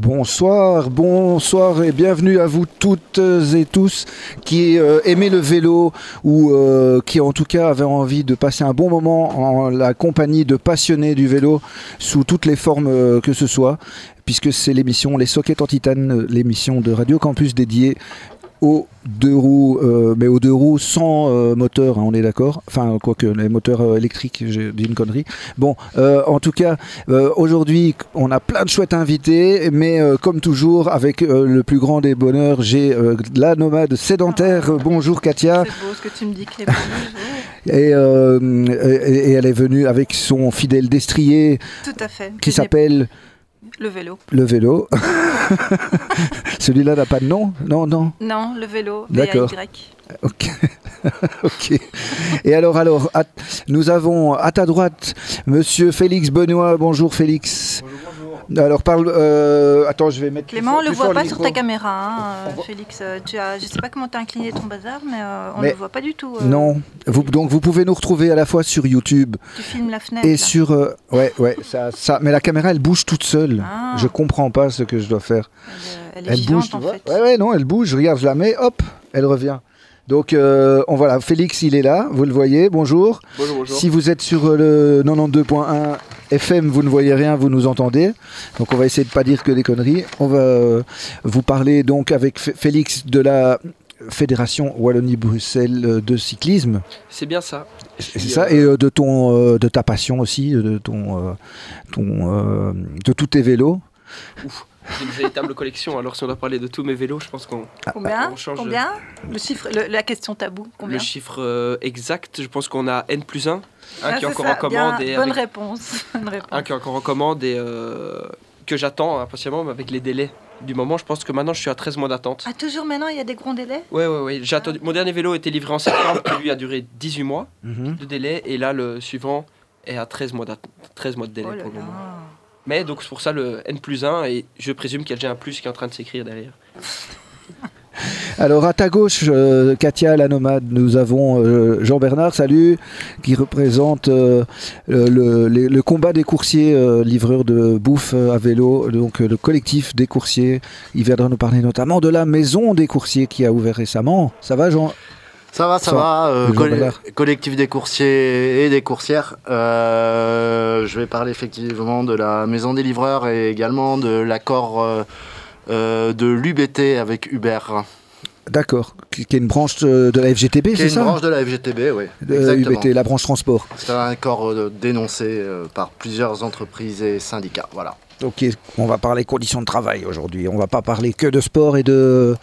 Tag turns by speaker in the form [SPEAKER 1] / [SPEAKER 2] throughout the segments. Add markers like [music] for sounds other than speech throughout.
[SPEAKER 1] Bonsoir, bonsoir et bienvenue à vous toutes et tous qui euh, aimez le vélo ou euh, qui en tout cas avaient envie de passer un bon moment en la compagnie de passionnés du vélo sous toutes les formes euh, que ce soit puisque c'est l'émission Les Sockets en Titane, l'émission de Radio Campus dédiée aux deux roues, euh, mais aux deux roues sans euh, moteur, hein, on est d'accord Enfin, quoique les moteurs euh, électriques, j'ai dit une connerie. Bon, en tout cas, aujourd'hui, on a plein de chouettes invités, mais comme toujours, avec le plus grand des bonheurs, j'ai la nomade sédentaire. Bonjour Katia.
[SPEAKER 2] C'est beau ce que tu me dis, Clément. [laughs]
[SPEAKER 1] Et, euh, et- et elle est venue avec son fidèle destrier
[SPEAKER 2] Tout à fait.
[SPEAKER 1] qui s'appelle
[SPEAKER 2] Le vélo.
[SPEAKER 1] le vélo. [laughs] Celui-là n'a pas de nom Non, non.
[SPEAKER 2] Non, le vélo.
[SPEAKER 1] D'accord.
[SPEAKER 2] VAY.
[SPEAKER 1] Ok. [laughs] ok. Et alors, alors, à- nous avons à ta droite Monsieur Félix Benoît. Bonjour Félix.
[SPEAKER 3] Bonjour.
[SPEAKER 1] Alors parle. euh, attends, je vais mettre.
[SPEAKER 2] Clément, on
[SPEAKER 1] plus
[SPEAKER 2] le voit pas sur ta caméra, hein, euh, Félix. euh, Tu as, je sais pas comment tu as incliné ton bazar, mais euh, on ne le voit pas du tout.
[SPEAKER 1] Non. Vous, donc vous pouvez nous retrouver à la fois sur YouTube
[SPEAKER 2] Tu filmes la fenêtre.
[SPEAKER 1] et
[SPEAKER 2] là.
[SPEAKER 1] sur. ouais, ouais, ça, ça. Mais la caméra, elle bouge toute seule.
[SPEAKER 2] Ah.
[SPEAKER 1] Je comprends pas ce que je dois faire.
[SPEAKER 2] Elle, est- elle est vivante
[SPEAKER 1] bouge,
[SPEAKER 2] en fait.
[SPEAKER 1] Ouais, ouais, non, elle bouge. Regarde, je la mets, hop, elle revient. Donc, euh, on voilà, Félix, il est là, vous le voyez, bonjour.
[SPEAKER 3] Bonjour, bonjour.
[SPEAKER 1] Si vous êtes sur euh, le 92.1 FM, vous ne voyez rien, vous nous entendez. Donc, on va essayer de pas dire que des conneries. On va euh, vous parler donc avec F- Félix de la Fédération Wallonie-Bruxelles euh, de cyclisme.
[SPEAKER 4] C'est bien ça.
[SPEAKER 1] C'est ça,
[SPEAKER 4] euh,
[SPEAKER 1] et euh, de ton, euh, de ta passion aussi, de ton, euh, ton, euh, de tous tes vélos.
[SPEAKER 4] J'ai une véritable collection. Alors, si on doit parler de tous mes vélos, je pense qu'on.
[SPEAKER 2] Combien
[SPEAKER 4] on change-
[SPEAKER 2] Combien Le chiffre, le- la question tabou. Combien
[SPEAKER 4] Le chiffre euh, exact, je pense qu'on a N plus 1. Un
[SPEAKER 2] Ah,
[SPEAKER 4] qui est encore
[SPEAKER 2] ça,
[SPEAKER 4] en commande
[SPEAKER 2] bien,
[SPEAKER 4] et
[SPEAKER 2] Bonne
[SPEAKER 4] avec-
[SPEAKER 2] réponse. [laughs] Bonne réponse.
[SPEAKER 4] un qui est encore en commande et euh, que j'attends impatiemment, mais avec les délais du moment, je pense que maintenant je suis à 13 mois d'attente.
[SPEAKER 2] Ah, toujours maintenant, il y a des gros délais
[SPEAKER 4] Ouais, ouais, ouais. J'ai attendu- Mon dernier vélo était livré en septembre, qui lui a duré 18 mois
[SPEAKER 1] Mhm.
[SPEAKER 4] de délai, et là le suivant est à 13 mois, d'att- 13 mois de délai
[SPEAKER 2] Oh là
[SPEAKER 4] pour le
[SPEAKER 2] là.
[SPEAKER 4] Mais donc c'est pour ça le N plus 1, et je présume qu'il y a déjà un plus qui est en train de s'écrire derrière. [laughs]
[SPEAKER 1] Alors à ta gauche, euh, Katia la nomade, nous avons euh, Jean-Bernard, salut, qui représente euh, le, le- combat des coursiers livreurs de bouffe à vélo, donc le collectif des coursiers. Il viendra nous parler notamment de la maison des coursiers qui a ouvert récemment. Ça va Jean?
[SPEAKER 5] Ça va, ça
[SPEAKER 1] Ça
[SPEAKER 5] va. euh, coll- collectif des coursiers et des coursières. Euh, je vais parler effectivement de la maison des livreurs et également de l'accord euh, de l'UBT avec Uber.
[SPEAKER 1] D'accord, qui, qui est une branche de la FGTB,
[SPEAKER 5] Qui
[SPEAKER 1] c'est
[SPEAKER 5] est une
[SPEAKER 1] ça
[SPEAKER 5] branche de la FGTB, oui. Exactement.
[SPEAKER 1] UBT, la branche transport.
[SPEAKER 5] C'est un accord dénoncé par plusieurs entreprises et syndicats. Voilà.
[SPEAKER 1] Ok, on va parler conditions de travail aujourd'hui. On va pas parler que de sport et de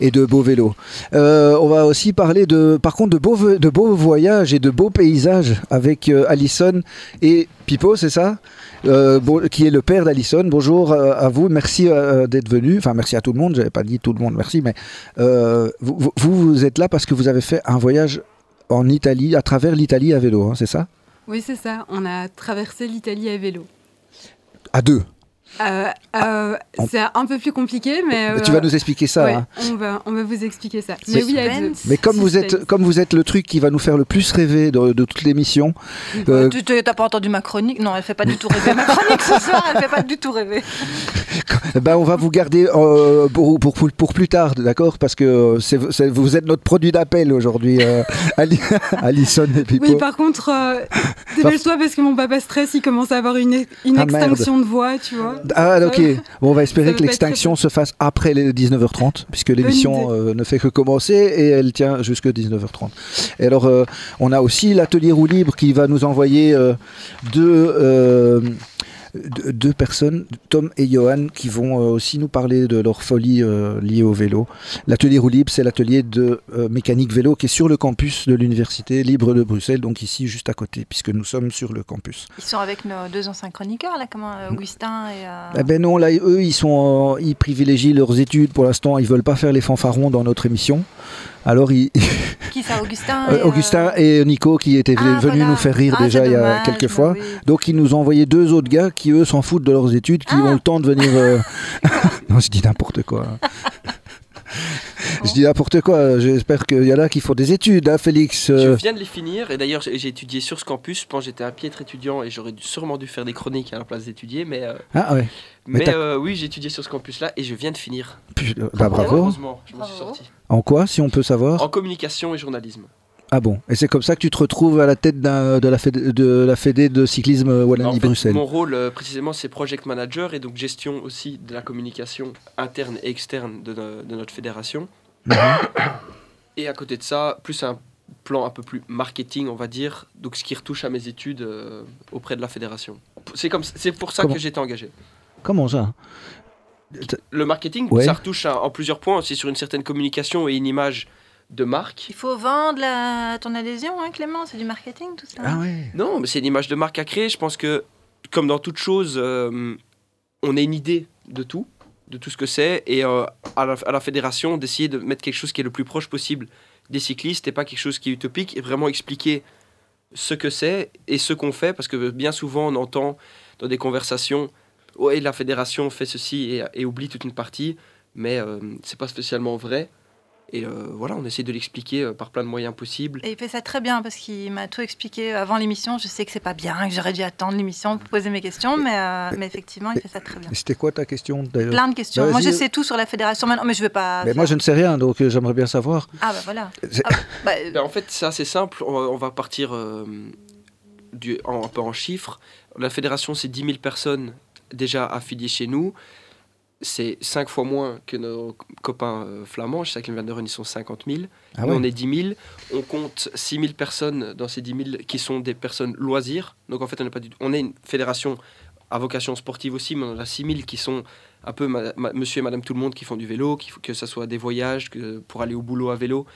[SPEAKER 1] et de beaux vélos. Euh, on va aussi parler de, par contre, de beaux de beaux voyages et de beaux paysages avec euh, Alison et Pipo, c'est ça? Euh, bon, qui est le père d'Alison. Bonjour euh, à vous, merci d'être venu. Enfin, merci à tout le monde. J'avais pas dit tout le monde, merci, mais vous, vous- vous êtes là parce que vous avez fait un voyage en Italie, à travers l'Italie à vélo, hein, c'est ça?
[SPEAKER 6] Oui, c'est ça. On a traversé l'Italie à vélo.
[SPEAKER 1] À deux.
[SPEAKER 6] Euh, euh,
[SPEAKER 1] On-
[SPEAKER 6] C'est un peu plus compliqué, mais.
[SPEAKER 1] tu
[SPEAKER 6] euh,
[SPEAKER 1] vas nous expliquer ça.
[SPEAKER 6] ouais,
[SPEAKER 1] hein.
[SPEAKER 6] on, va, on va vous expliquer ça.
[SPEAKER 1] Mais-
[SPEAKER 6] Mais oui.
[SPEAKER 1] Mais comme vous êtes, comme vous êtes le truc qui va nous faire le plus rêver de, de toute l'émission, euh,
[SPEAKER 2] Tu t'as pas entendu ma chronique? Non, elle fait pas du tout rêver. Ma chronique ce soir, elle fait pas du tout rêver. [laughs]
[SPEAKER 1] ben on va vous garder euh, pour, pour, pour, plus tard, d'accord? Parce que c'est, c'est- vous êtes notre produit d'appel aujourd'hui, euh, Ali- [laughs] Alison et Pipo.
[SPEAKER 6] Oui, par contre, euh, [laughs] dépêche-toi parce que mon papa stresse, il commence à avoir une, une
[SPEAKER 1] Ah, merde.
[SPEAKER 6] extinction de voix, tu vois.
[SPEAKER 1] Ah ok, bon, on va espérer que l'extinction se fasse après les 19h30, puisque l'émission euh, ne fait que commencer et elle tient jusque 19h30. Et alors, euh, on a aussi l'atelier roue libre qui va nous envoyer euh, deux, deux, personnes, Tom et Johan, qui vont euh, aussi nous parler de leur folie euh, liée au vélo. L'atelier roue libre, c'est l'atelier de euh, mécanique vélo qui est sur le campus de l'Université libre de Bruxelles, donc ici juste à côté, puisque nous sommes sur le campus.
[SPEAKER 2] Ils sont avec nos deux anciens chroniqueurs, là, comme Augustin et. euh,
[SPEAKER 1] Eh ben non, là, eux, ils sont, ils privilégient leurs études pour l'instant. Ils veulent pas faire les fanfarons dans notre émission. Alors, ils- [laughs]
[SPEAKER 2] Qui ça, Augustin
[SPEAKER 1] euh,
[SPEAKER 2] et, euh,
[SPEAKER 1] Augustin et Nico, qui étaient
[SPEAKER 2] ah,
[SPEAKER 1] venus
[SPEAKER 2] voilà.
[SPEAKER 1] nous faire rire
[SPEAKER 2] Ah,
[SPEAKER 1] déjà il y a
[SPEAKER 2] dommage,
[SPEAKER 1] quelques
[SPEAKER 2] bah
[SPEAKER 1] fois.
[SPEAKER 2] oui.
[SPEAKER 1] Donc, ils nous ont envoyé deux autres gars qui, eux, s'en foutent de leurs études, qui
[SPEAKER 2] Ah.
[SPEAKER 1] ont le temps de venir. euh, [laughs] non, je dis n'importe quoi. [laughs] Je dis n'importe quoi. J'espère qu'il y en a qui font des études, hein, Félix.
[SPEAKER 4] Je
[SPEAKER 1] euh.
[SPEAKER 4] viens de les finir et d'ailleurs j'ai étudié sur ce campus. Je pense que j'étais un piètre étudiant et j'aurais sûrement dû faire des chroniques à la place d'étudier. Mais, euh,
[SPEAKER 1] Ah ouais. Mais
[SPEAKER 4] euh, oui, j'ai étudié sur ce campus-là et je viens de finir.
[SPEAKER 1] Bah bravo.
[SPEAKER 4] Heureusement, je m'en suis sorti.
[SPEAKER 1] En quoi, si on peut savoir
[SPEAKER 4] En communication et journalisme.
[SPEAKER 1] Ah bon. Et c'est comme ça que tu te retrouves à la tête de la fédé de la fédé de cyclisme Wallonie-Bruxelles.
[SPEAKER 4] mon rôle euh, précisément c'est project manager et donc gestion aussi de la communication interne et externe de, no- de notre fédération.
[SPEAKER 1] Mhm.
[SPEAKER 4] Et à côté de ça, plus un plan un peu plus marketing, on va dire, donc ce qui retouche à mes études euh, auprès de la fédération. C'est comme c'est pour ça
[SPEAKER 1] Comment
[SPEAKER 4] que j'étais engagé.
[SPEAKER 1] Comment ça?
[SPEAKER 4] Le marketing,
[SPEAKER 1] Ouais.
[SPEAKER 4] ça retouche à- en plusieurs points, c'est sur une certaine communication et une image de marque.
[SPEAKER 2] Il faut vendre la... ton adhésion, hein, Clément C'est du marketing, tout ça
[SPEAKER 1] Ah ouais.
[SPEAKER 4] Non, mais c'est une image de marque à créer. Je pense que, comme dans toute chose, euh, on a une idée de tout, de tout ce que c'est, et euh, à, la, à la fédération, d'essayer de mettre quelque chose qui est le plus proche possible des cyclistes, et pas quelque chose qui est utopique, et vraiment expliquer ce que c'est et ce qu'on fait, parce que bien souvent, on entend dans des conversations, ouais, la fédération fait ceci et, et oublie toute une partie, mais euh, c'est pas spécialement vrai. Et euh, voilà, on essaie de l'expliquer euh, par plein de moyens possibles.
[SPEAKER 2] Et il fait ça très bien parce qu'il m'a tout expliqué avant l'émission. Je sais que c'est pas bien, que j'aurais dû attendre l'émission pour poser mes questions, mais, euh, mais effectivement, il fait ça très bien.
[SPEAKER 1] C'était quoi ta question d'ailleurs
[SPEAKER 2] Plein de questions.
[SPEAKER 1] Bah,
[SPEAKER 2] moi, je sais tout sur la fédération maintenant, mais je veux pas.
[SPEAKER 1] Mais moi je ne sais rien, donc euh, j'aimerais bien savoir.
[SPEAKER 2] Ah bah voilà. [laughs] Ah, bah,
[SPEAKER 4] Ben, en fait, c'est assez simple. On, on va partir euh, du, en, un peu en chiffres. La fédération, c'est 10 000 personnes déjà affiliées chez nous. C'est 5 fois moins que nos copains euh, flamands. Chez Cycling Van der Run, ils sont 50 000.
[SPEAKER 1] Ah
[SPEAKER 4] Nous,
[SPEAKER 1] ouais.
[SPEAKER 4] on est 10 000. On compte 6 000 personnes dans ces 10 000 qui sont des personnes loisirs. Donc en fait, on n'est pas du On est une fédération à vocation sportive aussi, mais on a 6 000 qui sont un peu ma- ma- monsieur et madame tout le monde qui font du vélo, qui, que ce soit des voyages, que pour aller au boulot à vélo,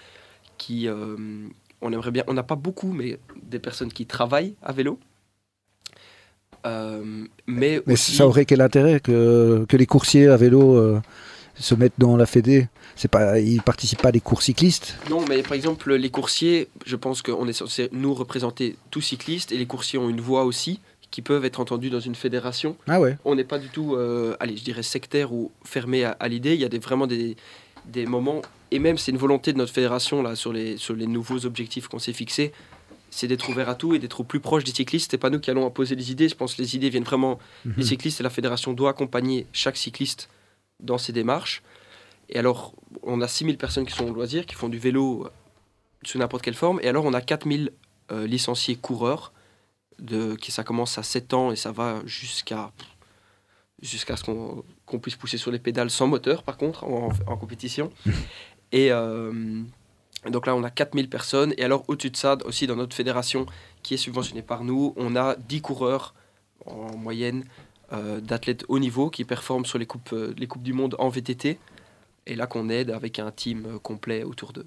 [SPEAKER 4] qui... euh, on aimerait bien... On n'a pas beaucoup, mais des personnes qui travaillent à vélo. Euh, mais
[SPEAKER 1] Mais
[SPEAKER 4] aussi-
[SPEAKER 1] ça aurait quel intérêt que, que les coursiers à vélo euh, se mettent dans la Fédé? C'est pas, ils participent pas à des cours cyclistes?
[SPEAKER 4] Non, mais par exemple, les coursiers, je pense qu'on est censé nous représenter tous cyclistes et les coursiers ont une voix aussi qui peuvent être entendus dans une fédération.
[SPEAKER 1] Ah ouais.
[SPEAKER 4] On n'est pas du tout, euh, allez, je dirais sectaire ou fermé à, à l'idée. Il y a des, vraiment des, des moments, et même c'est une volonté de notre fédération là sur les, sur les nouveaux objectifs qu'on s'est fixés, c'est d'être ouvert à tout et d'être au plus proche des cyclistes. C'est pas nous qui allons imposer les idées. Je pense que les idées viennent vraiment
[SPEAKER 1] Mhm.
[SPEAKER 4] les cyclistes et la fédération doit accompagner chaque cycliste dans ses démarches. Et alors, on a 6000 personnes qui sont au loisir, qui font du vélo euh, sous n'importe quelle forme. Et alors, on a 4000 euh, licenciés coureurs, de, qui ça commence à 7 ans et ça va jusqu'à jusqu'à ce qu'on puisse pousser sur les pédales sans moteur, par contre, en, en compétition. [laughs] et euh, donc là, on a 4000 personnes. Et alors, au-dessus de ça, aussi dans notre fédération, qui est subventionnée par nous, on a 10 coureurs en moyenne euh, d'athlètes haut niveau qui performent sur les coupes, euh, les coupes du monde en VTT. Et là qu'on aide avec un team euh, complet autour d'eux.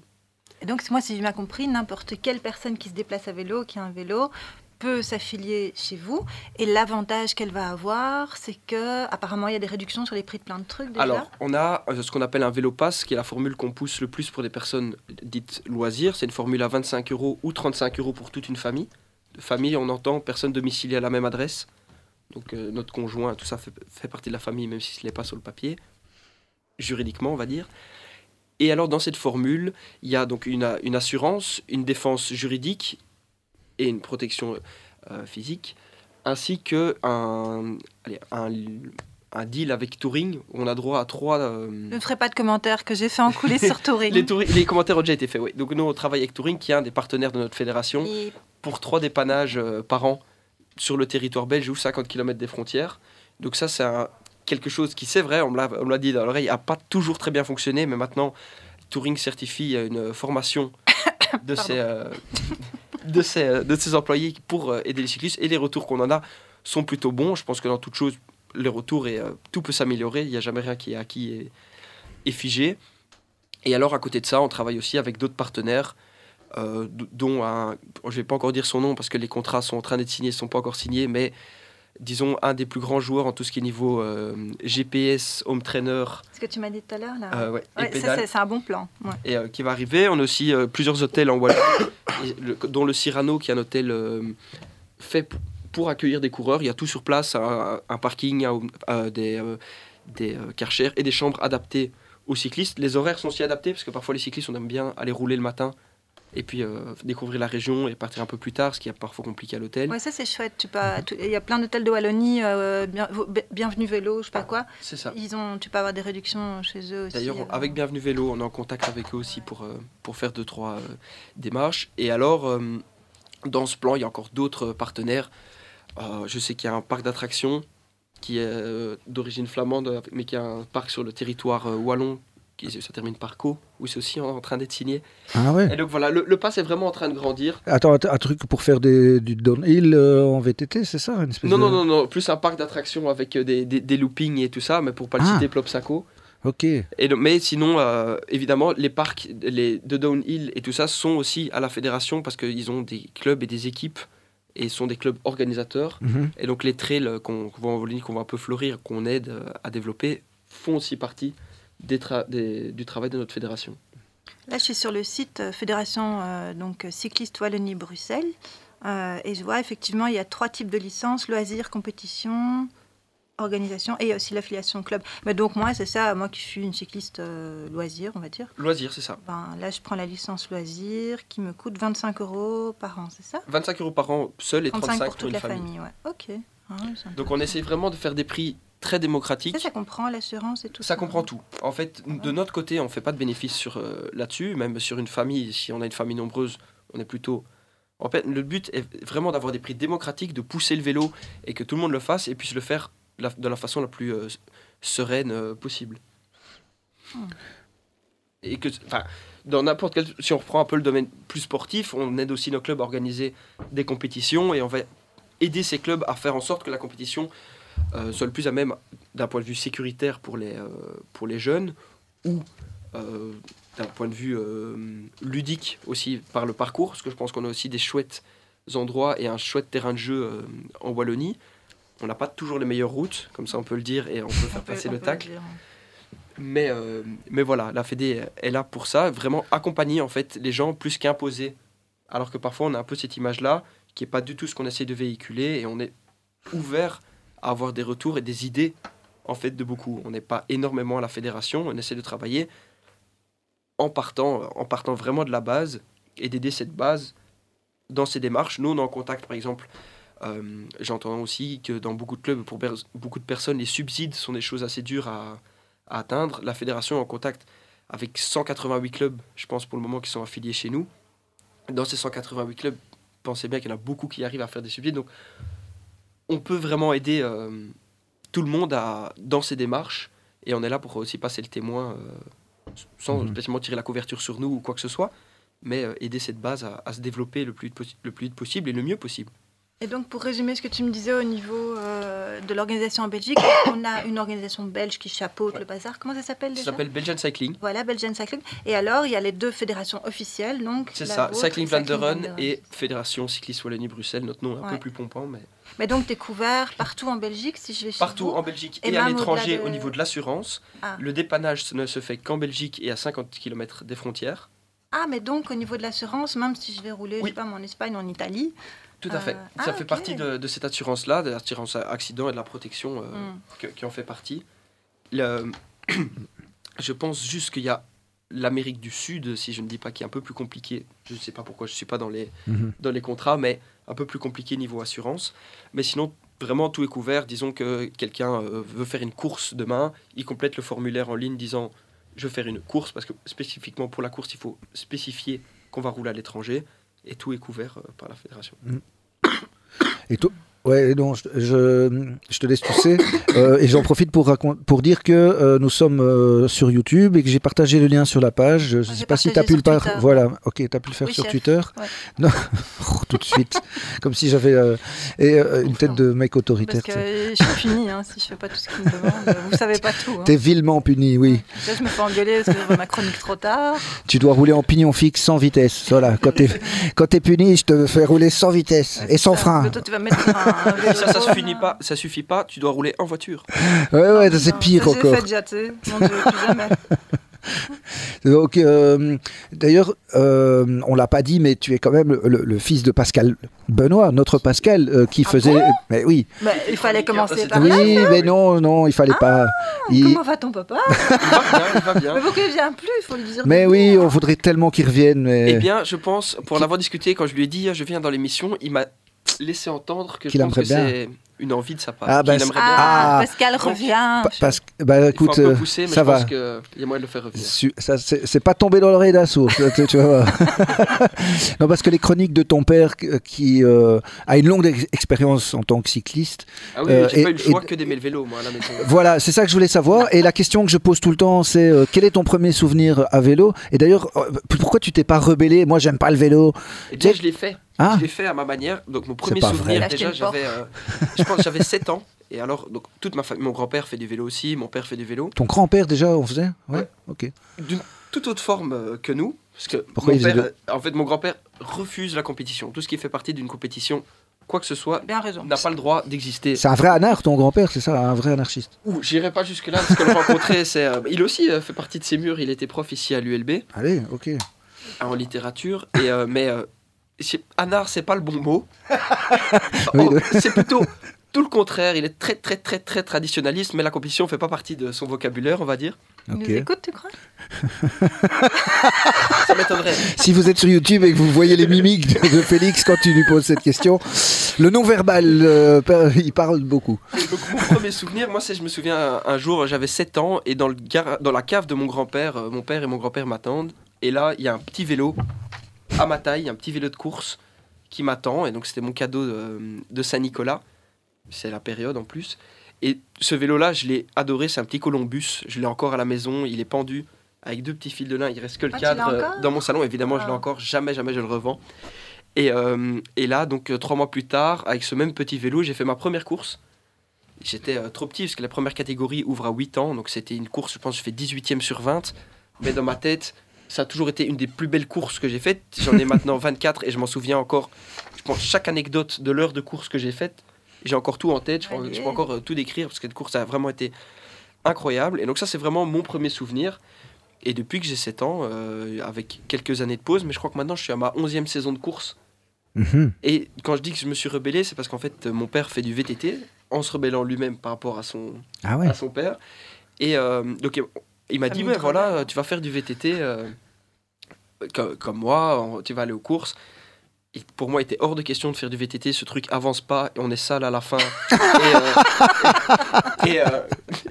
[SPEAKER 2] Et donc, moi, si j'ai bien compris, n'importe quelle personne qui se déplace à vélo, qui a un vélo, peut s'affilier chez vous. Et l'avantage qu'elle va avoir, c'est que apparemment il y a des réductions sur les prix de plein de trucs déjà.
[SPEAKER 4] Alors, on a euh, ce qu'on appelle un vélo pass, qui est la formule qu'on pousse le plus pour des personnes dites loisirs. C'est une formule à 25 euros ou 35 euros pour toute une famille. De famille, on entend personne domiciliée à la même adresse. Donc, euh, notre conjoint, tout ça fait, partie de la famille, même si ce n'est pas sur le papier. Juridiquement, on va dire. Et alors, dans cette formule, il y a donc une assurance, une défense juridique et une protection euh, physique, ainsi que un, allez, un, un deal avec Touring où on a droit à trois. euh,
[SPEAKER 2] ne ferai pas de commentaires que j'ai fait en coulisses sur [laughs] Touring.
[SPEAKER 4] les, commentaires ont déjà été faits, oui. Donc nous, on travaille avec Touring, qui est un des partenaires de notre fédération,
[SPEAKER 2] Et
[SPEAKER 4] pour trois dépannages euh, par an sur le territoire belge ou 50 km des frontières. Donc ça, c'est quelque chose qui, c'est vrai, on me l'a- dit dans l'oreille, n'a pas toujours très bien fonctionné, mais maintenant, Touring certifie une formation [coughs] de ses, de, ses, euh, de ses employés pour euh, aider les cyclistes, et les retours qu'on en a sont plutôt bons. Je pense que dans toute chose, les retours, et, euh, tout peut s'améliorer, il n'y a jamais rien qui est acquis et, et figé. Et alors, à côté de ça, on travaille aussi avec d'autres partenaires, euh, dont un, je ne vais pas encore dire son nom parce que les contrats sont en train d'être signés, ne sont pas encore signés, mais disons un des plus grands joueurs en tout ce qui est niveau euh, GPS, home trainer,
[SPEAKER 2] ce que tu m'as dit tout à l'heure là.
[SPEAKER 4] euh, ouais,
[SPEAKER 2] Ouais, c'est un bon plan. ouais.
[SPEAKER 4] et euh, qui va arriver. On a aussi plusieurs hôtels en Wallonie, dont le Cyrano, qui est un hôtel euh, fait pour accueillir des coureurs. Il y a tout sur place, un, parking, euh, des, euh, des karchers et des chambres adaptées aux cyclistes. Les horaires sont aussi adaptés parce que parfois les cyclistes on aime bien aller rouler le matin et puis euh, découvrir la région et partir un peu plus tard, ce qui est parfois compliqué à l'hôtel.
[SPEAKER 2] Ouais, ça c'est chouette. Tu pas, il y a plein d'hôtels de Wallonie, euh, bien, Bienvenue Vélo, je sais pas quoi.
[SPEAKER 4] C'est ça.
[SPEAKER 2] Ils ont, tu peux avoir des réductions chez eux aussi.
[SPEAKER 4] D'ailleurs, avec Bienvenue Vélo, on est en contact avec eux aussi pour, pour faire deux trois démarches. Et alors, dans ce plan, il y a encore d'autres partenaires. je sais qu'il y a un parc d'attractions qui est euh, d'origine flamande, mais qui a un parc sur le territoire euh, wallon, qui ça termine par Co, où c'est aussi en, train d'être signé.
[SPEAKER 1] Ah ouais.
[SPEAKER 4] Et donc voilà, le, le, pass est vraiment en train de grandir.
[SPEAKER 1] Attends, un truc pour faire des, du downhill euh, en VTT, c'est ça une
[SPEAKER 4] espèce non, non, non, non, plus un parc d'attractions avec des, des, loopings et tout ça, mais pour pas le ah. citer, Plopsaco.
[SPEAKER 1] Ok.
[SPEAKER 4] Et mais sinon, évidemment, les parcs les, de downhill et tout ça sont aussi à la fédération parce qu'ils ont des clubs et des équipes et sont des clubs organisateurs. Mhm. Et donc les trails qu'on voit en Wallonie, qu'on va un peu fleurir, qu'on aide euh, à développer, font aussi partie des du travail de notre fédération.
[SPEAKER 2] Là, je suis sur le site euh, Fédération euh, donc, Cycliste Wallonie-Bruxelles. et je vois effectivement, il y a trois types de licences, loisirs, compétition, organisation et aussi l'affiliation club. Mais donc moi, c'est ça, moi qui suis une cycliste euh, loisir, on va dire.
[SPEAKER 4] Loisir, c'est ça.
[SPEAKER 2] Ben, là, je prends la licence loisir qui me coûte 25 euros par an, c'est ça?
[SPEAKER 4] 25 euros par an seul et 35 pour, toute la famille.
[SPEAKER 2] ouais. Ok.
[SPEAKER 4] Ah donc on essaie vraiment de faire des prix très démocratiques.
[SPEAKER 2] Ça, ça comprend l'assurance et tout
[SPEAKER 4] ça. Ça comprend tout. En fait, de notre côté, on ne fait pas de bénéfice sur euh, là-dessus, même sur une famille. Si on a une famille nombreuse, on est plutôt en fait, le but est vraiment d'avoir des prix démocratiques, de pousser le vélo et que tout le monde le fasse et puisse le faire de la façon la plus euh, sereine euh, possible. Hmm. Et que, enfin, dans n'importe quel, si on reprend un peu le domaine plus sportif, on aide aussi nos clubs à organiser des compétitions et on va aider ces clubs à faire en sorte que la compétition euh, soit le plus à même d'un point de vue sécuritaire pour les, pour les jeunes ou d'un point de vue ludique aussi par le parcours, parce que je pense qu'on a aussi des chouettes endroits et un chouette terrain de jeu en Wallonie on n'a pas toujours les meilleures routes, comme ça on peut le dire, et on peut faire passer le tacle. Mais, euh, mais voilà, la Fédé est là pour ça, vraiment accompagner en fait les gens plus qu'imposer. Alors que parfois on a un peu cette image-là, qui n'est pas du tout ce qu'on essaie de véhiculer, et on est ouvert à avoir des retours et des idées en fait de beaucoup. On n'est pas énormément à la fédération, on essaie de travailler en partant, en partant vraiment de la base et d'aider cette base dans ces démarches. Nous, on est en contact, par exemple, euh, j'entends aussi que dans beaucoup de clubs, pour beaucoup de personnes, les subsides sont des choses assez dures à, atteindre. La fédération est en contact avec 188 clubs, je pense pour le moment, qui sont affiliés chez nous. Dans ces 188 clubs, pensez bien qu'il y en a beaucoup qui arrivent à faire des subsides. Donc, on peut vraiment aider euh, tout le monde à, dans ces démarches. Et on est là pour aussi passer le témoin, euh, sans mmh. spécialement tirer la couverture sur nous ou quoi que ce soit, mais aider cette base à, à se développer le plus, le plus vite possible et le mieux possible.
[SPEAKER 2] Et donc, pour résumer ce que tu me disais au niveau euh, de l'organisation en Belgique, [coughs] on a une organisation belge qui chapeaute le bazar. Comment ça s'appelle déjà
[SPEAKER 4] Ça s'appelle Belgian Cycling.
[SPEAKER 2] Voilà, Belgian Cycling. Et alors, il y a les deux fédérations officielles. donc
[SPEAKER 4] C'est ça, Cycling Vlaanderen et Fédération Cycliste Wallonie-Bruxelles. Notre nom est un peu plus pompant, mais...
[SPEAKER 2] Mais donc, tu es couvert partout en Belgique, si je vais chez
[SPEAKER 4] Partout en Belgique et, à l'étranger au niveau de l'assurance. Ah. Le dépannage ne se fait qu'en Belgique et à 50 km des frontières.
[SPEAKER 2] Ah, mais donc, au niveau de l'assurance, même si je vais rouler, je sais pas, en Espagne, en Italie,
[SPEAKER 4] tout à fait. Euh, ça ah, fait partie de, cette assurance-là, de l'assurance accident et de la protection euh, hmm. qui en fait partie. Le, [clears throat] je pense juste qu'il y a l'Amérique du Sud, si je ne dis pas, qui est un peu plus compliqué. Je ne sais pas pourquoi je ne suis pas dans les, mhm. dans les contrats, mais un peu plus compliqué niveau assurance. Mais sinon, vraiment, tout est couvert. Disons que quelqu'un euh, veut faire une course demain, il complète le formulaire en ligne disant je veux faire une course, parce que spécifiquement pour la course, il faut spécifier qu'on va rouler à l'étranger et tout est couvert euh, par la fédération. Mm.
[SPEAKER 1] Et tout, Ouais, donc je, je, te laisse tousser. [coughs] Euh, et j'en profite pour, pour dire que euh, nous sommes euh, sur YouTube et que j'ai partagé le lien sur la page. Je ne sais pas si tu as pu le faire. Voilà, ok, tu as pu le faire sur Twitter. [laughs] Non, oh, tout de suite. Comme si j'avais et, une tête de mec autoritaire.
[SPEAKER 2] Parce que je suis puni hein, si je fais pas tout ce qu'il me demande. Vous savez pas tout. Hein.
[SPEAKER 1] Tu es vilement puni, oui.
[SPEAKER 2] je me fais engueuler parce que je ma chronique trop tard.
[SPEAKER 1] Tu dois rouler en pignon fixe sans vitesse. Voilà, quand tu es, es, puni, je te fais rouler sans vitesse et sans frein.
[SPEAKER 2] Toi, tu vas mettre un [laughs]
[SPEAKER 4] ça, ça suffit pas, ça suffit pas, tu dois rouler en voiture.
[SPEAKER 1] Ouais, ouais, c'est pire encore.
[SPEAKER 2] J'ai fait déjà, tu sais. Mon Dieu, plus jamais. [laughs]
[SPEAKER 1] Donc, euh, d'ailleurs, euh, on l'a pas dit, mais tu es quand même le, le fils de Pascal Benoît, notre Pascal, euh, qui
[SPEAKER 2] Ah
[SPEAKER 1] faisait.
[SPEAKER 2] bon?
[SPEAKER 1] Mais oui,
[SPEAKER 2] Bah, il fallait commencer
[SPEAKER 4] c'est
[SPEAKER 2] par
[SPEAKER 1] oui,
[SPEAKER 2] là.
[SPEAKER 1] mais non, non, il fallait pas. Il-
[SPEAKER 2] Comment va ton papa?
[SPEAKER 4] Il va bien, il va bien.
[SPEAKER 2] Mais pourquoi il vient plus? Il faut lui dire.
[SPEAKER 1] Mais oui, on voudrait tellement qu'il revienne. Mais...
[SPEAKER 4] Eh bien, je pense, pour en avoir discuté, quand je lui ai dit je viens dans l'émission, il m'a laissé entendre que je
[SPEAKER 1] Qu'il
[SPEAKER 4] pense que
[SPEAKER 1] aimerait
[SPEAKER 4] c'est une envie de sa part.
[SPEAKER 1] Ah, bah,
[SPEAKER 4] aimerait
[SPEAKER 2] Ah,
[SPEAKER 1] Ah.
[SPEAKER 2] Pascal revient.
[SPEAKER 1] Pa- parce que, bah écoute,
[SPEAKER 4] il faut un
[SPEAKER 1] euh,
[SPEAKER 4] peu pousser, mais
[SPEAKER 1] ça
[SPEAKER 4] je
[SPEAKER 1] va.
[SPEAKER 4] pense qu'il y a moyen de le faire revenir.
[SPEAKER 1] Su- ça, c'est c'est pas tombé dans l'oreille d'un sourd, tu, tu [laughs] non, parce que les chroniques de ton père euh, qui euh, a une longue ex- expérience en tant que cycliste,
[SPEAKER 4] Ah oui,
[SPEAKER 1] Euh,
[SPEAKER 4] j'ai
[SPEAKER 1] et-
[SPEAKER 4] pas eu le choix
[SPEAKER 1] et-
[SPEAKER 4] que d'aimer le vélo, moi, à la maison.
[SPEAKER 1] voilà, c'est ça que je voulais savoir. Et la question que je pose tout le temps, c'est euh, quel est ton premier souvenir à vélo? Et d'ailleurs, euh, pourquoi tu t'es pas rebellé? Moi, j'aime pas le vélo.
[SPEAKER 4] Et déjà, je l'ai fait.
[SPEAKER 1] Ah.
[SPEAKER 4] Je l'ai fait à ma manière. Donc, mon premier souvenir, déjà, j'avais. euh, je pense j'avais 7 ans. Et alors, donc, toute ma famille, mon grand-père fait du vélo aussi, mon père fait du vélo.
[SPEAKER 1] Ton grand-père déjà, on faisait? Ouais,
[SPEAKER 4] Ouais.
[SPEAKER 1] ok.
[SPEAKER 4] D'une toute autre forme euh, que nous. Parce que
[SPEAKER 1] Pourquoi
[SPEAKER 4] mon
[SPEAKER 1] il faisait
[SPEAKER 4] père, euh, en fait, mon grand-père refuse la compétition. Tout ce qui fait partie d'une compétition, quoi que ce soit, n'a pas le droit d'exister.
[SPEAKER 1] C'est un vrai anarch, ton grand-père, c'est ça Un vrai anarchiste
[SPEAKER 4] Ouh, j'irai pas jusque-là parce que le rencontrer, [laughs] c'est. euh, il aussi euh, fait partie de ces murs. Il était prof ici à l'ULB
[SPEAKER 1] Allez, ok.
[SPEAKER 4] en littérature. Et, euh, mais euh, anard, c'est pas le bon mot. [laughs]
[SPEAKER 1] Oui,
[SPEAKER 4] Oh, c'est plutôt tout le contraire. Il est très, très, très, très traditionnaliste, mais la compétition fait pas partie de son vocabulaire, on va dire.
[SPEAKER 2] Il
[SPEAKER 1] ok.
[SPEAKER 2] nous écoute, tu crois?
[SPEAKER 4] Ça m'étonnerait. [laughs]
[SPEAKER 1] Si vous êtes sur YouTube et que vous voyez les mimiques de Félix quand tu lui poses cette question, le non-verbal, euh, il parle beaucoup.
[SPEAKER 4] Donc, mon premier souvenir, moi, c'est je me souviens un, jour, j'avais 7 ans et dans, le gar- dans la cave de mon grand-père, euh, mon père et mon grand-père m'attendent. Et là, il y a un petit vélo à ma taille, un petit vélo de course qui m'attend. Et donc, c'était mon cadeau de, de Saint-Nicolas. C'est la période en plus. Et ce vélo-là, je l'ai adoré. C'est un petit Columbus. Je l'ai encore à la maison. Il est pendu avec deux petits fils de lin. Il reste que le
[SPEAKER 2] Ah,
[SPEAKER 4] cadre dans mon salon. Évidemment, je l'ai
[SPEAKER 2] Ah.
[SPEAKER 4] encore. Jamais, jamais je le revends. Et, euh, et là, donc, euh, trois mois plus tard, avec ce même petit vélo, j'ai fait ma première course. J'étais euh, trop petit parce que la première catégorie ouvre à 8 ans. Donc, c'était une course, je pense, je fais 18e sur 20. Mais dans ma tête, ça a toujours été une des plus belles courses que j'ai faites. J'en ai [laughs] maintenant 24 et je m'en souviens encore. Je pense chaque anecdote de l'heure de course que j'ai faite. J'ai encore tout en tête. Je, peux-
[SPEAKER 2] Allez.
[SPEAKER 4] je peux encore euh, tout décrire parce que cette course a vraiment été incroyable. Et donc, ça, c'est vraiment mon premier souvenir. Et depuis que j'ai 7 ans, euh, avec quelques années de pause, mais je crois que maintenant je suis à ma 11e saison de course.
[SPEAKER 1] Mhm.
[SPEAKER 4] Et quand je dis que je me suis rebellé, c'est parce qu'en fait, euh, mon père fait du VTT en se rebellant lui-même par rapport à son,
[SPEAKER 1] Ah ouais
[SPEAKER 4] à son père. Et euh, donc, il m'a dit
[SPEAKER 2] de
[SPEAKER 4] voilà, tu vas faire du VTT euh, comme, comme moi, tu vas aller aux courses. Et pour moi, il était hors de question de faire du VTT. Ce truc avance pas et on est sale à la fin. [laughs] et euh, et, euh,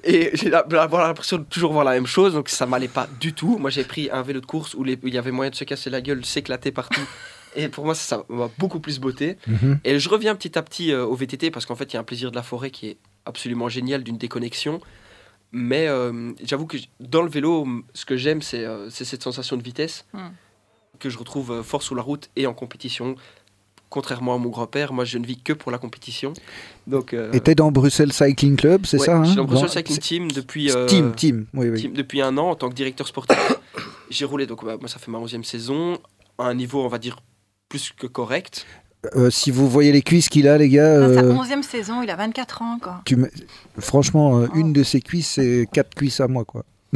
[SPEAKER 4] et j'ai l'impression de toujours voir la même chose, donc ça m'allait pas du tout. Moi, j'ai pris un vélo de course où, les- où il y avait moyen de se casser la gueule, s'éclater partout. [laughs] Et pour moi, ça ça m'a beaucoup plus beauté.
[SPEAKER 1] Mhm.
[SPEAKER 4] Et je reviens petit à petit euh, au VTT parce qu'en fait, il y a un plaisir de la forêt qui est absolument génial, d'une déconnexion. Mais euh, j'avoue que dans le vélo, ce que j'aime, c'est euh, c'est cette sensation de vitesse
[SPEAKER 2] Hmm.
[SPEAKER 4] que je retrouve euh, fort sur la route et en compétition. Contrairement à mon grand-père, moi, je ne vis que pour la compétition. Donc, euh,
[SPEAKER 1] Et t'es dans Bruxelles Cycling Club, c'est
[SPEAKER 4] ouais,
[SPEAKER 1] ça
[SPEAKER 4] Je suis
[SPEAKER 1] hein
[SPEAKER 4] dans Brussels
[SPEAKER 1] Dans-
[SPEAKER 4] Cycling Team depuis,
[SPEAKER 1] c'est-
[SPEAKER 4] euh,
[SPEAKER 1] Team, team, oui, oui.
[SPEAKER 4] team- depuis un an en tant que directeur sportif. [coughs] J'ai roulé, donc bah, moi, ça fait ma 11e saison, à un niveau, on va dire, plus que correct.
[SPEAKER 1] Euh, si vous voyez les cuisses qu'il a, les gars,
[SPEAKER 2] Dans sa
[SPEAKER 1] euh,
[SPEAKER 2] 11e saison, il a 24 ans, quoi.
[SPEAKER 1] tu me- franchement, euh,
[SPEAKER 2] Oh.
[SPEAKER 1] une de ses cuisses, c'est quatre cuisses à moi, quoi. [laughs]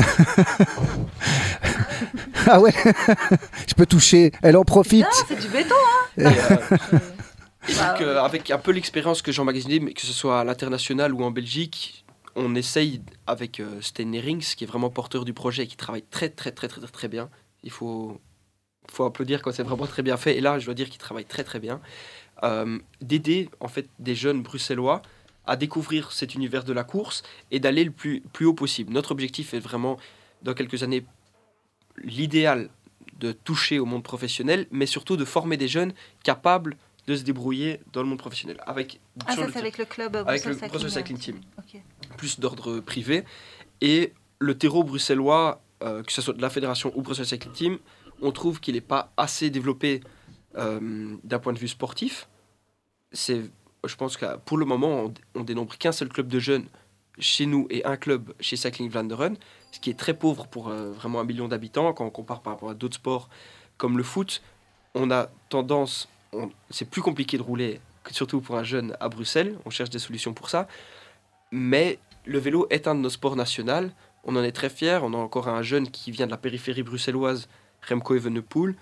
[SPEAKER 1] ah ouais, [laughs] je peux toucher. Elle en profite.
[SPEAKER 2] Ah, c'est du béton,
[SPEAKER 4] euh,
[SPEAKER 2] hein
[SPEAKER 4] Et
[SPEAKER 2] Bah,
[SPEAKER 4] donc, euh, avec un peu l'expérience que j'ai emmagasinée, mais que ce soit à l'international ou en Belgique, on essaye avec euh, Sten Nerings, qui est vraiment porteur du projet et qui travaille très, très, très, très, très, très bien. Il faut, faut applaudir quand c'est vraiment très bien fait. Et là, je dois dire qu'il travaille très, très bien. Euh, D'aider, en fait, des jeunes bruxellois à découvrir cet univers de la course et d'aller le plus, plus haut possible. Notre objectif est vraiment, dans quelques années, l'idéal de toucher au monde professionnel, mais surtout de former des jeunes capables de se débrouiller dans le monde professionnel. Avec,
[SPEAKER 2] Ah, ça,
[SPEAKER 4] le-
[SPEAKER 2] avec le club euh,
[SPEAKER 4] avec le
[SPEAKER 2] Brussels
[SPEAKER 4] Brussels
[SPEAKER 2] Cycling
[SPEAKER 4] Team.
[SPEAKER 2] Ok.
[SPEAKER 4] plus d'ordre privé. Et le terreau bruxellois, euh, que ce soit de la fédération ou Brussels Cycling Team, on trouve qu'il n'est pas assez développé euh, d'un point de vue sportif. C'est, je pense que pour le moment, on, dénombre qu'un seul club de jeunes chez nous et un club chez Cycling Vlaanderen, ce qui est très pauvre pour euh, vraiment un million d'habitants quand on compare par rapport à d'autres sports comme le foot. On a tendance, c'est plus compliqué de rouler, surtout pour un jeune à Bruxelles. On cherche des solutions pour ça. Mais le vélo est un de nos sports nationaux. On en est très fiers. On a encore un jeune qui vient de la périphérie bruxelloise, Remco Evenepoel,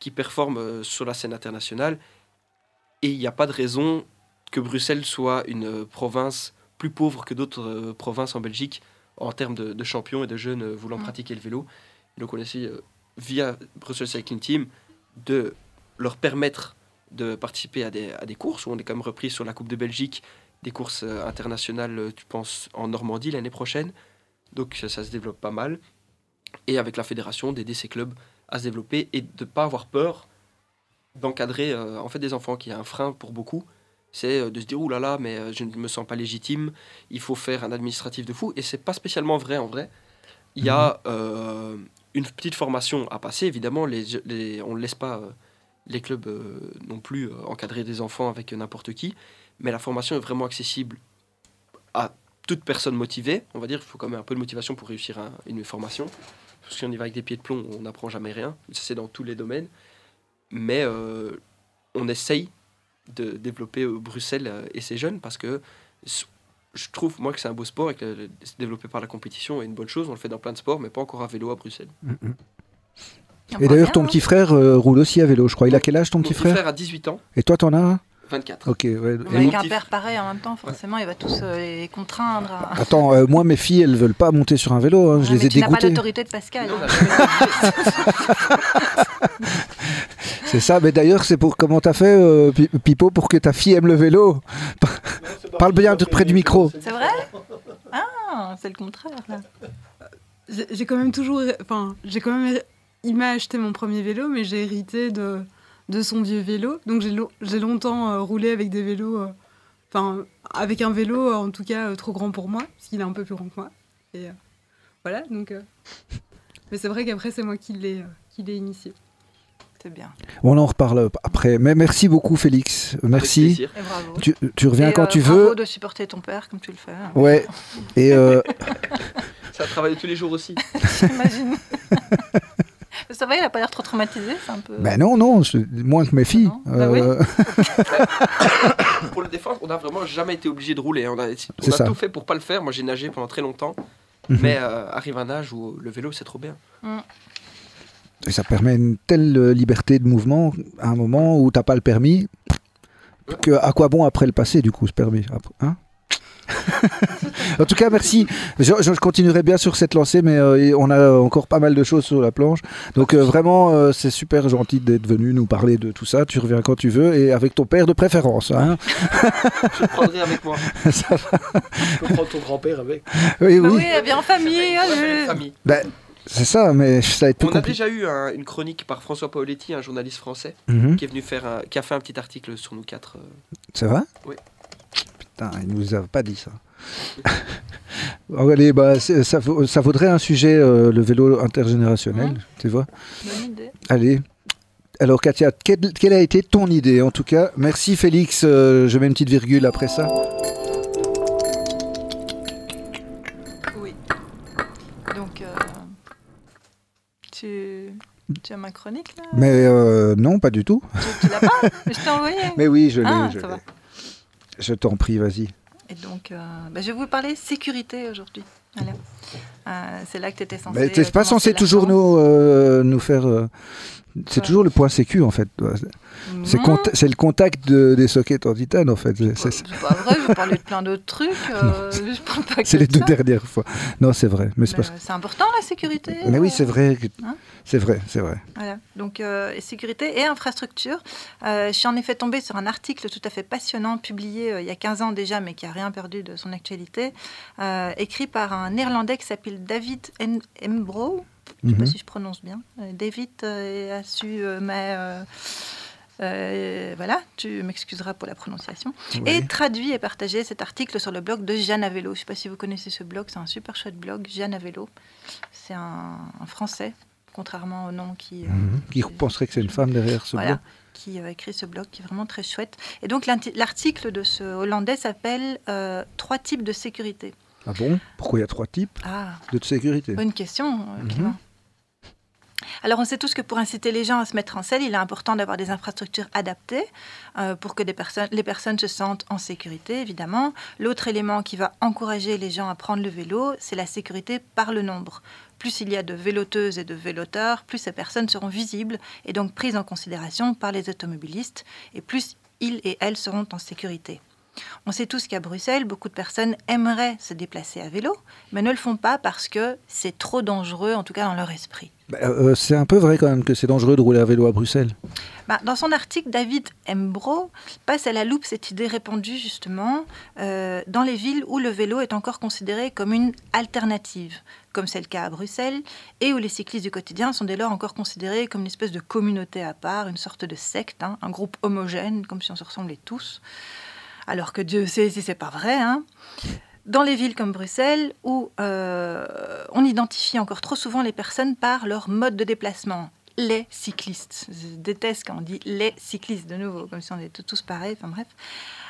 [SPEAKER 4] qui performe euh, sur la scène internationale. Et il n'y a pas de raison que Bruxelles soit une euh, province plus pauvre que d'autres euh, provinces en Belgique en termes de, champions et de jeunes voulant mm. pratiquer le vélo. donc on essaie, via Brussels Cycling Team, de leur permettre de participer à des, à des, courses, où on est quand même repris sur la Coupe de Belgique, des courses internationales, tu penses, en Normandie l'année prochaine. Donc ça, ça, se développe pas mal. Et avec la fédération, d'aider ces clubs à se développer et de ne pas avoir peur d'encadrer euh, en fait des enfants qui est un frein pour beaucoup. C'est euh, de se dire oulala là là, mais euh, je ne me sens pas légitime il faut faire un administratif de fou. Et c'est pas spécialement vrai en vrai. Il y a mhm. une petite formation à passer évidemment. Les, on ne laisse pas les clubs non plus encadrer des enfants avec n'importe qui. Mais la formation est vraiment accessible à toute personne motivée on va dire il faut quand même un peu de motivation pour réussir une formation parce que si on y va avec des pieds de plomb, on n'apprend jamais rien. Ça, c'est dans tous les domaines. Mais euh, on essaye de développer euh, Bruxelles euh, et ses jeunes parce que je trouve, moi, que c'est un beau sport et que se développer par la compétition est une bonne chose. On le fait dans plein de sports, mais pas encore à vélo à Bruxelles. Mm, mm.
[SPEAKER 1] Et d'ailleurs, ton petit frère roule aussi à vélo, je crois. Il a quel âge ton petit frère
[SPEAKER 4] Mon petit frère a 18 ans.
[SPEAKER 1] Et toi, t'en as
[SPEAKER 4] 24.
[SPEAKER 1] Ok,
[SPEAKER 2] ouais. Avec un père pareil en même temps, forcément, il va tous euh, les contraindre.
[SPEAKER 1] Attends, euh, moi, mes filles, elles veulent pas monter sur un vélo. Hein. je les ai dégoûtées. Tu n'as pas
[SPEAKER 2] l'autorité de Pascal. [laughs]
[SPEAKER 1] c'est ça, mais d'ailleurs, c'est pour comment t'as fait, euh, Pipo, pour que ta fille aime le vélo? [laughs] Parle bien près du micro.
[SPEAKER 2] C'est vrai? Ah, c'est le contraire là.
[SPEAKER 6] J'ai quand même toujours, enfin, j'ai quand même, il m'a acheté mon premier vélo, mais j'ai hérité de de son vieux vélo. Donc j'ai longtemps euh, roulé avec des vélos, euh, enfin avec un vélo en tout cas euh, trop grand pour moi, parce qu'il est un peu plus grand que moi. Et voilà, donc. [laughs] Mais c'est vrai qu'après c'est moi qui l'ai qui l'ai initié.
[SPEAKER 2] C'est bien.
[SPEAKER 1] On en reparle après. Mais merci beaucoup, Félix. Merci.
[SPEAKER 2] Et bravo.
[SPEAKER 1] Tu, tu reviens quand tu
[SPEAKER 2] bravo
[SPEAKER 1] veux.
[SPEAKER 2] de supporter ton père comme tu le fais. Hein.
[SPEAKER 1] Ouais. Et [laughs]
[SPEAKER 4] ça travaille tous les jours aussi. [laughs]
[SPEAKER 2] J'imagine. Ça va, il n'a pas l'air trop traumatisé, c'est un peu...
[SPEAKER 1] Ben non, non, moins que mes filles.
[SPEAKER 2] Bah euh, [coughs]
[SPEAKER 4] pour le défense, on n'a vraiment jamais été obligé de rouler. On a, tout fait pour pas le faire. Moi, j'ai nagé pendant très longtemps. Mhm. Mais euh, arrive un âge où le vélo, c'est trop bien. Mm.
[SPEAKER 1] Et ça permet une telle euh, liberté de mouvement à un moment où tu n'as pas le permis. Que, à quoi bon après le passer, du coup, ce permis? Hein? [laughs] en tout cas, merci. Je, continuerai bien sur cette lancée, mais euh, on a encore pas mal de choses sur la planche. Donc euh, vraiment, euh, c'est super gentil d'être venu nous parler de tout ça. Tu reviens quand tu veux et avec ton père de préférence. Hein. [laughs]
[SPEAKER 4] je le prendrai avec moi. [laughs] ça va. Je peux prendre ton grand-père avec.
[SPEAKER 1] Oui,
[SPEAKER 2] bah
[SPEAKER 1] oui.
[SPEAKER 2] bien en famille.
[SPEAKER 4] famille.
[SPEAKER 1] Ben, c'est ça, mais ça va être
[SPEAKER 4] On a déjà eu une chronique par François Paoletti, un journaliste français,
[SPEAKER 1] mhm.
[SPEAKER 4] qui est venu faire, qui a fait un petit article sur nous quatre.
[SPEAKER 1] C'est vrai?
[SPEAKER 4] Oui.
[SPEAKER 1] Putain, il nous a pas dit ça. [laughs] Allez, bah, ça, ça, vaudrait un sujet, euh, le vélo intergénérationnel, tu vois.
[SPEAKER 2] Bonne idée.
[SPEAKER 1] Allez. Alors, Katia, quelle, a été ton idée en tout cas? Merci Félix, euh, je mets une petite virgule après ça.
[SPEAKER 2] Oui. Donc, euh, tu, tu as ma chronique là?
[SPEAKER 1] Mais non, pas du tout.
[SPEAKER 2] Tu, l'as pas? Je t'ai envoyé. [laughs]
[SPEAKER 1] Mais oui, je l'ai.
[SPEAKER 2] Ah,
[SPEAKER 1] je, t'en prie, vas-y.
[SPEAKER 2] Et donc, euh, bah, je vais vous parler sécurité aujourd'hui. Euh, c'est là que tu étais censé.
[SPEAKER 1] Mais tu n'es pas censé toujours nous, euh, nous faire. c'est toujours le point sécu en fait. C'est le contact des sockets en titane en fait.
[SPEAKER 2] C'est pas vrai, je parlais de plein d'autres trucs. [laughs]
[SPEAKER 1] c'est les deux dernières fois. Non, c'est vrai. Mais
[SPEAKER 2] c'est important la sécurité.
[SPEAKER 1] Mais oui, c'est vrai. Hein c'est vrai, c'est vrai.
[SPEAKER 2] Voilà. Donc, euh, sécurité et infrastructure. Euh, je suis en effet tombée sur un article tout à fait passionnant, publié euh, il y a 15 ans déjà, mais qui n'a rien perdu de son actualité, écrit par un néerlandais qui s'appelle David Embro. Je ne sais pas mhm. si je prononce bien. David a su, mais. voilà, tu m'excuseras pour la prononciation. Et traduit et partagé cet article sur le blog de Jeanne Avello. Je ne sais pas si vous connaissez ce blog, c'est un super chouette blog, Jeanne Avello. C'est un, Français contrairement au nom qui...
[SPEAKER 1] Euh, mhm. qui penserait que c'est une femme derrière ce blog
[SPEAKER 2] qui a écrit ce blog qui est vraiment très chouette. Et donc l'article de ce Hollandais s'appelle euh, Trois types de sécurité.
[SPEAKER 1] Ah bon? Pourquoi il y a trois types
[SPEAKER 2] ah.
[SPEAKER 1] de sécurité?
[SPEAKER 2] Bonne question, euh, mhm. Alors on sait tous que pour inciter les gens à se mettre en selle, il est important d'avoir des infrastructures adaptées euh, pour que des personnes, les personnes se sentent en sécurité, évidemment. L'autre élément qui va encourager les gens à prendre le vélo, c'est la sécurité par le nombre. Plus il y a de véloteuses et de véloteurs, plus ces personnes seront visibles et donc prises en considération par les automobilistes, et plus ils et elles seront en sécurité. On sait tous qu'à Bruxelles, beaucoup de personnes aimeraient se déplacer à vélo, mais ne le font pas parce que c'est trop dangereux, en tout cas dans leur esprit.
[SPEAKER 1] Bah, euh, c'est un peu vrai quand même que c'est dangereux de rouler à vélo à Bruxelles.
[SPEAKER 2] Bah, dans son article, David Embro passe à la loupe cette idée répandue justement euh, dans les villes où le vélo est encore considéré comme une alternative, comme c'est le cas à Bruxelles, et où les cyclistes du quotidien sont dès lors encore considérés comme une espèce de communauté à part, une sorte de secte, hein, un groupe homogène, comme si on se ressemblait tous alors que Dieu sait si c'est pas vrai. Hein. Dans les villes comme Bruxelles, où euh, on identifie encore trop souvent les personnes par leur mode de déplacement, les cyclistes. Je déteste quand on dit les cyclistes de nouveau, comme si on était tous pareils. Enfin bref.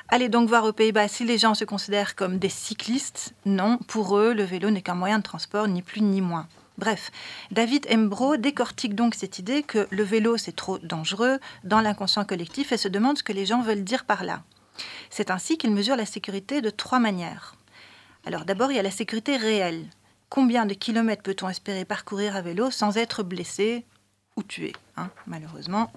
[SPEAKER 2] Allez donc voir aux Pays-Bas si les gens se considèrent comme des cyclistes. Non, pour eux, le vélo n'est qu'un moyen de transport, ni plus ni moins. Bref, David Embro décortique donc cette idée que le vélo c'est trop dangereux dans l'inconscient collectif et se demande ce que les gens veulent dire par là. C'est ainsi qu'il mesure la sécurité de trois manières. Alors d'abord, il y a la sécurité réelle. Combien de kilomètres peut-on espérer parcourir à vélo sans être blessé ou tué, hein, malheureusement?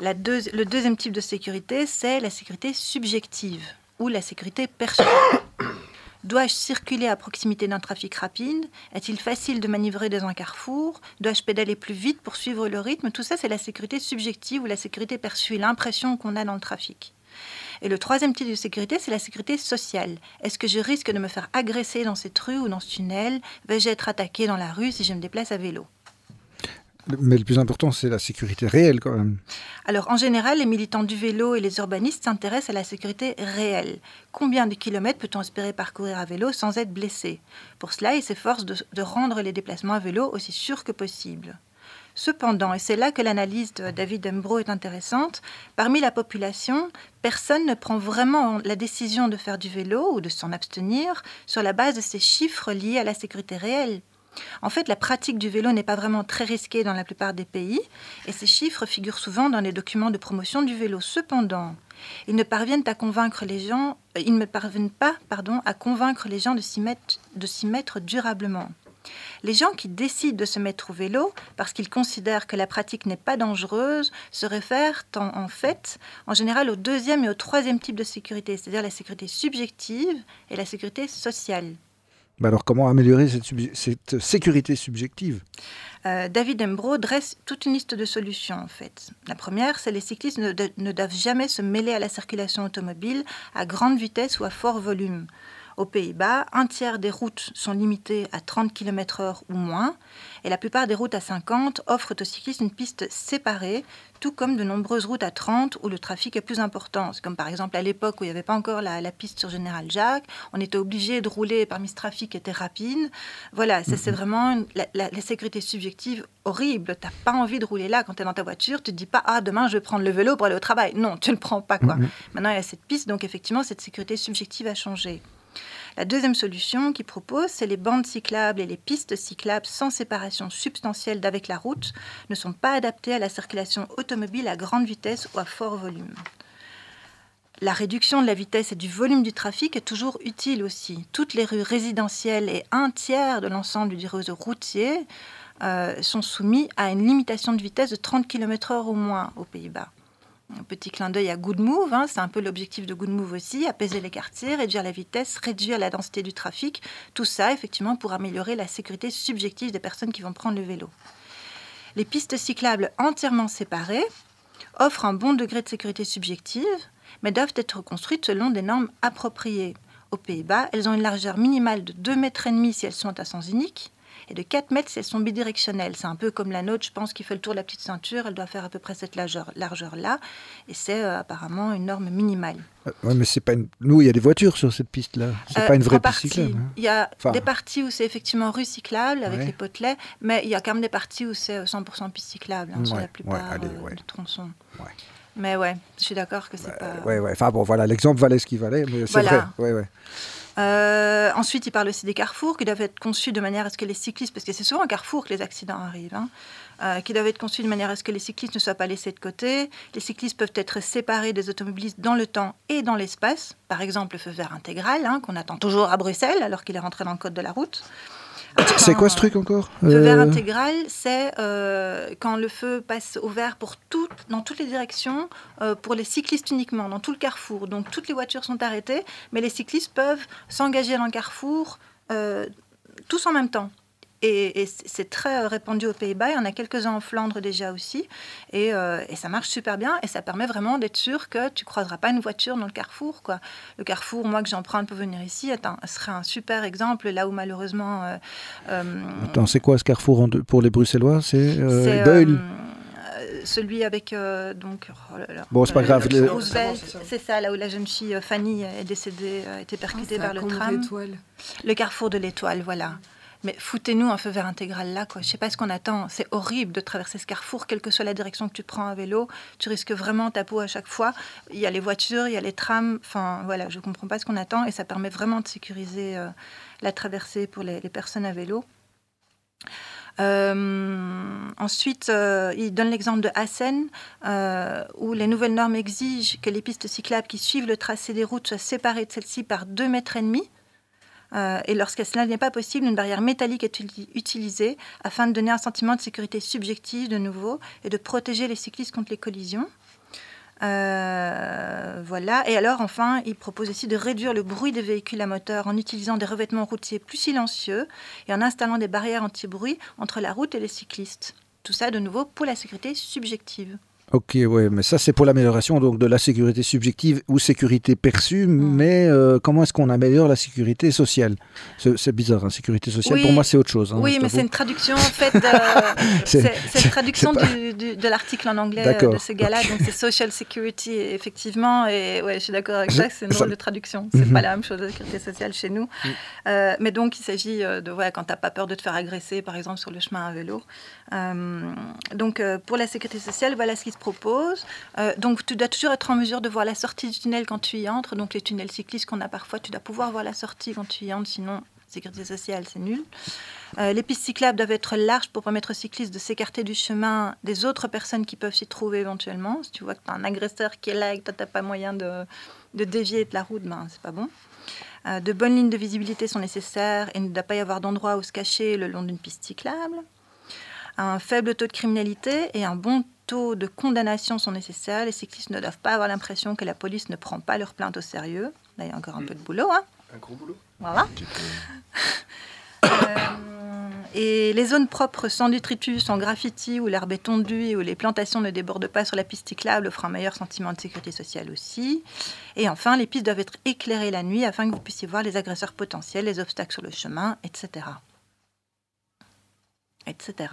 [SPEAKER 2] Le deuxième type de sécurité, c'est la sécurité subjective ou la sécurité personnelle. [coughs] Dois-je circuler à proximité d'un trafic rapide? Est-il facile de manœuvrer dans un carrefour? Dois-je pédaler plus vite pour suivre le rythme? Tout ça, c'est la sécurité subjective ou la sécurité perçue, l'impression qu'on a dans le trafic. Et le troisième type de sécurité, c'est la sécurité sociale. Est-ce que je risque de me faire agresser dans cette rue ou dans ce tunnel? Vais-je être attaqué dans la rue si je me déplace à vélo?
[SPEAKER 1] Mais le plus important, c'est la sécurité réelle quand même.
[SPEAKER 2] Alors en général, les militants du vélo et les urbanistes s'intéressent à la sécurité réelle. Combien de kilomètres peut-on espérer parcourir à vélo sans être blessé? Pour cela, ils s'efforcent de, de rendre les déplacements à vélo aussi sûrs que possible. Cependant, et c'est là que l'analyse de David Embro est intéressante, parmi la population, personne ne prend vraiment la décision de faire du vélo ou de s'en abstenir sur la base de ces chiffres liés à la sécurité réelle. En fait, la pratique du vélo n'est pas vraiment très risquée dans la plupart des pays, et ces chiffres figurent souvent dans les documents de promotion du vélo. Cependant, ils ne parviennent euh, pas, à convaincre les gens de s'y mettre durablement. Les gens qui décident de se mettre au vélo parce qu'ils considèrent que la pratique n'est pas dangereuse se réfèrent en, fait en général au deuxième et au troisième type de sécurité, c'est-à-dire la sécurité subjective et la sécurité sociale.
[SPEAKER 1] alors comment améliorer cette, sécurité subjective?
[SPEAKER 2] Euh, David Embro dresse toute une liste de solutions en fait. La première, c'est les cyclistes ne doivent jamais se mêler à la circulation automobile à grande vitesse ou à fort volume. Aux Pays-Bas, un tiers des routes sont limitées à 30 km/h ou moins, et la plupart des routes à 50 offrent aux cyclistes une piste séparée, tout comme de nombreuses routes à 30 où le trafic est plus important. comme par exemple à l'époque où il n'y avait pas encore la, piste sur Général Jacques, on était obligé de rouler parmi ce trafic qui était rapide. Voilà, ça c'est mhm. vraiment la, sécurité subjective horrible. Tu n'as pas envie de rouler là quand tu es dans ta voiture, tu te dis pas ah demain je vais prendre le vélo pour aller au travail. Non, tu ne le prends pas quoi. Mhm. Maintenant il y a cette piste, donc effectivement cette sécurité subjective a changé. La deuxième solution qu'il propose, c'est les bandes cyclables et les pistes cyclables sans séparation substantielle d'avec la route ne sont pas adaptées à la circulation automobile à grande vitesse ou à fort volume. La réduction de la vitesse et du volume du trafic est toujours utile aussi. Toutes les rues résidentielles et un tiers de l'ensemble du réseau routier euh, sont soumis à une limitation de vitesse de 30 km/h au moins aux Pays-Bas. Un petit clin d'œil à Good Move, hein, c'est un peu l'objectif de Good Move aussi, apaiser les quartiers, réduire la vitesse, réduire la densité du trafic, tout ça effectivement pour améliorer la sécurité subjective des personnes qui vont prendre le vélo. Les pistes cyclables entièrement séparées offrent un bon degré de sécurité subjective, mais doivent être construites selon des normes appropriées. Aux Pays-Bas, elles ont une largeur minimale de 2,5 mètres si elles sont à sens unique, et de 4 mètres elles sont bidirectionnelles. C'est un peu comme la nôtre, je pense, qui fait le tour de la petite ceinture. Elle doit faire à peu près cette largeur-là. et c'est euh, apparemment une norme minimale.
[SPEAKER 1] Euh, oui, mais c'est pas une... nous, il y a des voitures sur cette piste-là. C'est n'est pas une vraie piste cyclable. Hein.
[SPEAKER 2] Il y a des parties où c'est effectivement rue cyclable avec les potelets, mais il y a quand même des parties où c'est 100% piste cyclable hein, sur la plupart du tronçon. Mais ouais, je suis d'accord que c'est
[SPEAKER 1] bah,
[SPEAKER 2] pas.
[SPEAKER 1] Ouais, ouais. Enfin bon, voilà, l'exemple valait ce qu'il valait, mais c'est vrai. Ouais, ouais.
[SPEAKER 2] Euh, ensuite, il parle aussi des carrefours qui doivent être conçus de manière à ce que les cyclistes, parce que c'est souvent un carrefour que les accidents arrivent, hein, euh, qui doivent être conçus de manière à ce que les cyclistes ne soient pas laissés de côté. Les cyclistes peuvent être séparés des automobilistes dans le temps et dans l'espace. Par exemple, le feu vert intégral, hein, qu'on attend toujours à Bruxelles alors qu'il est rentré dans le code de la route.
[SPEAKER 1] C'est quoi ce truc encore
[SPEAKER 2] Le vert euh, intégral, c'est euh, quand le feu passe au vert pour tout, dans toutes les directions, euh, pour les cyclistes uniquement, dans tout le carrefour. Donc toutes les voitures sont arrêtées, mais les cyclistes peuvent s'engager dans le carrefour tous en même temps. Et, c'est très répandu aux Pays-Bas. Il y en a quelques-uns en Flandre déjà aussi. Et, euh, ça marche super bien. Et ça permet vraiment d'être sûr que tu croiseras pas une voiture dans le carrefour. Quoi. Le carrefour, moi que j'emprunte pour venir ici, attends, serait un super exemple là où malheureusement. Euh,
[SPEAKER 1] euh, attends, c'est quoi ce carrefour pour les Bruxellois? C'est
[SPEAKER 2] Beul celui avec donc
[SPEAKER 1] oh bon c'est pas grave
[SPEAKER 2] c'est ça là où la jeune fille Fanny est décédée a été percutée ah, par le tram le carrefour de l'étoile voilà mais foutez-nous un feu vert intégral là, quoi. Je sais pas ce qu'on attend. C'est horrible de traverser ce carrefour, quelle que soit la direction que tu prends à vélo. Tu risques vraiment ta peau à chaque fois. Il y a les voitures, il y a les trams. Enfin, voilà, je comprends pas ce qu'on attend et ça permet vraiment de sécuriser euh, la traversée pour les, personnes à vélo. Euh, ensuite, euh, il donne l'exemple de Assen, où les nouvelles normes exigent que les pistes cyclables qui suivent le tracé des routes soient séparées de celles-ci par 2,5 mètres et demi. Euh, et lorsque cela n'est pas possible, une barrière métallique est utilisée afin de donner un sentiment de sécurité subjective de nouveau et de protéger les cyclistes contre les collisions. Euh, voilà. Et alors, enfin, il propose aussi de réduire le bruit des véhicules à moteur en utilisant des revêtements routiers plus silencieux et en installant des barrières anti-bruit entre la route et les cyclistes. Tout ça, de nouveau, pour la sécurité subjective.
[SPEAKER 1] Ok, ouais, mais ça c'est pour l'amélioration donc de la sécurité subjective ou sécurité perçue, mm. mais euh, comment est-ce qu'on améliore la sécurité sociale? C'est bizarre, hein, sécurité sociale pour moi c'est autre chose.
[SPEAKER 2] Hein, oui, mais c'est une traduction en fait, [laughs] c'est une traduction de l'article en anglais de ce gars-là, donc c'est social security effectivement, et ouais, je suis d'accord avec ça, c'est une drôle de traduction, c'est mhm. pas la même chose la sécurité sociale chez nous, mm. euh, mais donc il s'agit euh, de ouais, quand t'as pas peur de te faire agresser par exemple sur le chemin à vélo. donc pour la sécurité sociale, voilà ce qui se propose. Euh, donc tu dois toujours être en mesure de voir la sortie du tunnel quand tu y entres. Donc les tunnels cyclistes qu'on a parfois, tu dois pouvoir voir la sortie quand tu y entres, sinon sécurité sociale, c'est nul. Euh, les pistes cyclables doivent être larges pour permettre aux cyclistes de s'écarter du chemin des autres personnes qui peuvent s'y trouver éventuellement. Si tu vois que tu as un agresseur qui est là et que tu n'as pas moyen de, de, dévier de la route, ben, c'est pas bon. Euh, de bonnes lignes de visibilité sont nécessaires et il ne doit pas y avoir d'endroit où se cacher le long d'une piste cyclable. Un faible taux de criminalité et un bon de condamnation sont nécessaires. Les cyclistes ne doivent pas avoir l'impression que la police ne prend pas leur plainte au sérieux. Là, il y a encore un peu de boulot. Hein.
[SPEAKER 4] Un gros boulot.
[SPEAKER 2] Voilà. Euh, et les zones propres sans détritus, sans graffiti, où l'herbe est tondue et où les plantations ne débordent pas sur la piste cyclable offrent un meilleur sentiment de sécurité sociale aussi. Et enfin, les pistes doivent être éclairées la nuit afin que vous puissiez voir les agresseurs potentiels, les obstacles sur le chemin, etc. Etc.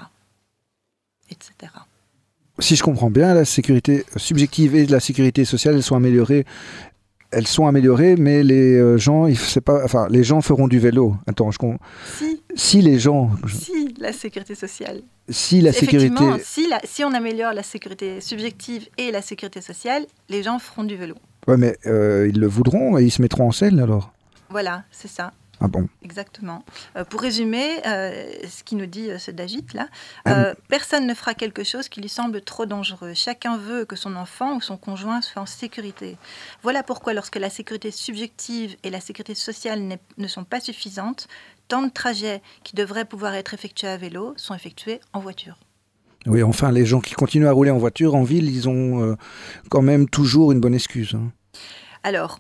[SPEAKER 2] Etc
[SPEAKER 1] si je comprends bien, la sécurité subjective et la sécurité sociale, elles sont améliorées. Elles sont améliorées, mais les euh, gens, c'est pas, enfin, les gens feront du vélo. Attends, je
[SPEAKER 2] si.
[SPEAKER 1] si les gens.
[SPEAKER 2] Si la sécurité sociale.
[SPEAKER 1] Si la sécurité.
[SPEAKER 2] Si, la, si on améliore la sécurité subjective et la sécurité sociale, les gens feront du vélo.
[SPEAKER 1] Ouais, mais euh, ils le voudront et ils se mettront en selle alors?
[SPEAKER 2] Voilà, c'est ça.
[SPEAKER 1] Ah bon
[SPEAKER 2] Exactement. Euh, pour résumer, euh, ce qui nous dit euh, ce Dagit là, ah personne ne fera quelque chose qui lui semble trop dangereux. Chacun veut que son enfant ou son conjoint soit en sécurité. Voilà pourquoi lorsque la sécurité subjective et la sécurité sociale ne sont pas suffisantes, tant de trajets qui devraient pouvoir être effectués à vélo sont effectués en voiture.
[SPEAKER 1] Oui, enfin, les gens qui continuent à rouler en voiture en ville, ils ont quand même toujours une bonne excuse. Hein.
[SPEAKER 2] Alors,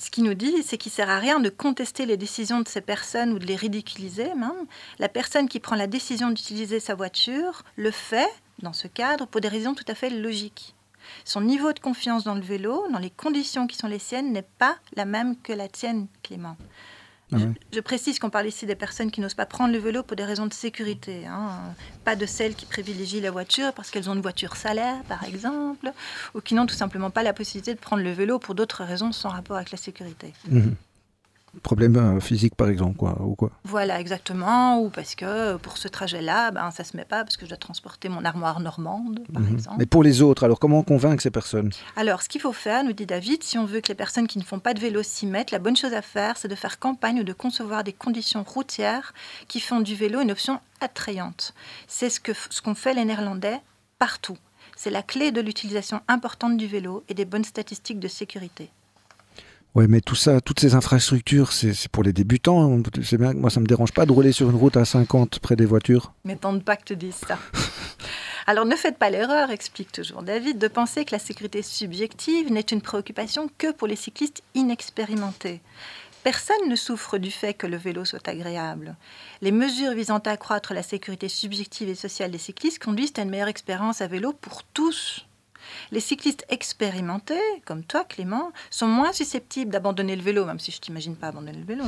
[SPEAKER 2] ce qu'il nous dit, c'est qu'il sert à rien de contester les décisions de ces personnes ou de les ridiculiser même. La personne qui prend la décision d'utiliser sa voiture le fait, dans ce cadre, pour des raisons tout à fait logiques. Son niveau de confiance dans le vélo, dans les conditions qui sont les siennes, n'est pas la même que la tienne, Clément. Ah je, précise qu'on parle ici des personnes qui n'osent pas prendre le vélo pour des raisons de sécurité, hein. pas de celles qui privilégient la voiture parce qu'elles ont une voiture salaire, par exemple, ou qui n'ont tout simplement pas la possibilité de prendre le vélo pour d'autres raisons sans rapport avec la sécurité. Mhm.
[SPEAKER 1] Problème euh, physique par exemple quoi, ou quoi
[SPEAKER 2] Voilà, exactement. Ou parce que pour ce trajet-là, ben, ça ne se met pas parce que je dois transporter mon armoire normande, par
[SPEAKER 1] Mhm.
[SPEAKER 2] exemple.
[SPEAKER 1] Mais pour les autres, alors comment convaincre ces personnes?
[SPEAKER 2] Alors, ce qu'il faut faire, nous dit David, si on veut que les personnes qui ne font pas de vélo s'y mettent, la bonne chose à faire, c'est de faire campagne ou de concevoir des conditions routières qui font du vélo une option attrayante. C'est ce que ce qu'ont fait les Néerlandais partout. C'est la clé de l'utilisation importante du vélo et des bonnes statistiques de sécurité.
[SPEAKER 1] Ouais, mais tout ça, toutes ces infrastructures, c'est pour les débutants. C'est bien, moi, ça me dérange pas de rouler sur une route à 50 près des voitures.
[SPEAKER 2] Mais tant de pas que te disent ça. [laughs] Alors ne faites pas l'erreur, explique toujours David, de penser que la sécurité subjective n'est une préoccupation que pour les cyclistes inexpérimentés. Personne ne souffre du fait que le vélo soit agréable. Les mesures visant à accroître la sécurité subjective et sociale des cyclistes conduisent à une meilleure expérience à vélo pour tous. Les cyclistes expérimentés, comme toi Clément, sont moins susceptibles d'abandonner le vélo, même si je t'imagine pas abandonner le vélo,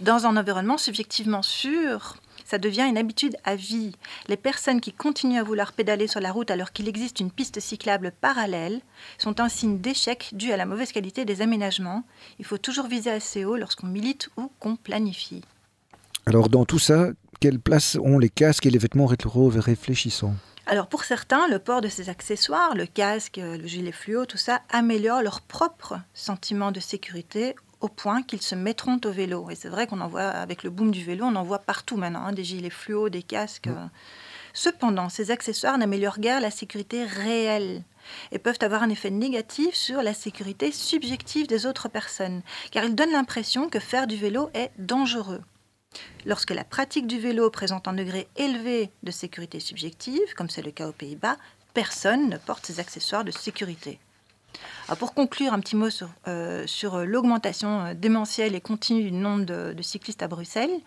[SPEAKER 2] dans un environnement subjectivement sûr. Ça devient une habitude à vie. Les personnes qui continuent à vouloir pédaler sur la route alors qu'il existe une piste cyclable parallèle sont un signe d'échec dû à la mauvaise qualité des aménagements. Il faut toujours viser assez haut lorsqu'on milite ou qu'on planifie.
[SPEAKER 1] Alors dans tout ça, quelle place ont les casques et les vêtements rétro-réfléchissants?
[SPEAKER 2] Alors pour certains, le port de ces accessoires, le casque, le gilet fluo, tout ça, améliore leur propre sentiment de sécurité au point qu'ils se mettront au vélo. Et c'est vrai qu'on en voit, avec le boom du vélo, on en voit partout maintenant, hein, des gilets fluo, des casques. euh. Cependant, ces accessoires n'améliorent guère la sécurité réelle et peuvent avoir un effet négatif sur la sécurité subjective des autres personnes, car ils donnent l'impression que faire du vélo est dangereux. Lorsque la pratique du vélo présente un degré élevé de sécurité subjective, comme c'est le cas aux Pays-Bas, personne ne porte ces accessoires de sécurité. Alors pour conclure, un petit mot sur, euh, euh, l'augmentation euh, démentielle et continue du nombre de, de cyclistes à Bruxelles.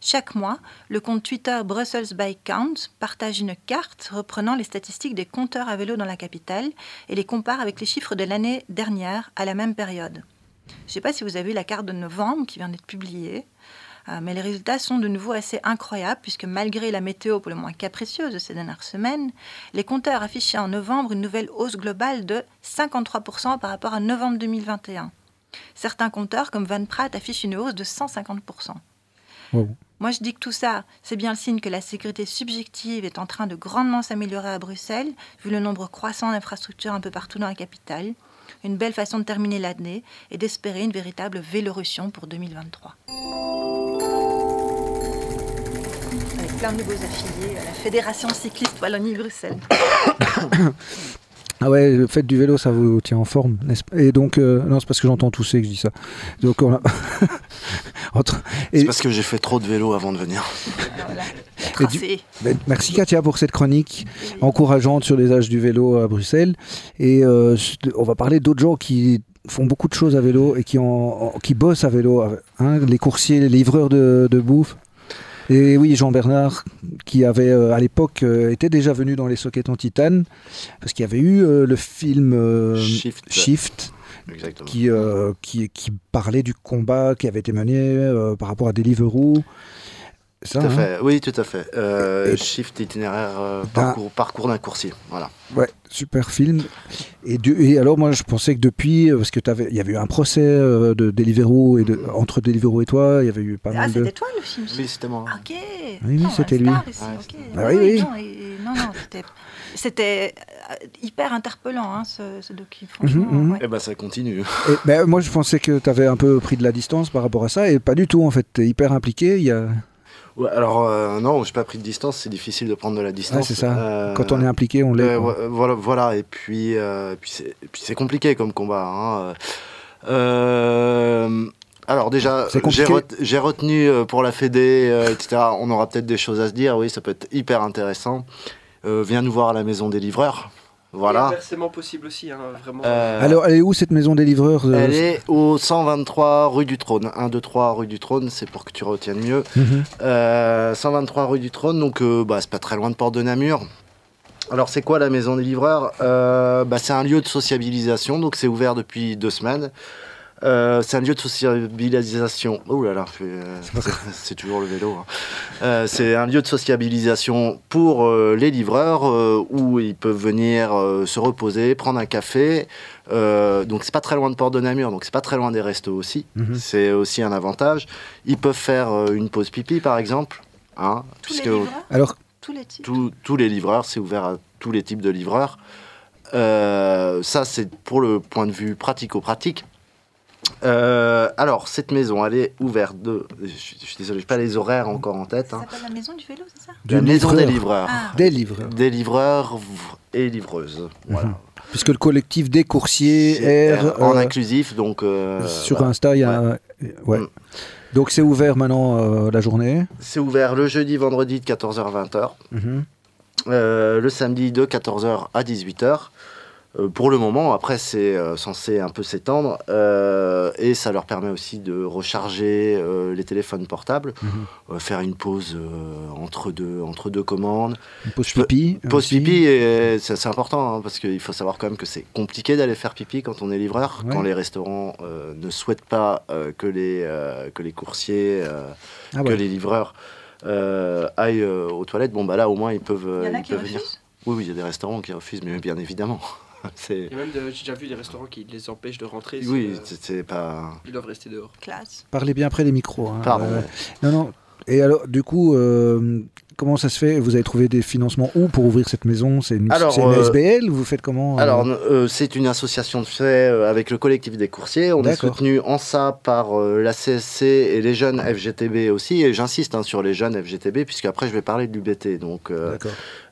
[SPEAKER 2] Chaque mois, le compte Twitter Brussels Bike Count partage une carte reprenant les statistiques des compteurs à vélo dans la capitale et les compare avec les chiffres de l'année dernière à la même période. Je ne sais pas si vous avez vu la carte de novembre qui vient d'être publiée. Euh, mais les résultats sont de nouveau assez incroyables puisque malgré la météo pour le moins capricieuse de ces dernières semaines, les compteurs affichaient en novembre une nouvelle hausse globale de 53% par rapport à novembre 2021. Certains compteurs comme Van Pratt affichent une hausse de 150%.
[SPEAKER 1] Wow.
[SPEAKER 2] Moi, je dis que tout ça, c'est bien le signe que la sécurité subjective est en train de grandement s'améliorer à Bruxelles, vu le nombre croissant d'infrastructures un peu partout dans la capitale. Une belle façon de terminer l'année et d'espérer une véritable vélorussion pour 2023. Avec plein de nouveaux affiliés à la Fédération cycliste Wallonie-Bruxelles. [coughs] [coughs] [coughs]
[SPEAKER 1] Ah ouais, le fait du vélo, ça vous tient en forme, n'est-ce pas? Et donc, euh, non, c'est parce que j'entends tousser que je dis ça. Donc, on a... [laughs] Entre...
[SPEAKER 5] C'est
[SPEAKER 1] Et-
[SPEAKER 5] parce que j'ai fait trop de vélo avant de venir. [laughs]
[SPEAKER 2] Voilà.
[SPEAKER 1] Du-. Ben, merci Katia pour cette chronique encourageante sur les âges du vélo à Bruxelles. Et euh, on va parler d'autres gens qui font beaucoup de choses à vélo et qui, en- qui bossent à vélo. hein, les coursiers, les livreurs de, de bouffe. Et oui, Jean-Bernard, qui avait euh, à l'époque euh, était déjà venu dans les sockets en titane, parce qu'il y avait eu euh, le film euh,
[SPEAKER 5] Shift.
[SPEAKER 1] Qui, qui, qui parlait du combat qui avait été mené par rapport à Deliveroo. Ça,
[SPEAKER 5] Tout à
[SPEAKER 1] hein
[SPEAKER 5] fait. Oui, tout à fait. Euh,
[SPEAKER 1] Et-
[SPEAKER 5] shift itinéraire, euh,
[SPEAKER 1] Ah.
[SPEAKER 5] parcours, parcours d'un coursier. Voilà.
[SPEAKER 1] Ouais, super film. Et, du- et alors moi je pensais que depuis, euh, parce que il y avait eu un procès euh, de Deliveroo et de, entre Deliveroo et toi, il y avait eu pas
[SPEAKER 2] Ah,
[SPEAKER 1] mal de.
[SPEAKER 2] c'était toi le film
[SPEAKER 5] Oui, c'était moi.
[SPEAKER 2] Ok.
[SPEAKER 1] oui, c'était lui.
[SPEAKER 2] star
[SPEAKER 5] Ouais,
[SPEAKER 2] ok.
[SPEAKER 1] Bah oui, oui.
[SPEAKER 2] Non, et- non, non, c'était- c'était euh, hyper interpellant hein, ce, ce docu, franchement. Ouais.
[SPEAKER 5] Eh ben, ça continue.
[SPEAKER 1] Et, ben, moi je pensais que tu avais un peu pris de la distance par rapport à ça, et pas du tout en fait. Tu es hyper impliqué. Il y a...
[SPEAKER 5] Ouais, alors, euh, non, j'ai pas pris de distance. C'est difficile de prendre de la distance.
[SPEAKER 1] Ouais, c'est ça.
[SPEAKER 5] Euh,
[SPEAKER 1] Quand on est impliqué, on l'est.
[SPEAKER 5] Euh, ouais, voilà, voilà, et puis, euh, puis c'est et puis c'est compliqué comme combat. hein. Alors déjà, j'ai ret- j'ai retenu pour la Fédé, etc. On aura peut-être des choses à se dire. Oui, ça peut être hyper intéressant. Viens nous voir à la maison des livreurs. Voilà.
[SPEAKER 4] inversement possible aussi, hein, vraiment.
[SPEAKER 5] Euh,
[SPEAKER 1] Alors, elle est où cette maison des livreurs euh,
[SPEAKER 5] elle est au 123 rue du Trône. 1, 2, 3 rue du Trône, c'est pour que tu retiennes mieux.
[SPEAKER 1] Mhm.
[SPEAKER 5] Euh, 123 rue du Trône, donc euh, bah, c'est pas très loin de Porte de Namur. Alors c'est quoi la maison des livreurs? Euh, bah, C'est un lieu de sociabilisation, donc c'est ouvert depuis deux semaines. Euh, c'est un lieu de sociabilisation. Oh là là, euh, c'est toujours le vélo. Hein. Euh, c'est un lieu de sociabilisation pour les livreurs où ils peuvent venir se reposer, prendre un café. donc c'est pas très loin de Port de Namur, donc c'est pas très loin des restos aussi.
[SPEAKER 1] Mhm.
[SPEAKER 5] C'est aussi un avantage. Ils peuvent faire une pause pipi par exemple. Hein,
[SPEAKER 2] tous les livreurs
[SPEAKER 1] Alors,
[SPEAKER 2] tous les types.
[SPEAKER 5] tous les livreurs, c'est ouvert à tous les types de livreurs. ça, c'est pour le point de vue pratico-pratique. Euh, alors, cette maison, elle est ouverte de. Je, suis désolé, je n'ai pas les horaires encore en tête.
[SPEAKER 2] Ça s'appelle la maison du vélo, c'est ça?
[SPEAKER 5] La maison des livreurs.
[SPEAKER 2] Ah.
[SPEAKER 1] Des livreurs.
[SPEAKER 5] Des livreurs et livreuses. Voilà.
[SPEAKER 1] Mhm. Puisque le collectif des coursiers
[SPEAKER 5] C'est
[SPEAKER 1] R,
[SPEAKER 5] en
[SPEAKER 1] euh,
[SPEAKER 5] inclusif, donc. euh,
[SPEAKER 1] sur
[SPEAKER 5] voilà.
[SPEAKER 1] Insta, il y a. Ouais.
[SPEAKER 5] Mm.
[SPEAKER 1] Donc c'est ouvert maintenant euh, la journée?
[SPEAKER 5] C'est ouvert le jeudi, vendredi de 14h à 20h.
[SPEAKER 1] Mhm.
[SPEAKER 5] Euh, le samedi de 14h à 18h. Euh, pour le moment, après c'est euh, censé un peu s'étendre euh, et ça leur permet aussi de recharger euh, les téléphones portables,
[SPEAKER 1] Mhm.
[SPEAKER 5] euh, faire une pause euh, entre, deux, entre deux commandes.
[SPEAKER 1] Une pause pipi.
[SPEAKER 5] Pause
[SPEAKER 1] aussi.
[SPEAKER 5] pipi, c'est important hein, parce qu'il faut savoir quand même que c'est compliqué d'aller faire pipi quand on est livreur,
[SPEAKER 1] Ouais.
[SPEAKER 5] quand les restaurants euh, ne souhaitent pas euh, que, les, euh, que les coursiers, euh,
[SPEAKER 1] Ah
[SPEAKER 5] que
[SPEAKER 1] ouais.
[SPEAKER 5] les livreurs euh, aillent euh, aux toilettes. Bon, bah là au moins ils peuvent, euh,
[SPEAKER 2] Il y en a
[SPEAKER 5] ils
[SPEAKER 2] qui
[SPEAKER 5] peuvent venir. Oui, oui, il y a des restaurants qui refusent, mais bien évidemment. [laughs] c'est...
[SPEAKER 4] Il y a même, de- j'ai déjà vu des restaurants qui les empêchent de rentrer.
[SPEAKER 5] Oui,
[SPEAKER 4] c'est, euh,
[SPEAKER 5] c'est pas.
[SPEAKER 4] ils doivent rester dehors.
[SPEAKER 2] Classe.
[SPEAKER 1] Parlez bien près les micros. hein.
[SPEAKER 5] Pardon.
[SPEAKER 1] Euh, non, non. Et alors, du coup, euh, comment ça se fait? Vous avez trouvé des financements où pour ouvrir cette maison? C'est une,
[SPEAKER 5] Alors,
[SPEAKER 1] une
[SPEAKER 5] euh,
[SPEAKER 1] SBL Vous faites comment euh?
[SPEAKER 5] Alors, euh, c'est une association de fait avec le collectif des coursiers. On est soutenu en ça par la CSC et les jeunes FGTB aussi. Et j'insiste hein, sur les jeunes FGTB, puisque après je vais parler de l'UBT. Donc,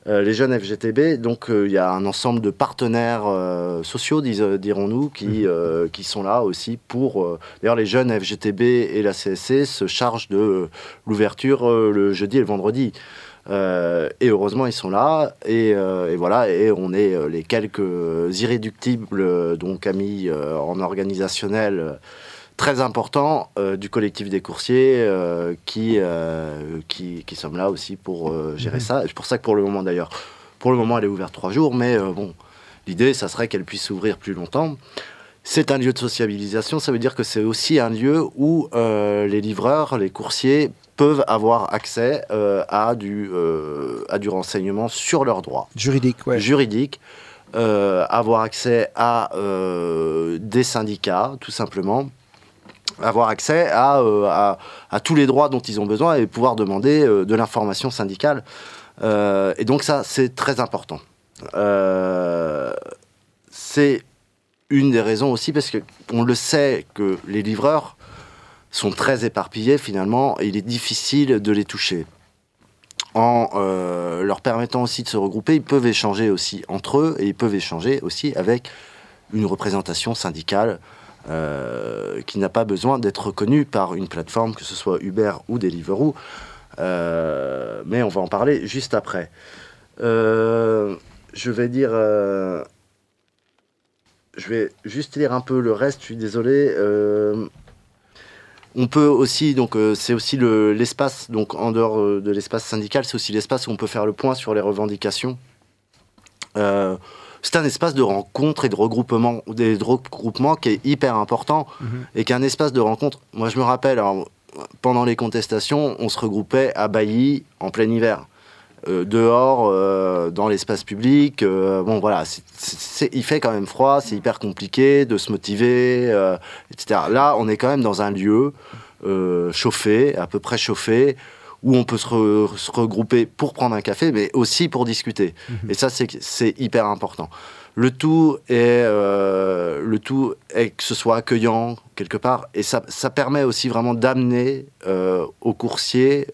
[SPEAKER 5] euh, les jeunes FGTB, donc euh, il y a un ensemble de partenaires euh, sociaux, dirons-nous, qui, euh, qui sont là aussi pour. D'ailleurs, les jeunes FGTB et la CSC se chargent de l'ouverture le jeudi et le vendredi. Euh, et heureusement, ils sont là. Et, euh, et voilà, et on est euh, les quelques irréductibles, donc amis euh, en organisationnel très importants euh, du collectif des coursiers qui, qui, qui sommes là aussi pour gérer
[SPEAKER 1] Mhm.
[SPEAKER 5] ça. C'est pour ça que pour le moment, d'ailleurs, pour le moment, elle est ouverte trois jours, mais bon, l'idée, ça serait qu'elle puisse s'ouvrir plus longtemps. C'est un lieu de sociabilisation, ça veut dire que c'est aussi un lieu où les livreurs, les coursiers peuvent avoir accès euh, à, du, euh, à du renseignement sur leurs droits
[SPEAKER 1] Juridique, ouais.
[SPEAKER 5] juridiques, euh, avoir accès à des syndicats, tout simplement, avoir accès à, à, à tous les droits dont ils ont besoin et pouvoir demander de l'information syndicale. Et donc ça, c'est très important. C'est une des raisons aussi parce qu'on le sait que les livreurs sont très éparpillés finalement et il est difficile de les toucher. En euh, leur permettant aussi de se regrouper, ils peuvent échanger aussi entre eux et ils peuvent échanger aussi avec une représentation syndicale euh, qui n'a pas besoin d'être reconnue par une plateforme, que ce soit Uber ou Deliveroo. Euh, mais on va en parler juste après. Je vais dire. je vais juste lire un peu le reste, je suis désolé. On peut aussi, donc euh, c'est aussi le- l'espace, donc en dehors euh, de l'espace syndical, c'est aussi l'espace où on peut faire le point sur les revendications. Euh, c'est un espace de rencontre et de regroupement, des regroupements qui est hyper important
[SPEAKER 1] Mhm.
[SPEAKER 5] et qui est un espace de rencontre. Moi, je me rappelle, alors, pendant les contestations, on se regroupait à Bailly en plein hiver. Euh, dehors, euh, dans l'espace public. euh, bon, voilà, il fait quand même froid, c'est hyper compliqué de se motiver, etc. Là, on est quand même dans un lieu chauffé, à peu près chauffé, où on peut se, re- se regrouper pour prendre un café, mais aussi pour discuter. Et ça, c'est hyper important. Le tout est, le tout est que ce soit accueillant quelque part, et ça, ça permet aussi vraiment d'amener aux coursiers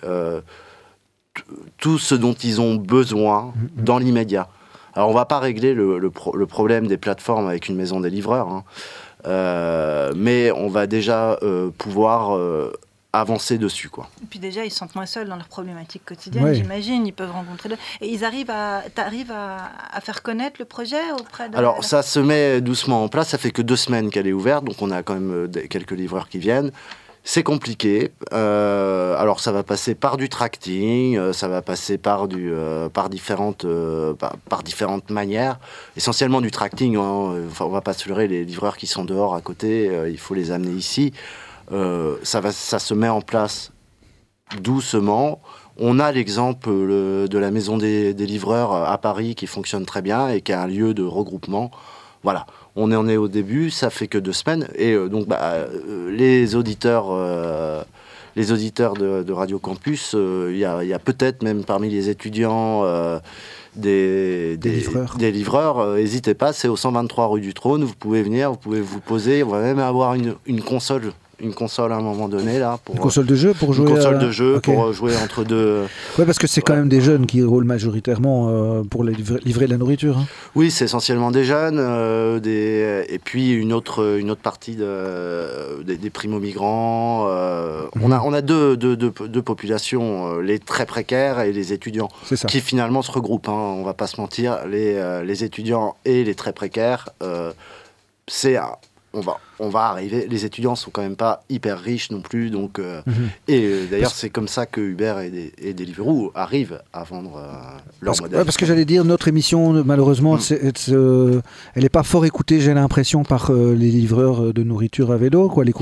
[SPEAKER 5] tout ce dont ils ont besoin dans l'immédiat. Alors, on va pas régler le, le pro- le problème des plateformes avec une maison des livreurs, hein. Euh, mais on va déjà euh, pouvoir euh, avancer dessus, quoi.
[SPEAKER 2] Et puis déjà, ils se sentent moins seuls dans leurs problématiques quotidiennes,
[SPEAKER 1] Ouais.
[SPEAKER 2] j'imagine. Ils peuvent rencontrer d'autres. Et ils arrivent à, t'arrives à, à faire connaître le projet auprès de.
[SPEAKER 5] Alors ça se met doucement en place, ça fait que deux semaines qu'elle est ouverte, donc on a quand même quelques livreurs qui viennent. C'est compliqué. Euh, alors ça va passer par du tracting, euh, ça va passer euh, par, différentes, manières. Essentiellement du tracting. Hein. Enfin, on va pas se les livreurs qui sont dehors à côté, il faut les amener ici. ça se met en place doucement. On a l'exemple de la maison des, des, livreurs à Paris qui fonctionne très bien et qui est un lieu de regroupement. Voilà, on en est au début, ça fait que deux semaines. Et euh, donc, bah, euh, les auditeurs, euh, les auditeurs de, Radio Campus, il y a, peut-être même parmi les étudiants des, des, livreurs. N'hésitez pas, c'est au 123 rue du Trône. Vous pouvez venir, vous pouvez vous poser. On va même avoir une, une console une console à un moment donné là pour
[SPEAKER 1] une console de jeu pour jouer
[SPEAKER 5] une console de jeu pour euh, jouer entre deux
[SPEAKER 1] ouais parce que c'est quand même des jeunes qui roulent majoritairement euh, pour livrer, livrer, de la nourriture hein.
[SPEAKER 5] oui c'est essentiellement des jeunes euh, des et puis une autre une autre partie de, des, primo migrants on a on a deux, deux, deux, populations les très précaires et les étudiants qui finalement se regroupent hein, on va pas se mentir les, les étudiants et les très précaires c'est on va, on va arriver. Les étudiants sont quand même pas hyper riches non plus, donc euh, mhm. et euh, d'ailleurs c'est comme ça que Uber et, et Deliveroo arrivent à vendre euh, leur
[SPEAKER 1] parce,
[SPEAKER 5] modèle.
[SPEAKER 1] parce que j'allais dire notre émission malheureusement mm. elle n'est pas fort écoutée, j'ai l'impression par les livreurs de nourriture à vélo quoi. Les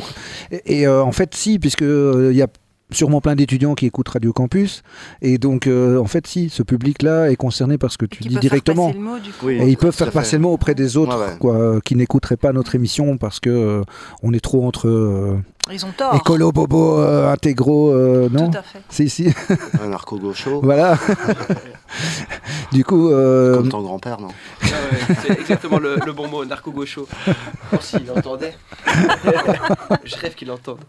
[SPEAKER 1] et, et en fait si puisque il y a sûrement plein d'étudiants qui écoutent Radio Campus. Et donc, euh, en fait, si, ce public-là est concerné par ce que tu dis directement. et ils peuvent faire passer le mot auprès des autres, quoi, qui n'écouteraient pas notre émission parce que euh, on est trop entre. Euh,
[SPEAKER 2] ils ont tort.
[SPEAKER 1] Écolo, bobo, intégraux, non
[SPEAKER 2] Tout à fait.
[SPEAKER 1] Si, si. [laughs]
[SPEAKER 5] Un narco-gaucho.
[SPEAKER 1] voilà. [laughs] du coup.
[SPEAKER 5] Comme ton grand-père, non
[SPEAKER 4] ah C'est exactement le, bon mot, narco-gaucho. Oh, s'il entendait. [laughs] Je rêve qu'il entende.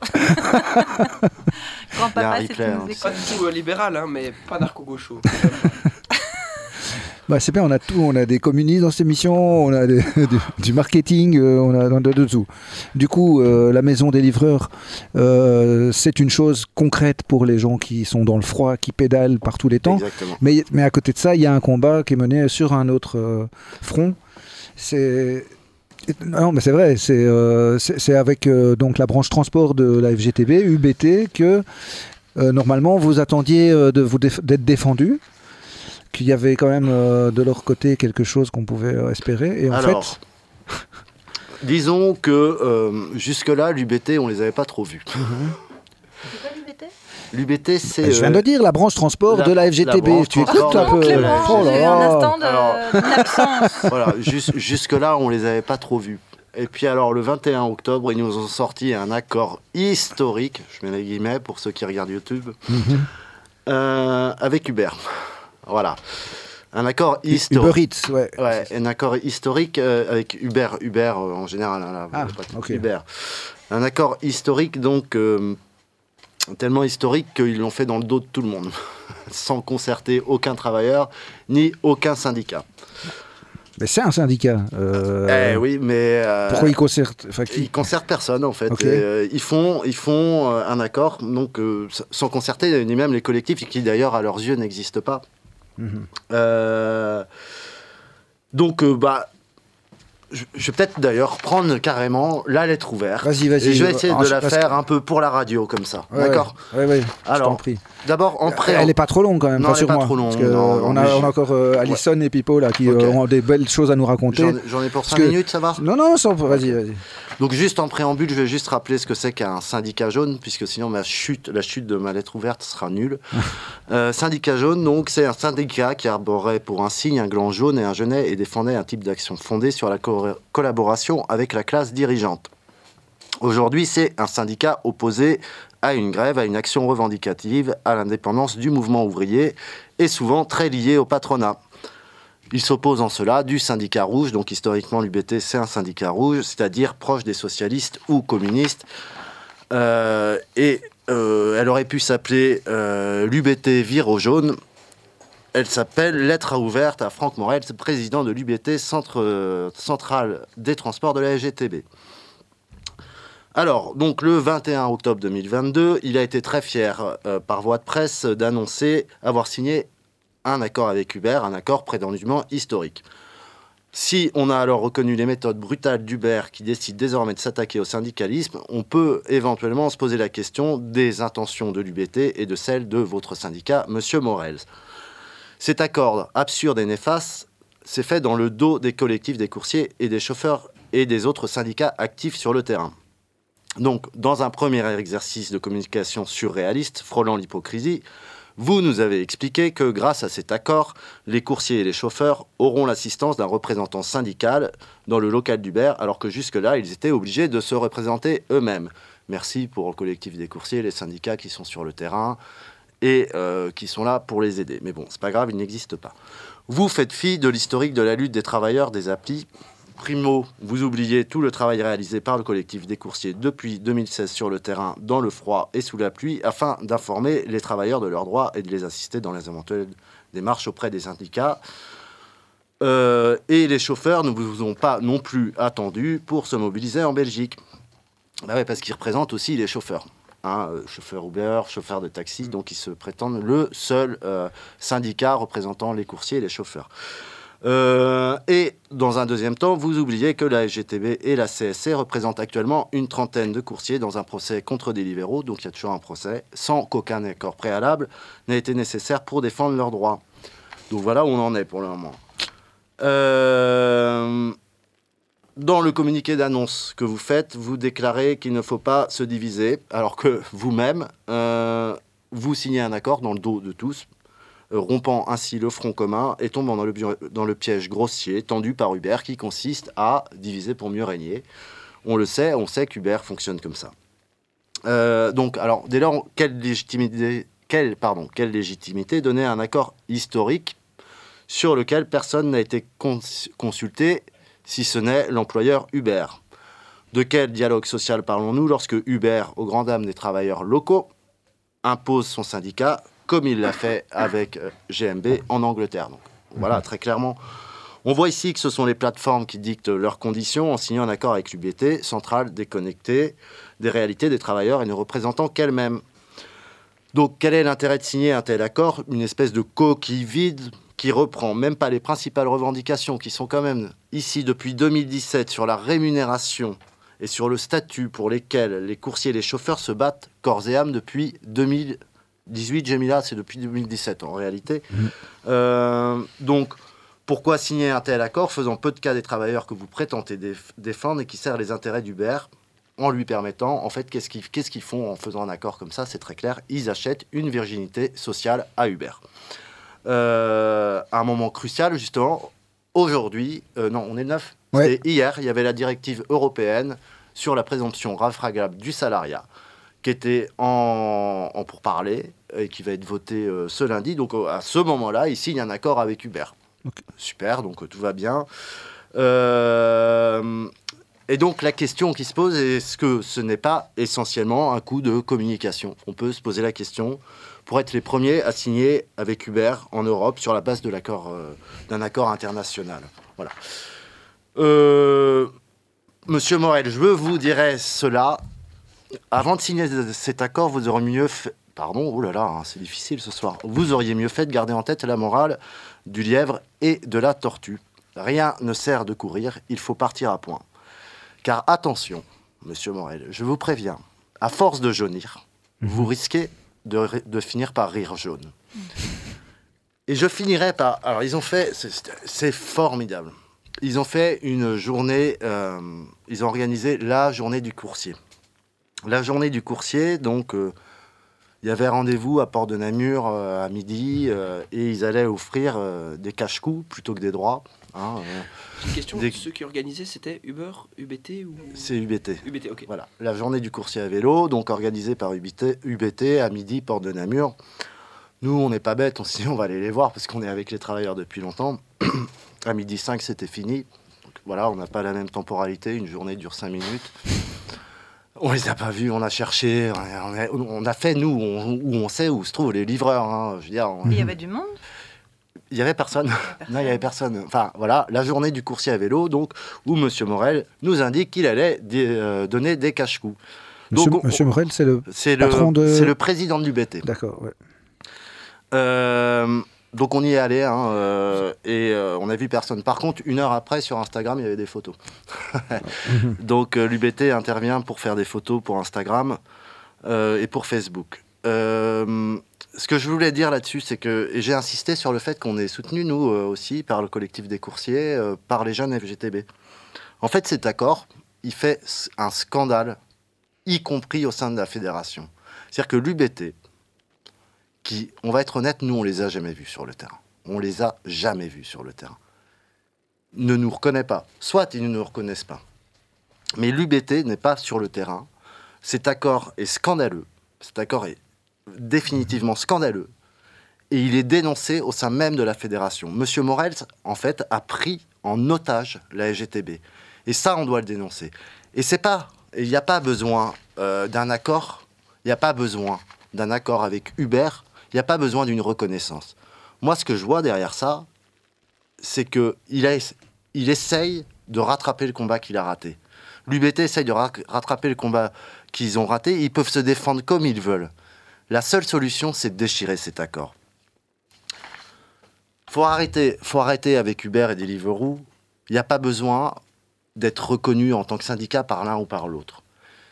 [SPEAKER 2] Grand-papa, c'est
[SPEAKER 4] Pas du tout euh, libéral, hein, mais pas narco-gaucho.
[SPEAKER 1] Bah, c'est bien, on a tout. On a des communistes dans cette émission, on a [laughs] du, marketing, euh, on a de, de, tout. Du coup, euh, la maison des livreurs, c'est une chose concrète pour les gens qui sont dans le froid, qui pédalent par tous les temps. Mais, mais à côté de ça, il y a un combat qui est mené sur un autre front. C'est non, mais c'est vrai, c'est euh, avec euh, donc la branche transport de la FGTB, UBT, que euh, normalement vous attendiez d'être défendu, qu'il y avait quand même de leur côté quelque chose qu'on pouvait espérer. Et en fait. [laughs]
[SPEAKER 5] disons que jusque-là, l'UBT, on les avait pas trop vus. L'UBT, c'est.
[SPEAKER 1] Je viens de dire la branche transport de la FGTB. tu écoutes un peu.
[SPEAKER 2] Oh là là. un instant d'absence. [laughs]
[SPEAKER 5] voilà, jusque-là, on les avait pas trop vus. Et puis alors le 21 octobre, ils nous ont sorti un accord historique, je mets les guillemets pour ceux qui regardent YouTube, mhm. euh, avec Uber. Voilà. Un accord historique.
[SPEAKER 1] Uber Eats, ouais.
[SPEAKER 5] ouais. un accord historique euh, avec Uber, Uber euh, en général. Hein,
[SPEAKER 1] ah,
[SPEAKER 5] Uber. Un accord historique donc tellement historique qu'ils l'ont fait dans le dos de tout le monde, [laughs] sans concerter aucun travailleur ni aucun syndicat.
[SPEAKER 1] Mais c'est un syndicat.
[SPEAKER 5] Euh, eh oui, mais
[SPEAKER 1] euh, pourquoi ils concertent enfin,
[SPEAKER 5] Ils concertent personne en fait. Euh, ils font, ils font un accord, donc sans concerter ni même les collectifs qui d'ailleurs à leurs yeux n'existent pas. Mhm. donc bah je, vais peut-être d'ailleurs prendre carrément la lettre ouverte.
[SPEAKER 1] Vas-y, vas-y.
[SPEAKER 5] Et je vais essayer de la faire un peu pour la radio, comme ça. D'accord
[SPEAKER 1] Oui, oui. Alors,
[SPEAKER 5] d'abord, en pré.
[SPEAKER 1] Elle n'est pas trop longue quand même,
[SPEAKER 5] non, elle pas trop longue. on,
[SPEAKER 1] a, encore euh, Alison et Pipo là, qui euh, ont des belles choses à nous raconter.
[SPEAKER 5] J'en ai pour 5 minutes, ça va?
[SPEAKER 1] Non, non, vas-y, vas-y.
[SPEAKER 5] Donc juste en préambule, je vais juste rappeler ce que c'est qu'un syndicat jaune, puisque sinon ma chute, la chute de ma lettre ouverte sera nulle. [laughs] Euh, syndicat jaune, donc c'est un syndicat qui arborait pour un signe un gland jaune et un genet et défendait un type d'action fondée sur la collaboration avec la classe dirigeante. Aujourd'hui, c'est un syndicat opposé à une grève, à une action revendicative, à l'indépendance du mouvement ouvrier et souvent très lié au patronat. Il s'oppose en cela du syndicat rouge, donc historiquement l'UBT c'est un syndicat rouge, c'est-à-dire proche des socialistes ou communistes. Euh, et euh, elle aurait pu s'appeler euh, l'UBT Vire au jaune. Elle s'appelle Lettre ouverte à Franck Morel, président de l'UBT, Centre central des transports de la SGTB. Alors, donc le 21 octobre 2022, il a été très fier par voie de presse d'annoncer avoir signé un accord avec Uber, un accord prétendument historique. Si on a alors reconnu les méthodes brutales d'Uber qui décide désormais de s'attaquer au syndicalisme, on peut éventuellement se poser la question des intentions de l'UBT et de celles de votre syndicat, Monsieur Morel. Cet accord absurde et néfaste s'est fait dans le dos des collectifs des coursiers et des chauffeurs et des autres syndicats actifs sur le terrain. Donc, dans un premier exercice de communication surréaliste, frôlant l'hypocrisie, vous nous avez expliqué que grâce à cet accord, les coursiers et les chauffeurs auront l'assistance d'un représentant syndical dans le local d'Uber, alors que jusque-là, ils étaient obligés de se représenter eux-mêmes. Merci pour le collectif des coursiers, les syndicats qui sont sur le terrain et euh, qui sont là pour les aider. Mais bon, c'est pas grave, ils n'existent pas. Vous faites fi de l'historique de la lutte des travailleurs des applis Primo, vous oubliez tout le travail réalisé par le collectif des coursiers depuis 2016 sur le terrain, dans le froid et sous la pluie, afin d'informer les travailleurs de leurs droits et de les assister dans les éventuelles démarches auprès des syndicats. Euh, et les chauffeurs ne vous ont pas non plus attendu pour se mobiliser en Belgique. Bah parce qu'ils représentent aussi les chauffeurs. Hein, euh, chauffeurs Uber, chauffeurs de taxi, donc ils se prétendent le seul euh, syndicat représentant les coursiers et les chauffeurs. Euh, et dans un deuxième temps, vous oubliez que la SGTB et la CSC représentent actuellement une trentaine de coursiers dans un procès contre des libéraux, donc il y a toujours un procès, sans qu'aucun accord préalable n'ait été nécessaire pour défendre leurs droits. Donc voilà où on en est pour le moment. Euh, dans le communiqué d'annonce que vous faites, vous déclarez qu'il ne faut pas se diviser, alors que vous-même, euh, vous signez un accord dans le dos de tous, rompant ainsi le front commun et tombant dans le, piège grossier tendu par Hubert qui consiste à diviser pour mieux régner. On le sait, on sait qu'Hubert fonctionne comme ça. Euh, donc, alors, dès lors, quelle légitimité, quelle, pardon, quelle légitimité donner un accord historique sur lequel personne n'a été consulté, si ce n'est l'employeur Uber De quel dialogue social parlons-nous lorsque Uber, aux grandes dames des travailleurs locaux, impose son syndicat comme il l'a fait avec euh, GMB en Angleterre. Voilà, très clairement. On voit ici que ce sont les plateformes qui dictent leurs conditions en signant un accord avec l'UBT, centrale déconnectée des réalités des travailleurs et ne représentant qu'elle-même. Donc quel est l'intérêt de signer un tel accord? Une espèce de coquille vide qui reprend même pas les principales revendications qui sont quand même ici depuis 2017 sur la rémunération et sur le statut pour lesquels les coursiers et les chauffeurs se battent corps et âme depuis 2000 18, Gemila, c'est depuis 2017 en réalité. Mhm. Euh, donc, pourquoi signer un tel accord faisant peu de cas des travailleurs que vous prétendez défendre et qui sert les intérêts d'Uber en lui permettant, en fait, qu'est-ce qu'ils font en faisant un accord comme ça? C'est très clair, ils achètent une virginité sociale à Uber. Euh, un moment crucial, justement, aujourd'hui, euh, non, on est le 9, hier, il y avait la directive européenne sur la présomption rafragable du salariat qui était en, en pourparler et qui va être voté euh, ce lundi. Donc à ce moment-là, il signe un accord avec Uber. Super, donc euh, tout va bien. Euh, et donc la question qui se pose, est-ce que ce n'est pas essentiellement un coup de communication? On peut se poser la question pour être les premiers à signer avec Uber en Europe sur la base de l'accord, d'un accord international. Voilà. Monsieur Morel, je vous dirais cela avant de signer cet accord, vous auriez mieux fait. Pardon, oh là là, hein, c'est difficile ce soir. Vous auriez mieux fait de garder en tête la morale du lièvre et de la tortue. Rien ne sert de courir, il faut partir à point. Car attention, monsieur Morel, je vous préviens, à force de jaunir, mhm. vous risquez de, finir par rire jaune. Et je finirai par. Alors, ils ont fait. C'est formidable. Ils ont fait une journée. Euh, ils ont organisé la journée du coursier la journée du coursier, donc euh, il y avait rendez-vous à Port de Namur euh, à midi euh, et ils allaient offrir des cache-coups plutôt que des droits.
[SPEAKER 4] Hein, Une question, ceux qui organisaient, c'était Uber, UBT ou...
[SPEAKER 5] C'est UBT.
[SPEAKER 4] UBT, ok.
[SPEAKER 5] Voilà, la journée du coursier à vélo, donc organisée par UBT, UBT à midi, Port de Namur. Nous, on n'est pas bêtes, on dit on va aller les voir parce qu'on est avec les travailleurs depuis longtemps. [clears throat] à midi 5, c'était fini. voilà, on n'a pas la même temporalité, une journée dure 5 minutes. On les a pas vus, on a cherché, on a, fait nous où on sait où se trouvent les livreurs. Hein,
[SPEAKER 2] je veux dire, Il y avait du monde?
[SPEAKER 5] Il y avait personne. [laughs] non, il y avait personne. Enfin, voilà, la journée du coursier à vélo, donc, où M. Morel nous indique qu'il allait euh, donner des cache-coups.
[SPEAKER 1] Monsieur, Morel, c'est le patron de...
[SPEAKER 5] C'est le président de l'UBT.
[SPEAKER 1] D'accord, ouais.
[SPEAKER 5] Euh, Donc on y est allé hein, euh, et euh, on a vu personne. Par contre, une heure après, sur Instagram, il y avait des photos. [laughs] Donc euh, l'UBT intervient pour faire des photos pour Instagram et pour Facebook. ce que je voulais dire là-dessus, c'est que j'ai insisté sur le fait qu'on est soutenu, nous aussi, par le collectif des coursiers, par les jeunes FGTB. En fait, cet accord, il fait un scandale, y compris au sein de la fédération. C'est-à-dire que l'UBT, qui, on va être honnête, nous, on les a jamais vus sur le terrain. On les a jamais vus sur le terrain. Ne nous reconnaît pas. Soit ils ne nous reconnaissent pas. Mais l'UBT n'est pas sur le terrain. Cet accord est scandaleux. Cet accord est définitivement scandaleux. Et il est dénoncé au sein même de la fédération. Monsieur Morel, en fait, a pris en otage la SGTB. Et ça, on doit le dénoncer. Et c'est pas, il n'y a pas besoin euh, d'un accord. Il n'y a pas besoin d'un accord avec Uber il n'y a pas besoin d'une reconnaissance. Moi, ce que je vois derrière ça, c'est qu'il il essaye de rattraper le combat qu'il a raté. L'UBT essaye de rattraper le combat qu'ils ont raté. Ils peuvent se défendre comme ils veulent. La seule solution, c'est de déchirer cet accord. Faut arrêter, faut arrêter avec Uber et Deliveroo. Il n'y a pas besoin d'être reconnu en tant que syndicat par l'un ou par l'autre.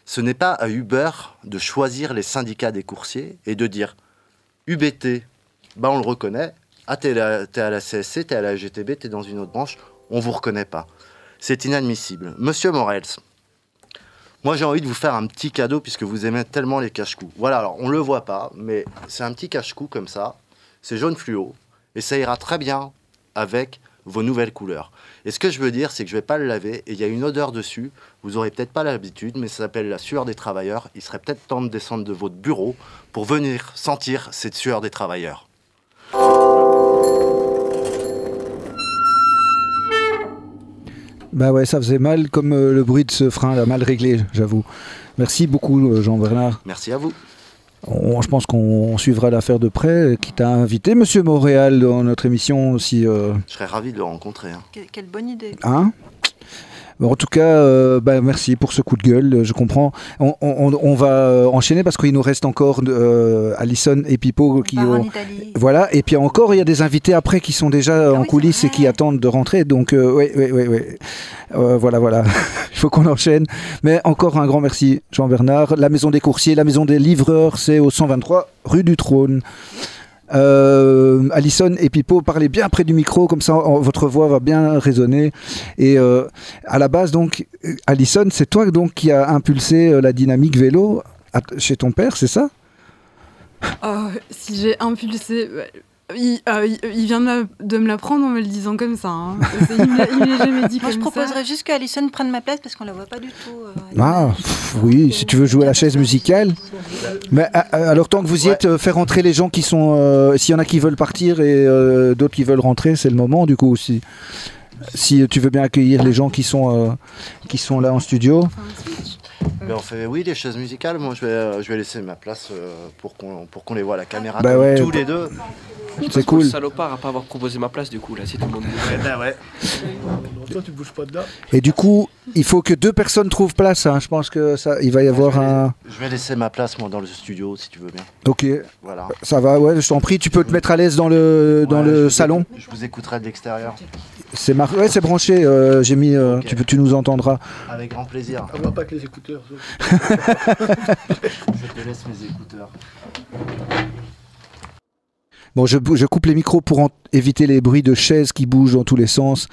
[SPEAKER 5] Ce n'est pas à Uber de choisir les syndicats des coursiers et de dire UBT, bah on le reconnaît. Ah, t'es à la CSC, t'es à la GTB, t'es dans une autre branche, on vous reconnaît pas. C'est inadmissible. Monsieur Morels, moi j'ai envie de vous faire un petit cadeau puisque vous aimez tellement les cache-coups. Voilà, alors on le voit pas, mais c'est un petit cache-cou comme ça. C'est jaune fluo et ça ira très bien avec vos nouvelles couleurs. Et ce que je veux dire, c'est que je vais pas le laver et il y a une odeur dessus. Vous aurez peut-être pas l'habitude, mais ça s'appelle la sueur des travailleurs. Il serait peut-être temps de descendre de votre bureau pour venir sentir cette sueur des travailleurs.
[SPEAKER 1] Bah ouais, ça faisait mal comme euh, le bruit de ce frein là, mal réglé, j'avoue. Merci beaucoup euh, Jean-Bernard.
[SPEAKER 5] Merci à vous
[SPEAKER 1] je pense qu'on suivra l'affaire de près. Qui t'a invité, Monsieur Montréal, dans notre émission aussi. Euh.
[SPEAKER 5] Je serais ravi de le rencontrer. Hein.
[SPEAKER 2] quelle bonne idée.
[SPEAKER 1] Hein? En tout cas, euh, bah, merci pour ce coup de gueule. Je comprends. On, va euh, enchaîner parce qu'il nous reste encore euh, Alison et Pipo qui
[SPEAKER 2] ont...
[SPEAKER 1] voilà. Et puis encore, il y a des invités après qui sont déjà ah en coulisses et qui attendent de rentrer. Donc, oui, oui, oui, oui. voilà, voilà. [laughs] il faut qu'on enchaîne. Mais encore un grand merci, Jean-Bernard. La maison des coursiers, la maison des livreurs, c'est au 123 rue du Trône. Euh, Alison et Pipo, parlez bien près du micro, comme ça votre voix va bien résonner. Et euh, à la base, donc, Alison, c'est toi donc qui a impulsé euh, la dynamique vélo chez ton père, c'est ça?
[SPEAKER 6] Oh, Si j'ai impulsé, euh, il, vient de, me l'apprendre en me le disant comme ça. Hein. Il me l'a jamais dit [laughs]
[SPEAKER 2] Moi, je proposerais juste qu'Alison prenne ma place parce qu'on la voit pas du tout. Euh,
[SPEAKER 1] ah, oui, si tu veux jouer à la chaise musicale. Mais euh, alors, tant que vous y êtes, faire rentrer les gens qui sont. S'il y en a qui veulent partir et d'autres qui veulent rentrer, c'est le moment du coup aussi. Si tu veux bien accueillir les gens qui sont, qui sont là en studio.
[SPEAKER 5] Ben, on fait oui les chaises musicales. Moi je vais, je vais laisser ma place pour qu'on pour qu'on les voit à la caméra
[SPEAKER 1] bah
[SPEAKER 5] tous les deux.
[SPEAKER 1] C'est cool.
[SPEAKER 4] salopard à pas avoir proposé ma place du coup là si tout le monde.
[SPEAKER 5] Ben ouais.
[SPEAKER 3] Toi tu bouges pas de là.
[SPEAKER 1] Et du coup, il faut que deux personnes trouvent place. Hein. Je pense que ça, il va y avoir un.
[SPEAKER 5] Je vais laisser ma place moi dans le studio si tu veux bien.
[SPEAKER 1] Ok.
[SPEAKER 5] Voilà.
[SPEAKER 1] Ça va, ouais. Je t'en prie. Tu peux te mettre à l'aise dans le dans le salon.
[SPEAKER 5] je vous écouterai de l'extérieur.
[SPEAKER 1] C'est mar... ouais, c'est branché. Euh, j'ai mis. Euh, tu peux, tu nous entendras.
[SPEAKER 5] Avec grand plaisir.
[SPEAKER 3] On voit pas que les écouteurs. [laughs] [laughs]
[SPEAKER 5] je te laisse mes écouteurs.
[SPEAKER 1] Bon, je, coupe les micros pour éviter les bruits de chaises qui bougent dans tous les sens.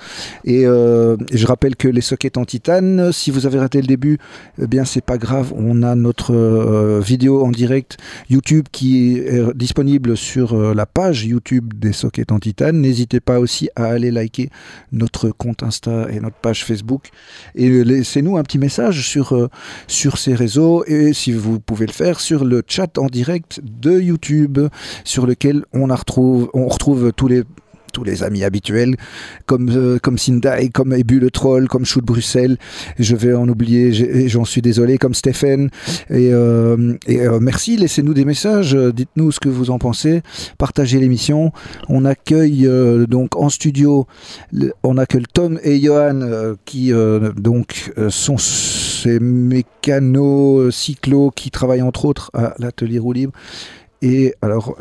[SPEAKER 1] Et euh, je rappelle que les sockets en titane, si vous avez raté le début, eh bien c'est pas grave. On a notre euh, vidéo en direct YouTube qui est disponible sur euh, la page YouTube des sockets en titane. N'hésitez pas aussi à aller liker notre compte Insta et notre page Facebook. Et laissez-nous un petit message sur, sur ces réseaux. Et si vous pouvez le faire, sur le chat en direct de YouTube, sur lequel on retrouve, on retrouve tous les tous les amis habituels, comme, euh, comme Sindai, comme Ebu le Troll, comme Chou de Bruxelles. Je vais en oublier, j'en suis désolé, comme Stéphane. Et, euh, euh, merci, laissez-nous des messages, dites-nous ce que vous en pensez, partagez l'émission. On accueille donc en studio, on accueille Tom et Johan qui donc sont ces mécanos cyclos qui travaillent entre autres à l'atelier roue libre Et alors,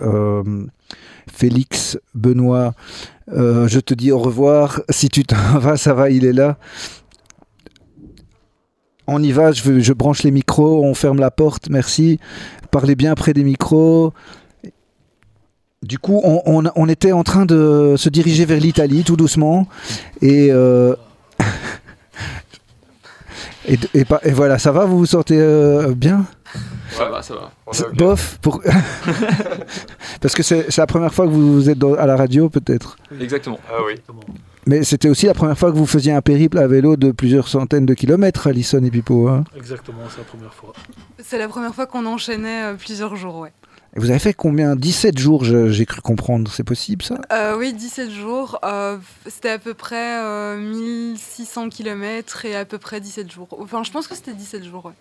[SPEAKER 1] Félix, Benoît, euh, je te dis au revoir. Si tu t'en [laughs] vas, ça va, il est là. On y va, je, branche les micros, on ferme la porte, merci. Parlez bien près des micros. Du coup, on, était en train de se diriger vers l'Italie tout doucement. Et, euh, [laughs] voilà, ça va, vous vous sentez euh, bien?
[SPEAKER 4] Ça va, ça va.
[SPEAKER 1] Bof pour... [laughs] Parce que c'est la première fois que vous êtes dans- à la radio, peut-être.
[SPEAKER 7] Exactement. Ah oui.
[SPEAKER 1] Mais c'était aussi la première fois que vous faisiez un périple à vélo de plusieurs centaines de kilomètres, Alison et Pipo. hein.
[SPEAKER 3] Exactement, c'est la première fois.
[SPEAKER 6] C'est la première fois qu'on enchaînait euh, plusieurs jours, ouais.
[SPEAKER 1] Et vous avez fait combien? 17 jours, j'ai cru comprendre. C'est possible, ça?
[SPEAKER 6] Euh, oui, 17 jours. euh, c'était à peu près euh, 1600 km et à peu près 17 jours. Enfin, je pense que c'était 17 jours, ouais.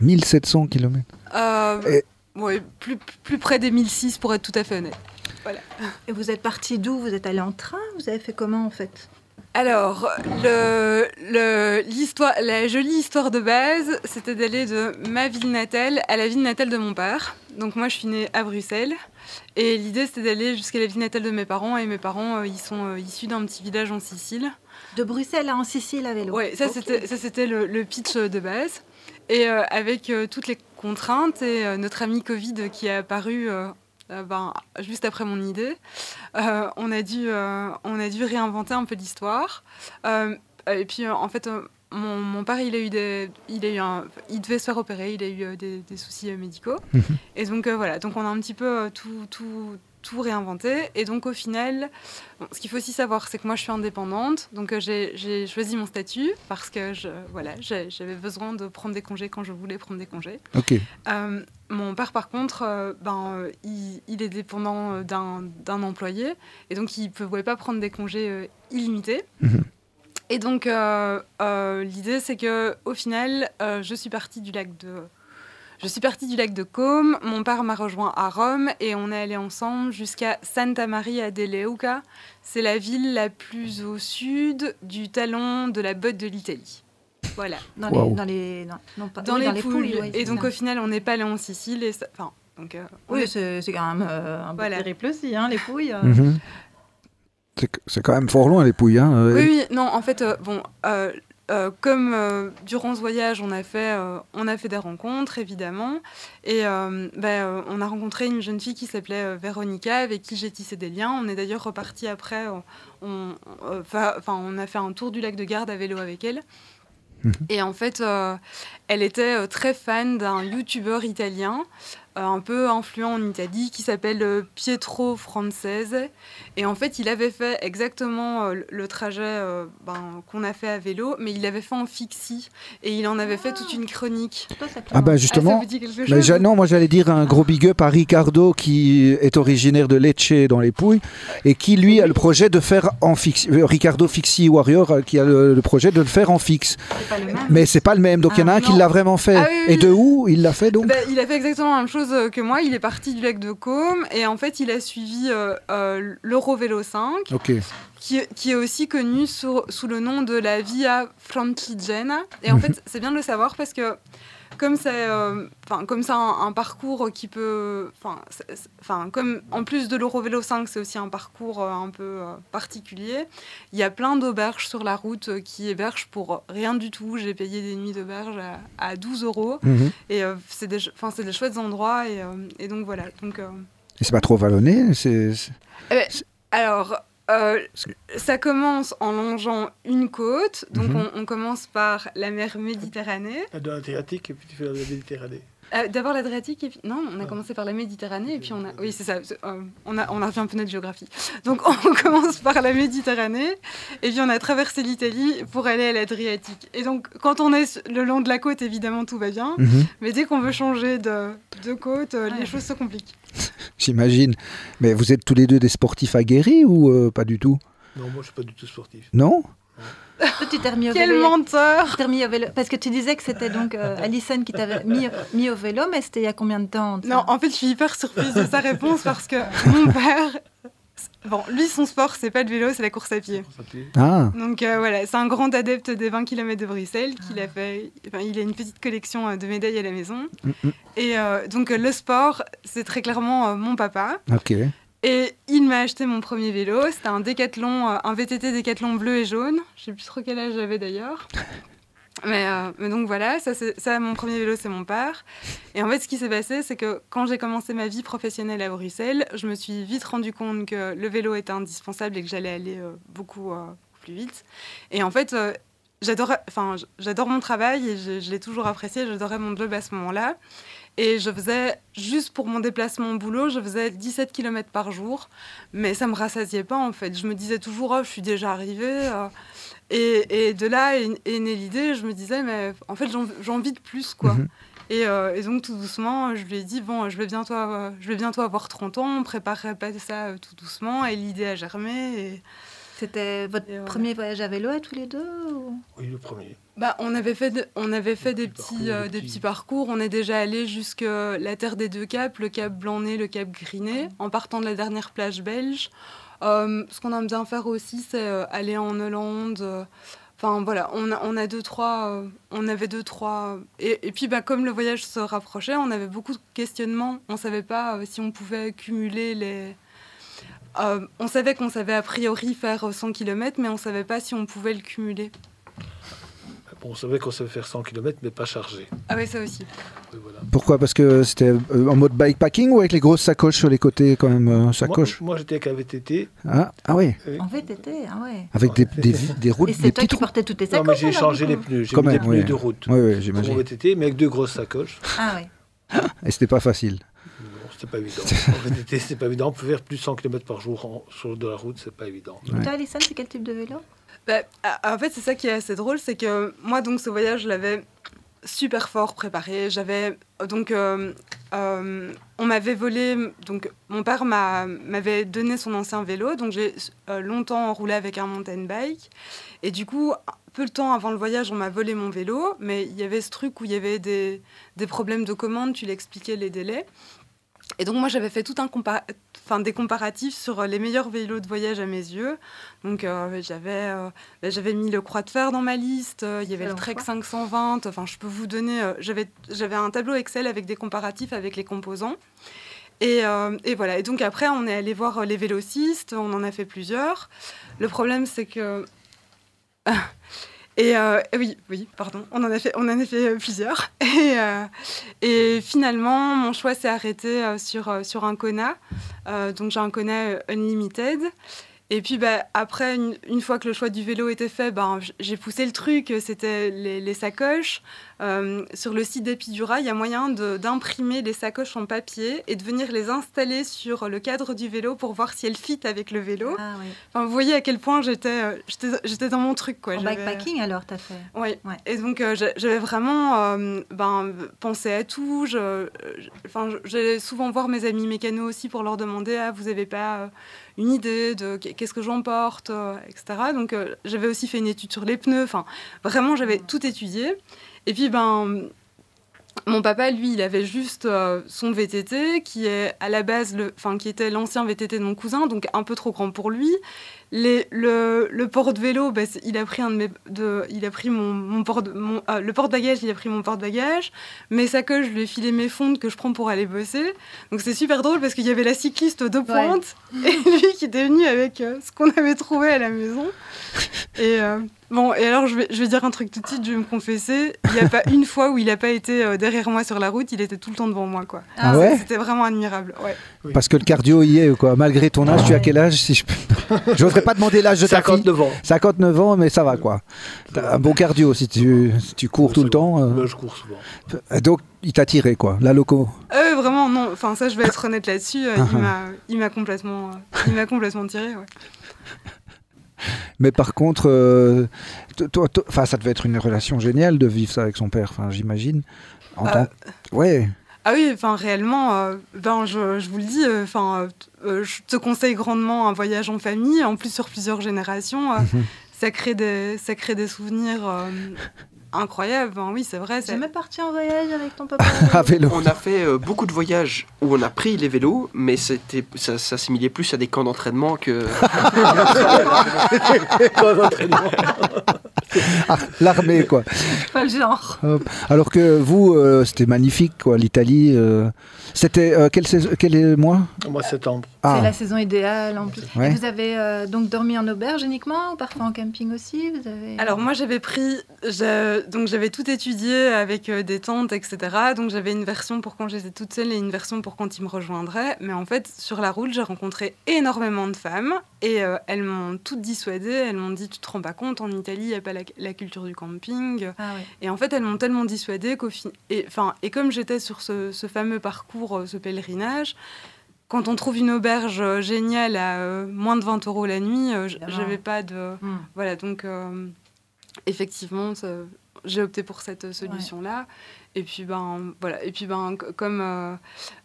[SPEAKER 1] 1700 kilomètres.
[SPEAKER 6] Euh,
[SPEAKER 1] Et-
[SPEAKER 6] ouais, plus, plus près des 1006 pour être tout à fait honnête.
[SPEAKER 2] Et vous êtes parti d'où? Vous êtes allé en train? Vous avez fait comment en fait?
[SPEAKER 6] Alors, le, le- l'histoire, la jolie histoire de base, c'était d'aller de ma ville natale à la ville natale de mon père. Donc moi, je suis née à Bruxelles. Et l'idée, c'était d'aller jusqu'à la ville natale de mes parents. Et mes parents, euh, ils sont euh, issus d'un petit village en Sicile.
[SPEAKER 2] De Bruxelles à en Sicile à vélo
[SPEAKER 6] Ouais, ça
[SPEAKER 2] Ok.
[SPEAKER 6] c'était ça c'était le, le pitch de base. Et euh, avec euh, toutes les contraintes et euh, notre ami Covid qui est apparu ben, juste après mon idée, on, a dû, on a dû réinventer un peu l'histoire. Et puis en fait, mon, mon père il a eu des, il a eu un, il devait se faire opérer, il a eu des, des soucis médicaux.
[SPEAKER 1] Mhm.
[SPEAKER 6] Et donc euh, voilà, donc on a un petit peu tout, tout, tout réinventé. Et donc au final, Bon, ce qu'il faut aussi savoir, c'est que moi je suis indépendante, donc euh, j'ai choisi mon statut parce que je, voilà, j'avais besoin de prendre des congés quand je voulais prendre des congés.
[SPEAKER 1] Ok.
[SPEAKER 6] Euh, mon père, par contre, euh, ben, il, il est dépendant d'un employé et donc il ne pouvait pas prendre des congés illimités.
[SPEAKER 1] Mhm.
[SPEAKER 6] Et donc l'idée, c'est que au final, je suis partie du lac de je suis partie du lac de Côme, mon père m'a rejoint à Rome et on est allé ensemble jusqu'à Santa Maria de Leuca. C'est la ville la plus au sud du talon de la botte de l'Italie. Voilà,
[SPEAKER 2] Dans les, dans les, non, non, pas-
[SPEAKER 6] dans,
[SPEAKER 2] oui,
[SPEAKER 6] les, pouilles.
[SPEAKER 2] oui,
[SPEAKER 6] et donc
[SPEAKER 2] ça.
[SPEAKER 6] au final, on n'est pas allé en Sicile. Et ça- enfin, donc, euh,
[SPEAKER 2] oui,
[SPEAKER 6] est-
[SPEAKER 2] c'est quand même euh, un
[SPEAKER 6] Voilà.
[SPEAKER 2] périple aussi, hein, les pouilles. euh.
[SPEAKER 1] Mhm. C'est c'est quand même fort loin, les pouilles. Hein. euh,
[SPEAKER 6] Oui, oui, non, en fait, euh, bon, euh, comme euh, durant ce voyage, on a fait, euh, on a fait des rencontres, évidemment, et ben, on a rencontré une jeune fille qui s'appelait Véronica, avec qui j'ai tissé des liens. On est d'ailleurs reparti après, on, enfin, on a fait un tour du lac de Garde à vélo avec elle.
[SPEAKER 1] Mhm.
[SPEAKER 6] Et en fait, elle était très fan d'un youtubeur italien, un peu influent en Italie, qui s'appelle euh, Pietro Francese. Et en fait, il avait fait exactement euh, le- trajet euh, ben, qu'on a fait à vélo, mais il l'avait fait en fixie. Et il en avait fait toute une chronique.
[SPEAKER 1] Ah bah
[SPEAKER 6] Ah, ça
[SPEAKER 1] justement.
[SPEAKER 6] vous dit quelque chose
[SPEAKER 1] Mais ja- non, moi j'allais dire un gros big up à Ricardo qui est originaire de Lecce dans les Pouilles et qui lui a le projet de faire en fixe. euh, Ricardo Fixie Warrior euh, qui a le, le projet de le faire en fixe.
[SPEAKER 2] C'est pas le même.
[SPEAKER 1] Mais c'est pas le même, donc il y en a
[SPEAKER 6] Ah,
[SPEAKER 1] un qui
[SPEAKER 6] non.
[SPEAKER 1] l'a vraiment fait.
[SPEAKER 6] Ah oui, oui,
[SPEAKER 1] Et de où il l'a fait donc?
[SPEAKER 6] Ben, il a fait exactement la même chose que moi. Il est parti du lac de Côme et en fait, il a suivi euh, euh, l'Euro Vélo 5,
[SPEAKER 1] Ok.
[SPEAKER 6] qui, qui est aussi connu sur- sous le nom de la Via Francigena. Et en fait, c'est bien de le savoir parce que comme c'est euh, enfin, comme c'est un, un parcours qui peut enfin comme en plus de l'Eurovélo 5 c'est aussi un parcours euh, un peu euh, particulier. Il y a plein d'auberges sur la route qui hébergent pour rien du tout. J'ai payé des nuits d'auberge à, à 12 euros.
[SPEAKER 1] Mhm.
[SPEAKER 6] et c'est des enfin c'est des chouettes endroits et, et donc voilà. Donc
[SPEAKER 1] Et c'est pas trop vallonné c'est-
[SPEAKER 6] alors, euh, ça commence en longeant une côte. Donc,
[SPEAKER 1] Mhm.
[SPEAKER 6] on, on commence par la mer Méditerranée.
[SPEAKER 3] Dans l'Adriatique et puis tu fais la Méditerranée.
[SPEAKER 6] Euh, D'abord l'Adriatique et puis non, on a
[SPEAKER 3] Ah.
[SPEAKER 6] commencé par la Méditerranée et puis on a oui c'est ça. euh, on a on a refait un peu notre géographie. Donc on [laughs] commence par la Méditerranée et puis on a traversé l'Italie pour aller à l'Adriatique. Et donc quand on est le long de la côte, évidemment tout va bien.
[SPEAKER 1] Mhm.
[SPEAKER 6] Mais dès qu'on veut changer de, de côte, euh,
[SPEAKER 2] Ouais.
[SPEAKER 6] les choses se compliquent. [laughs]
[SPEAKER 1] J'imagine. Mais vous êtes tous les deux des sportifs aguerris ou euh, pas du tout?
[SPEAKER 3] Non, moi je suis pas du tout sportif.
[SPEAKER 1] Non?
[SPEAKER 2] Tu t'es remis au
[SPEAKER 6] Quel
[SPEAKER 2] vélo.
[SPEAKER 6] menteur
[SPEAKER 2] Tu t'es remis au vélo. Parce que tu disais que c'était donc euh, Alison qui t'avait mis, mis au vélo, mais c'était il y a combien de temps
[SPEAKER 6] Non, en fait, je suis hyper surprise de sa réponse parce que mon père, bon, lui, son sport, c'est pas le vélo, c'est la course à pied.
[SPEAKER 1] Ah,
[SPEAKER 6] Donc euh, voilà, c'est un grand adepte des 20 km de Bruxelles. Qu'il a fait, enfin, il a une petite collection euh, de médailles à la maison.
[SPEAKER 1] Mm, mm.
[SPEAKER 6] Et euh, donc le sport, c'est très clairement euh, mon papa.
[SPEAKER 1] ok.
[SPEAKER 6] Et il m'a acheté mon premier vélo. C'était un Décathlon, euh, un VTT Décathlon bleu et jaune. Je sais plus trop quel âge j'avais d'ailleurs. [laughs] Mais, euh, mais donc voilà, ça, mon premier vélo, c'est mon père. Et en fait, ce qui s'est passé, c'est que quand j'ai commencé ma vie professionnelle à Bruxelles, je me suis vite rendu compte que le vélo était indispensable et que j'allais aller euh, beaucoup euh, plus vite. Et en fait, j'adore mon travail et je, je l'ai toujours apprécié. J'adorais mon job à ce moment-là. Et je faisais, juste pour mon déplacement au boulot, je faisais 17 km par jour. Mais ça me rassasiait pas, en fait. Je me disais toujours, oh, je suis déjà arrivée. euh. Et, et de là est, est née l'idée. Je me disais, mais en fait, j'ai envie de plus, quoi.
[SPEAKER 1] Mhm.
[SPEAKER 6] Et, euh, et donc, tout doucement, je lui ai dit, bon, je vais bientôt avoir, je vais bientôt avoir 30 ans, on préparerait pas ça euh, tout doucement. Et l'idée a germé. Et...
[SPEAKER 2] C'était votre
[SPEAKER 6] voilà.
[SPEAKER 2] premier voyage à vélo à tous les deux ou-
[SPEAKER 3] Oui, le premier.
[SPEAKER 6] Bah, on avait fait, de- on avait fait des,
[SPEAKER 3] petits
[SPEAKER 6] petits,
[SPEAKER 3] parcours,
[SPEAKER 6] euh,
[SPEAKER 3] des petits-
[SPEAKER 6] petits parcours. On est déjà allé jusque la Terre des Deux Caps, le Cap Blanc-Nez, le Cap Griné, en partant de la dernière plage belge. Euh, ce qu'on aime bien faire aussi, c'est euh, aller en Hollande. euh, Enfin voilà, on a, on a deux trois, euh, on avait deux trois. Et, et puis bah comme le voyage se rapprochait, on avait beaucoup de questionnements. On savait pas euh, si on pouvait cumuler les. Euh, on savait qu'on savait a priori faire 100 km, mais on savait pas si on pouvait le cumuler.
[SPEAKER 3] Bon, on savait qu'on savait faire 100 km, mais pas chargé.
[SPEAKER 6] Ah oui, ça aussi.
[SPEAKER 3] Oui, voilà.
[SPEAKER 1] Pourquoi? Parce que c'était euh, en mode bikepacking ou avec les grosses sacoches sur les côtés quand même euh,
[SPEAKER 3] Moi,
[SPEAKER 1] sacoches?
[SPEAKER 3] moi, j'étais avec un VTT.
[SPEAKER 1] ah, ah oui,
[SPEAKER 3] Oui.
[SPEAKER 2] En VTT, ah ouais.
[SPEAKER 1] avec des, des, des routes,
[SPEAKER 2] Et c'est toi qui portais toutes tes
[SPEAKER 3] Non,
[SPEAKER 2] sacoches
[SPEAKER 3] mais j'ai changé les pneus. J'ai
[SPEAKER 1] Quand
[SPEAKER 3] mis des
[SPEAKER 1] même,
[SPEAKER 3] pneus
[SPEAKER 1] oui.
[SPEAKER 3] de route.
[SPEAKER 1] Oui, oui,
[SPEAKER 3] Pour
[SPEAKER 1] j'imagine.
[SPEAKER 3] mon VTT, mais avec deux grosses sacoches.
[SPEAKER 2] Ah ouais.
[SPEAKER 1] Et c'était pas facile.
[SPEAKER 3] C'était pas évident. En VTT, c'était pas évident. On peut faire plus de 100 km par jour en- sur de la route, c'est pas évident.
[SPEAKER 1] Ouais.
[SPEAKER 2] Toi, Alison, c'est quel type de vélo?
[SPEAKER 6] Bah, en fait, c'est ça qui est assez drôle, c'est que moi, donc, ce voyage, je l'avais super fort préparé. J'avais donc, euh, euh, on m'avait volé, donc, mon père m'a- m'avait donné son ancien vélo, donc j'ai euh, longtemps roulé avec un mountain bike. Et du coup, peu de temps avant le voyage, on m'a volé mon vélo, mais il y avait ce truc où il y avait des, des problèmes de commande, tu l'expliquais les délais. Et donc moi j'avais fait tout un compa- enfin, des comparatifs sur euh, les meilleurs vélos de voyage à mes yeux. Donc euh, j'avais euh, ben, j'avais mis le Croix de Fer dans ma liste, il y avait le Trek
[SPEAKER 2] quoi
[SPEAKER 6] 520, enfin je peux vous donner, euh, j'avais j'avais un tableau Excel avec des comparatifs avec les composants. Et, et voilà, et donc après on est allé voir les vélocistes, on en a fait plusieurs. Le problème c'est que... [laughs] Et euh, et oui, oui, pardon, on en a fait, on en a fait euh, plusieurs. [laughs] Et, euh, et finalement, mon choix s'est arrêté sur, sur un Kona. Donc j'ai un Kona Unlimited. Et puis bah, après, une, fois que le choix du vélo était fait, ben, j'ai poussé le truc, c'était les sacoches. Euh, sur le site d'Epidura, il y a moyen d'imprimer les sacoches en papier et de venir les installer sur le cadre du vélo pour voir si elles fit avec le vélo.
[SPEAKER 2] Ah oui.
[SPEAKER 6] Enfin, vous voyez à quel point j'étais euh, dans mon truc. Quoi.
[SPEAKER 2] En bikepacking, alors, t'as fait
[SPEAKER 6] oui.
[SPEAKER 2] Ouais.
[SPEAKER 6] Et donc euh, j'a- j'avais vraiment euh, ben, pensé à tout. Je- je- j'allais souvent voir mes amis mécanos aussi pour leur demander ah, vous avez pas une idée de qu- qu'est-ce que j'emporte, etc. Donc j'avais aussi fait une étude sur les pneus. Enfin, vraiment, j'avais tout étudié. Et puis, ben. Mon papa, lui, il avait juste euh, son VTT, qui est à la base, le, enfin, qui était l'ancien VTT de mon cousin, donc un peu trop grand pour lui. Les, le, le porte-vélo, bah, c'est- il a pris un de mes, de, il a pris mon, mon porte, mon, euh, le porte-bagages, il a pris mon porte-bagages. Mes sacoches, je lui ai filé mes fondes que je prends pour aller bosser. Donc c'est super drôle parce qu'il y avait la cycliste de pointe et [laughs] lui qui était venu avec euh, ce qu'on avait trouvé à la maison. Et bon, et alors je vais, je vais dire un truc tout de suite, je vais me confesser. Il n'y a pas une fois où il n'a pas été euh, derrière moi sur la route, il était tout le temps devant moi, quoi.
[SPEAKER 1] Ah ouais
[SPEAKER 6] C'était vraiment admirable. Ouais.
[SPEAKER 1] Parce que le cardio y est, quoi. Malgré ton âge, tu as quel âge si je. J'oserais pas demander l'âge de ta fille.
[SPEAKER 3] 59 ans.
[SPEAKER 1] 59 ans, mais ça va, quoi. T'as un bon cardio si tu, si tu cours tout le temps. euh.
[SPEAKER 3] Moi, je cours souvent.
[SPEAKER 1] Donc, il t'a tiré, quoi. La loco.
[SPEAKER 6] Euh, vraiment, non. Enfin, ça, je vais être honnête là-dessus. euh,
[SPEAKER 1] Ah
[SPEAKER 6] il
[SPEAKER 1] ah.
[SPEAKER 6] m'a, il m'a complètement, euh, il m'a complètement tiré. Ouais.
[SPEAKER 1] Mais par contre, euh, to- toi, enfin, ça devait être une relation géniale de vivre ça avec son père, enfin, j'imagine. En
[SPEAKER 6] Euh,
[SPEAKER 1] Ouais.
[SPEAKER 6] Ah oui, enfin réellement, euh, ben je, je vous le dis, euh, enfin, je te conseille grandement un voyage en famille, en plus sur plusieurs générations.
[SPEAKER 1] Mhm.
[SPEAKER 6] ça crée des, ça crée des souvenirs. Incroyable. Oui, c'est vrai. C'est-
[SPEAKER 2] jamais parti en voyage avec ton papa [laughs]
[SPEAKER 1] À vélo.
[SPEAKER 4] On a fait euh, beaucoup de voyages où on a pris les vélos, mais c'était ça s'assimilait plus à des camps d'entraînement que. [laughs]
[SPEAKER 3] Quand l'entraînement.
[SPEAKER 1] Ah, L'armée, quoi.
[SPEAKER 2] Pas le genre.
[SPEAKER 1] Alors que vous, euh, c'était magnifique, quoi, l'Italie. euh, C'était euh, quel, quel est mois?
[SPEAKER 3] Au mois de septembre.
[SPEAKER 1] Ah,
[SPEAKER 2] C'est la saison idéale en plus.
[SPEAKER 1] Ouais.
[SPEAKER 2] vous avez euh, donc dormi en auberge uniquement ou parfois en camping aussi? Vous avez...
[SPEAKER 6] Alors moi j'avais pris, donc j'avais tout étudié avec euh, des tentes, etc. Donc j'avais une version pour quand j'étais toute seule et une version pour quand ils me rejoindraient. Mais en fait sur la route j'ai rencontré énormément de femmes et euh, elles m'ont toutes dissuadée. Elles m'ont dit tu te rends pas compte en Italie il n'y a pas la, la culture du camping.
[SPEAKER 2] Ah ouais.
[SPEAKER 6] Et en fait elles m'ont tellement dissuadée qu'au fin... et, enfin, et comme j'étais sur ce, ce fameux parcours, euh, ce pèlerinage. Quand on trouve une auberge euh, géniale à euh, moins de 20 euros la nuit, j'avais pas de,
[SPEAKER 2] Hmm.
[SPEAKER 6] voilà, donc effectivement, j'ai opté pour cette solution-là. Et puis ben voilà. Et puis ben comme euh,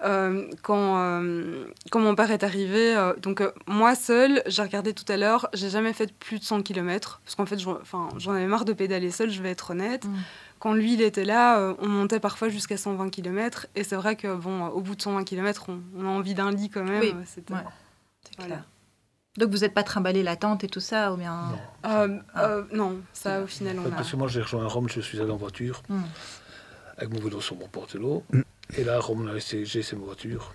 [SPEAKER 6] euh, quand euh, quand mon père est arrivé, donc moi seule, j'ai regardé tout à l'heure, j'ai jamais fait plus de 100 km parce qu'en fait, j'en- avais marre de pédaler seule. Je vais être honnête.
[SPEAKER 2] Mm.
[SPEAKER 6] Quand lui il était là, euh, on montait parfois jusqu'à 120 km. Et c'est vrai que bon, euh, au bout de 120 km, on, on a envie d'un lit quand même.
[SPEAKER 2] Oui,
[SPEAKER 6] euh, c'était-
[SPEAKER 2] ouais. C'est
[SPEAKER 6] Voilà.
[SPEAKER 2] clair. Donc vous n'êtes pas trimballé la tente et tout ça ou bien
[SPEAKER 3] Non.
[SPEAKER 6] Euh, euh, non, ça au final on a.
[SPEAKER 3] Parce que moi, j'ai rejoint Rome, je suis allé en voiture,
[SPEAKER 2] Hmm.
[SPEAKER 3] avec mon vélo sur mon porte-vélo.
[SPEAKER 1] Mm.
[SPEAKER 3] Et là, à Rome, on a laissé, j'ai laissé ma voiture.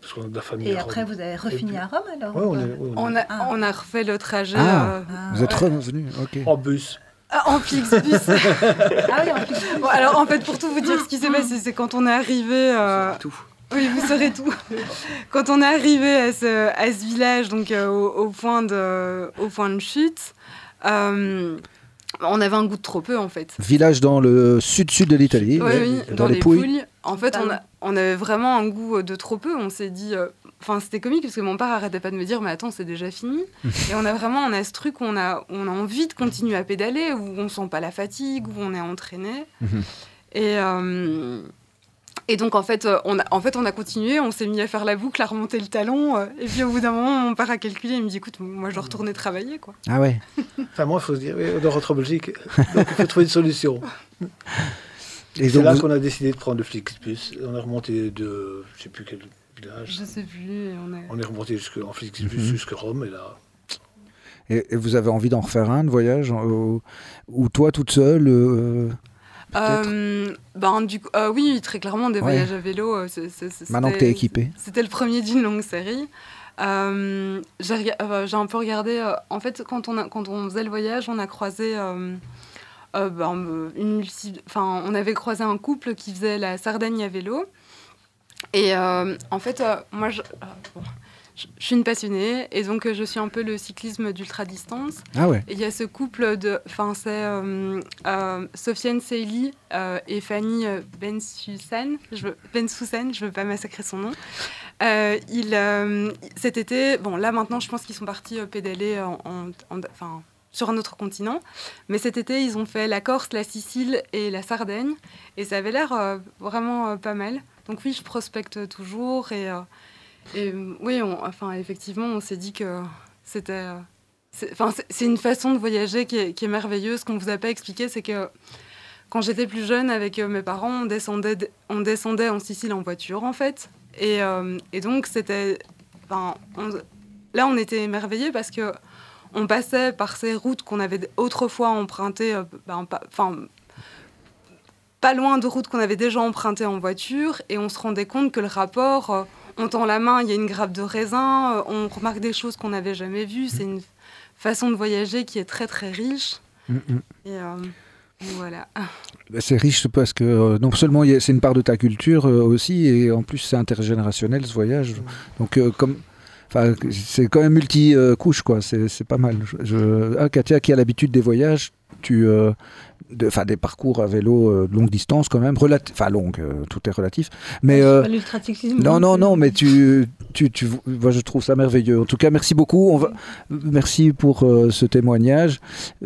[SPEAKER 3] Parce qu'on a de la famille
[SPEAKER 2] Et
[SPEAKER 3] à
[SPEAKER 2] après
[SPEAKER 3] Rome.
[SPEAKER 2] vous avez refini
[SPEAKER 3] puis-
[SPEAKER 2] à Rome alors
[SPEAKER 3] Ouais,
[SPEAKER 2] ou
[SPEAKER 3] on est,
[SPEAKER 6] a,
[SPEAKER 2] Ah.
[SPEAKER 6] on a refait le trajet
[SPEAKER 1] Ah.
[SPEAKER 6] euh,
[SPEAKER 2] Ah.
[SPEAKER 1] vous êtes revenu, ok.
[SPEAKER 3] en bus.
[SPEAKER 6] Ah, en Flixbus. [laughs]
[SPEAKER 2] Ah oui, en plus.
[SPEAKER 6] Bon, alors en fait, pour tout vous dire, ce qui s'est passé, c'est quand on est arrivé. euh,
[SPEAKER 4] tout.
[SPEAKER 6] Oui, vous saurez tout. Quand on est arrivé à ce, à ce village, donc euh, au, au point de, au point de chute, euh, on avait un goût de trop peu en fait.
[SPEAKER 1] Village dans le sud-sud de l'Italie,
[SPEAKER 6] Oui,
[SPEAKER 1] ouais,
[SPEAKER 6] oui,
[SPEAKER 1] dans, les Pouilles.
[SPEAKER 6] En fait, on,
[SPEAKER 2] oui.
[SPEAKER 6] a- on avait vraiment un goût de trop peu. On s'est dit. Euh, Enfin, c'était comique parce que mon père arrêtait pas de me dire, mais attends, c'est déjà fini. [laughs] et on a vraiment, on a ce truc où on a, on a envie de continuer à pédaler, où on sent pas la fatigue, où on est entraîné. [laughs] Et, euh, et donc, en fait, euh, on a, en fait, on a continué, on s'est mis à faire la boucle, à remonter le talon. euh, et puis, au bout d'un moment, mon père a calculé, il me dit, écoute, moi, je dois retourner travailler, quoi.
[SPEAKER 1] Ah ouais. [laughs]
[SPEAKER 3] Enfin, moi, il faut se dire, oui, on doit rentrer en Belgique. Donc, il faut trouver une solution.
[SPEAKER 1] Et
[SPEAKER 3] C'est là
[SPEAKER 1] vous-
[SPEAKER 3] qu'on a décidé de prendre le Flixbus. On est remonté de, je sais plus quel village.
[SPEAKER 6] Je sais plus. on
[SPEAKER 3] est remonté jusque, en Flixbus
[SPEAKER 1] Mhm.
[SPEAKER 3] jusqu'à Rome. Et là,
[SPEAKER 1] et, et vous avez envie d'en refaire un de voyage euh, Ou toi toute seule euh,
[SPEAKER 6] Euh, ben, du coup, euh, oui, très clairement, des
[SPEAKER 1] Ouais.
[SPEAKER 6] voyages à vélo. c'est- c'est- c'est-
[SPEAKER 1] Maintenant que
[SPEAKER 6] c'était-
[SPEAKER 1] t'es équipé.
[SPEAKER 6] C'était le premier d'une longue série. Euh, J'ai euh, un peu regardé. euh, en fait, quand on, a, quand on faisait le voyage, on a croisé. euh, euh, ben, une multi- enfin, on avait croisé un couple qui faisait la Sardaigne à vélo. Et euh, en fait, euh, moi, je, euh, bon, je, je suis une passionnée et donc je suis un peu le cyclisme d'ultra distance.
[SPEAKER 1] Ah ouais.
[SPEAKER 6] Il y a ce couple de. Enfin, c'est Sofiane Seili euh, et Fanny Bensoussan. Je veux, je veux pas massacrer son nom. Euh, il, euh, cet été, bon, là maintenant, je pense qu'ils sont partis euh, pédaler en, en- en- sur un autre continent. Mais cet été, ils ont fait la Corse, la Sicile et la Sardaigne. Et ça avait l'air euh, vraiment euh, pas mal. Donc, oui, je prospecte toujours. Et, euh, oui, enfin, effectivement, on s'est dit que c'était. c'est enfin, c'est- une façon de voyager qui est, merveilleuse. Ce qu'on ne vous a pas expliqué, c'est que quand j'étais plus jeune, avec mes parents, on descendait, on descendait en Sicile en voiture, en fait. Et, et donc, c'était. Enfin, là, on était émerveillés parce que on passait par ces routes qu'on avait autrefois empruntées, ben, pas, enfin, pas loin de routes qu'on avait déjà empruntées en voiture, et on se rendait compte que le rapport, euh, on tend la main, il y a une grappe de raisin, euh, on remarque des choses qu'on n'avait jamais vues. C'est une façon de voyager qui est très très riche.
[SPEAKER 1] Mm, mm.
[SPEAKER 6] Et euh, voilà.
[SPEAKER 1] Bah, C'est riche parce que non seulement c'est une part de ta culture aussi, et en plus c'est intergénérationnel ce voyage. Donc euh, comme, enfin c'est quand même multi euh, quoi. C'est pas mal. Je- ah, Katia qui a l'habitude des voyages, tu, euh, de- enfin des parcours à vélo euh, de longue distance quand même, enfin longue, euh, tout est relatif. Mais euh, non, non,
[SPEAKER 2] plus.
[SPEAKER 1] non, mais tu, [laughs] tu, tu, moi, je trouve ça merveilleux. En tout cas, merci beaucoup. On va, merci pour euh, ce témoignage.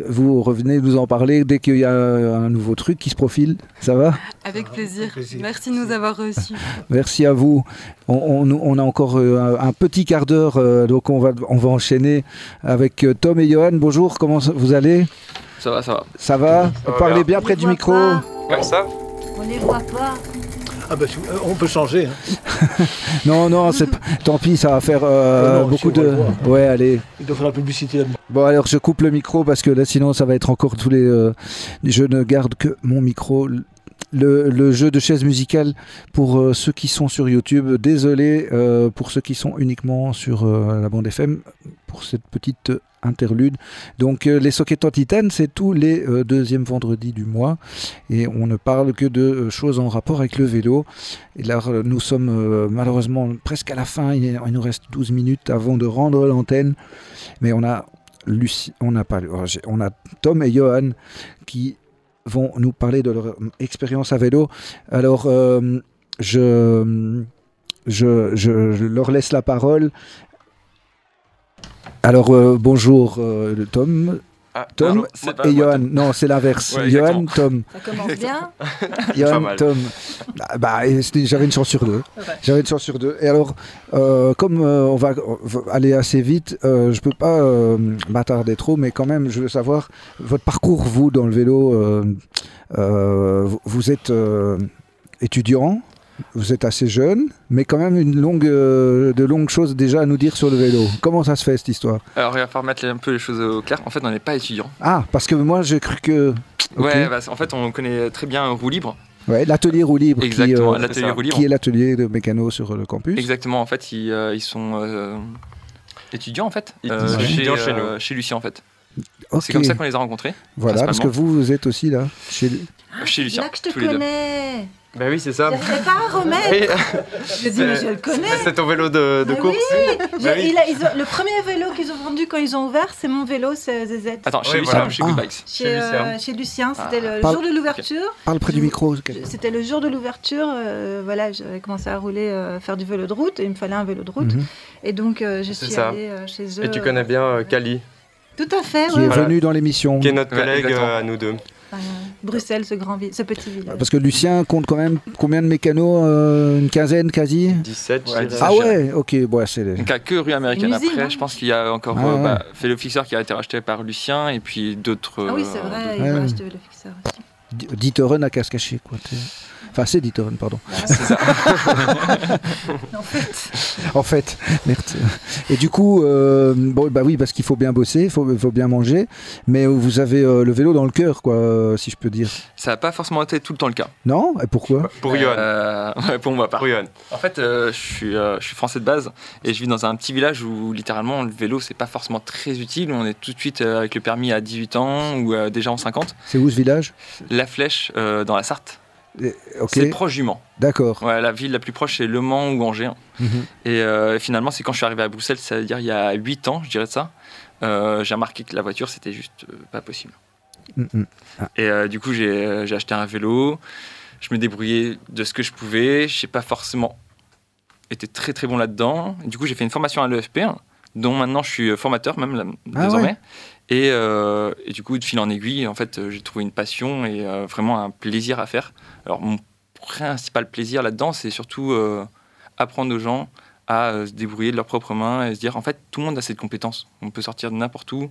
[SPEAKER 1] Vous revenez nous en parler dès qu'il y a un nouveau truc qui se profile. Ça va?
[SPEAKER 6] Avec
[SPEAKER 3] Ah,
[SPEAKER 6] plaisir. Merci de nous avoir reçus. [laughs]
[SPEAKER 1] Merci à vous. On, on- on a encore un, un petit quart d'heure, euh, donc on va, on va enchaîner avec Tom et Johan. Bonjour, comment vous allez?
[SPEAKER 7] Ça va, ça va.
[SPEAKER 1] Ça va Parlez
[SPEAKER 8] bien.
[SPEAKER 1] bien près
[SPEAKER 2] On
[SPEAKER 1] du micro.
[SPEAKER 2] pas.
[SPEAKER 7] Comme ça
[SPEAKER 2] On les voit pas.
[SPEAKER 3] Ah bah, euh, on peut changer. hein. [laughs]
[SPEAKER 1] Non, non, c'est p- tant pis, ça va faire euh,
[SPEAKER 3] non,
[SPEAKER 1] beaucoup de. Ouais, allez.
[SPEAKER 3] Il doit faire la publicité là-dedans.
[SPEAKER 1] Bon, alors je coupe le micro parce que là, sinon, ça va être encore tous les. euh, Je ne garde que mon micro. Le, le jeu de chaise musicale pour euh, ceux qui sont sur YouTube. Désolé euh, pour ceux qui sont uniquement sur euh, la bande FM pour cette petite interlude. Donc, euh, les sockets en titane, c'est tous les euh, deuxièmes vendredis du mois et on ne parle que de euh, choses en rapport avec le vélo. Et là, nous sommes malheureusement presque à la fin. Il, nous reste 12 minutes avant de rendre l'antenne. Mais on a Lucie, oh, on a Tom et Johan qui vont nous parler de leur expérience à vélo. Alors, je leur laisse la parole. Alors, euh, bonjour euh, Tom.
[SPEAKER 7] Ah,
[SPEAKER 1] Tom et Johan. Non, c'est l'inverse.
[SPEAKER 7] Ouais,
[SPEAKER 1] Johan. Tom.
[SPEAKER 2] Ça commence bien. [laughs]
[SPEAKER 1] Johan. Tom. Ah, bah, c'était- j'avais une chance sur deux. J'avais une chance sur deux. Et alors, euh, comme euh, on, va, on va aller assez vite, euh, je peux pas euh, m'attarder trop, mais quand même, je veux savoir votre parcours, vous, dans le vélo. euh, euh, vous, vous êtes euh, étudiant, vous êtes assez jeune, mais quand même une longue, euh, de longues choses déjà à nous dire sur le vélo. Comment ça se fait cette histoire?
[SPEAKER 7] Alors, il va falloir mettre un peu les choses au clair. En fait, on n'est pas étudiant.
[SPEAKER 1] Ah, parce que moi j'ai cru que.
[SPEAKER 7] Ouais, bah, en fait, on connaît très bien Roue Libre.
[SPEAKER 1] Ouais, l'atelier roue libre. qui,
[SPEAKER 7] Exactement,
[SPEAKER 1] euh,
[SPEAKER 7] l'atelier. Roue Libre.
[SPEAKER 1] qui est l'atelier de mécano sur le campus.
[SPEAKER 7] Exactement, en fait, ils, euh, ils sont euh, étudiants, en fait,
[SPEAKER 8] Ils
[SPEAKER 7] euh,
[SPEAKER 8] sont
[SPEAKER 7] chez,
[SPEAKER 8] étudiants chez
[SPEAKER 7] chez Lucien, en fait. C'est comme ça qu'on les a rencontrés.
[SPEAKER 1] Voilà, parce que vous, vous êtes aussi là, chez
[SPEAKER 7] chez Lucien,
[SPEAKER 2] Là que je te
[SPEAKER 7] tous les deux.
[SPEAKER 8] Ben oui, c'est ça.
[SPEAKER 2] J'arrivais pas à remettre.
[SPEAKER 8] Oui,
[SPEAKER 2] Je dis, mais je le connais.
[SPEAKER 8] c'est ton vélo de, de course.
[SPEAKER 2] oui, j'ai-
[SPEAKER 8] oui.
[SPEAKER 2] il a- ils ont- le premier vélo qu'ils ont vendu quand ils ont ouvert, c'est mon vélo, c'est ZZ.
[SPEAKER 7] Attends, chez
[SPEAKER 8] Ouais,
[SPEAKER 7] Lucien
[SPEAKER 8] voilà.
[SPEAKER 7] ou chez
[SPEAKER 1] Ah.
[SPEAKER 7] Good Bikes
[SPEAKER 2] Chez,
[SPEAKER 8] chez
[SPEAKER 2] euh,
[SPEAKER 8] Lucien.
[SPEAKER 2] chez Lucien, c'était
[SPEAKER 7] Ah.
[SPEAKER 2] le jour de l'ouverture.
[SPEAKER 1] Parle près du micro.
[SPEAKER 2] C'était le jour de l'ouverture. euh, voilà, j'avais commencé à rouler, euh, faire du vélo de route, et il me fallait un vélo de route.
[SPEAKER 1] Mhm.
[SPEAKER 2] Et donc, euh, je suis
[SPEAKER 8] ça.
[SPEAKER 2] allée euh, chez eux.
[SPEAKER 8] Et tu connais bien euh, Kali,
[SPEAKER 2] Tout à fait,
[SPEAKER 1] Qui est
[SPEAKER 8] Voilà.
[SPEAKER 1] venu dans l'émission.
[SPEAKER 8] qui est notre collègue euh, à nous deux.
[SPEAKER 2] Bruxelles, ce grand ce petit village.
[SPEAKER 1] Parce que Lucien compte quand même combien de mécanos euh, Une quinzaine quasi
[SPEAKER 8] 17, je
[SPEAKER 7] Ouais,
[SPEAKER 8] dirais.
[SPEAKER 7] 17.
[SPEAKER 1] Ah ouais, ok, bon, c'est
[SPEAKER 7] Donc, il n'y a que rue américaine
[SPEAKER 2] usine,
[SPEAKER 7] après.
[SPEAKER 2] hein.
[SPEAKER 7] Je pense qu'il y a encore
[SPEAKER 1] Ah
[SPEAKER 7] euh, bah, Fixer qui a été racheté par Lucien et puis d'autres.
[SPEAKER 2] ah oui, c'est
[SPEAKER 7] euh,
[SPEAKER 2] vrai, il
[SPEAKER 1] ouais.
[SPEAKER 2] acheter le fixeur aussi.
[SPEAKER 1] D- Ditheren à casse caché quoi. Enfin, c'est pardon. [laughs]
[SPEAKER 2] En fait,
[SPEAKER 1] En fait, merde. Et du coup, euh, bon, bah oui, parce qu'il faut bien bosser, il faut, faut bien manger, mais vous avez euh, le vélo dans le cœur, quoi, euh, si je peux dire.
[SPEAKER 7] Ça n'a pas forcément été tout le temps le cas.
[SPEAKER 1] Non? Et pourquoi?
[SPEAKER 8] Pour Johan.
[SPEAKER 7] Euh, [laughs] ouais, pour moi, pas.
[SPEAKER 8] Pour Johan.
[SPEAKER 7] En fait, euh, je, suis, euh, je suis français de base et je vis dans un petit village où littéralement le vélo c'est pas forcément très utile. On est tout de suite euh, avec le permis à 18 ans ou euh, déjà en 50.
[SPEAKER 1] C'est où ce village?
[SPEAKER 7] La Flèche euh, dans la Sarthe,
[SPEAKER 1] Eh, Ok,
[SPEAKER 7] c'est proche du Mans.
[SPEAKER 1] d'accord.
[SPEAKER 7] Ouais, la ville la plus proche c'est Le Mans ou Angers. hein.
[SPEAKER 1] Mhm.
[SPEAKER 7] Et euh, finalement, c'est quand je suis arrivé à Bruxelles, c'est-à-dire il y a 8 ans, je dirais de ça, euh, j'ai remarqué que la voiture c'était juste euh, pas possible.
[SPEAKER 1] Mhm.
[SPEAKER 7] Et euh, du coup, j'ai acheté un vélo. Je me débrouillais de ce que je pouvais. Je n'ai pas forcément été très très bon là-dedans. Et Du coup, j'ai fait une formation à l'EFP, hein, dont maintenant je suis formateur même là,
[SPEAKER 1] Ah
[SPEAKER 7] désormais.
[SPEAKER 1] ouais.
[SPEAKER 7] Et, euh, et du coup, de fil en aiguille, en fait, euh, j'ai trouvé une passion et euh, vraiment un plaisir à faire. Alors, mon principal plaisir là-dedans, c'est surtout apprendre aux gens à se débrouiller de leurs propres mains et se dire, en fait, tout le monde a cette compétence. On peut sortir de n'importe où.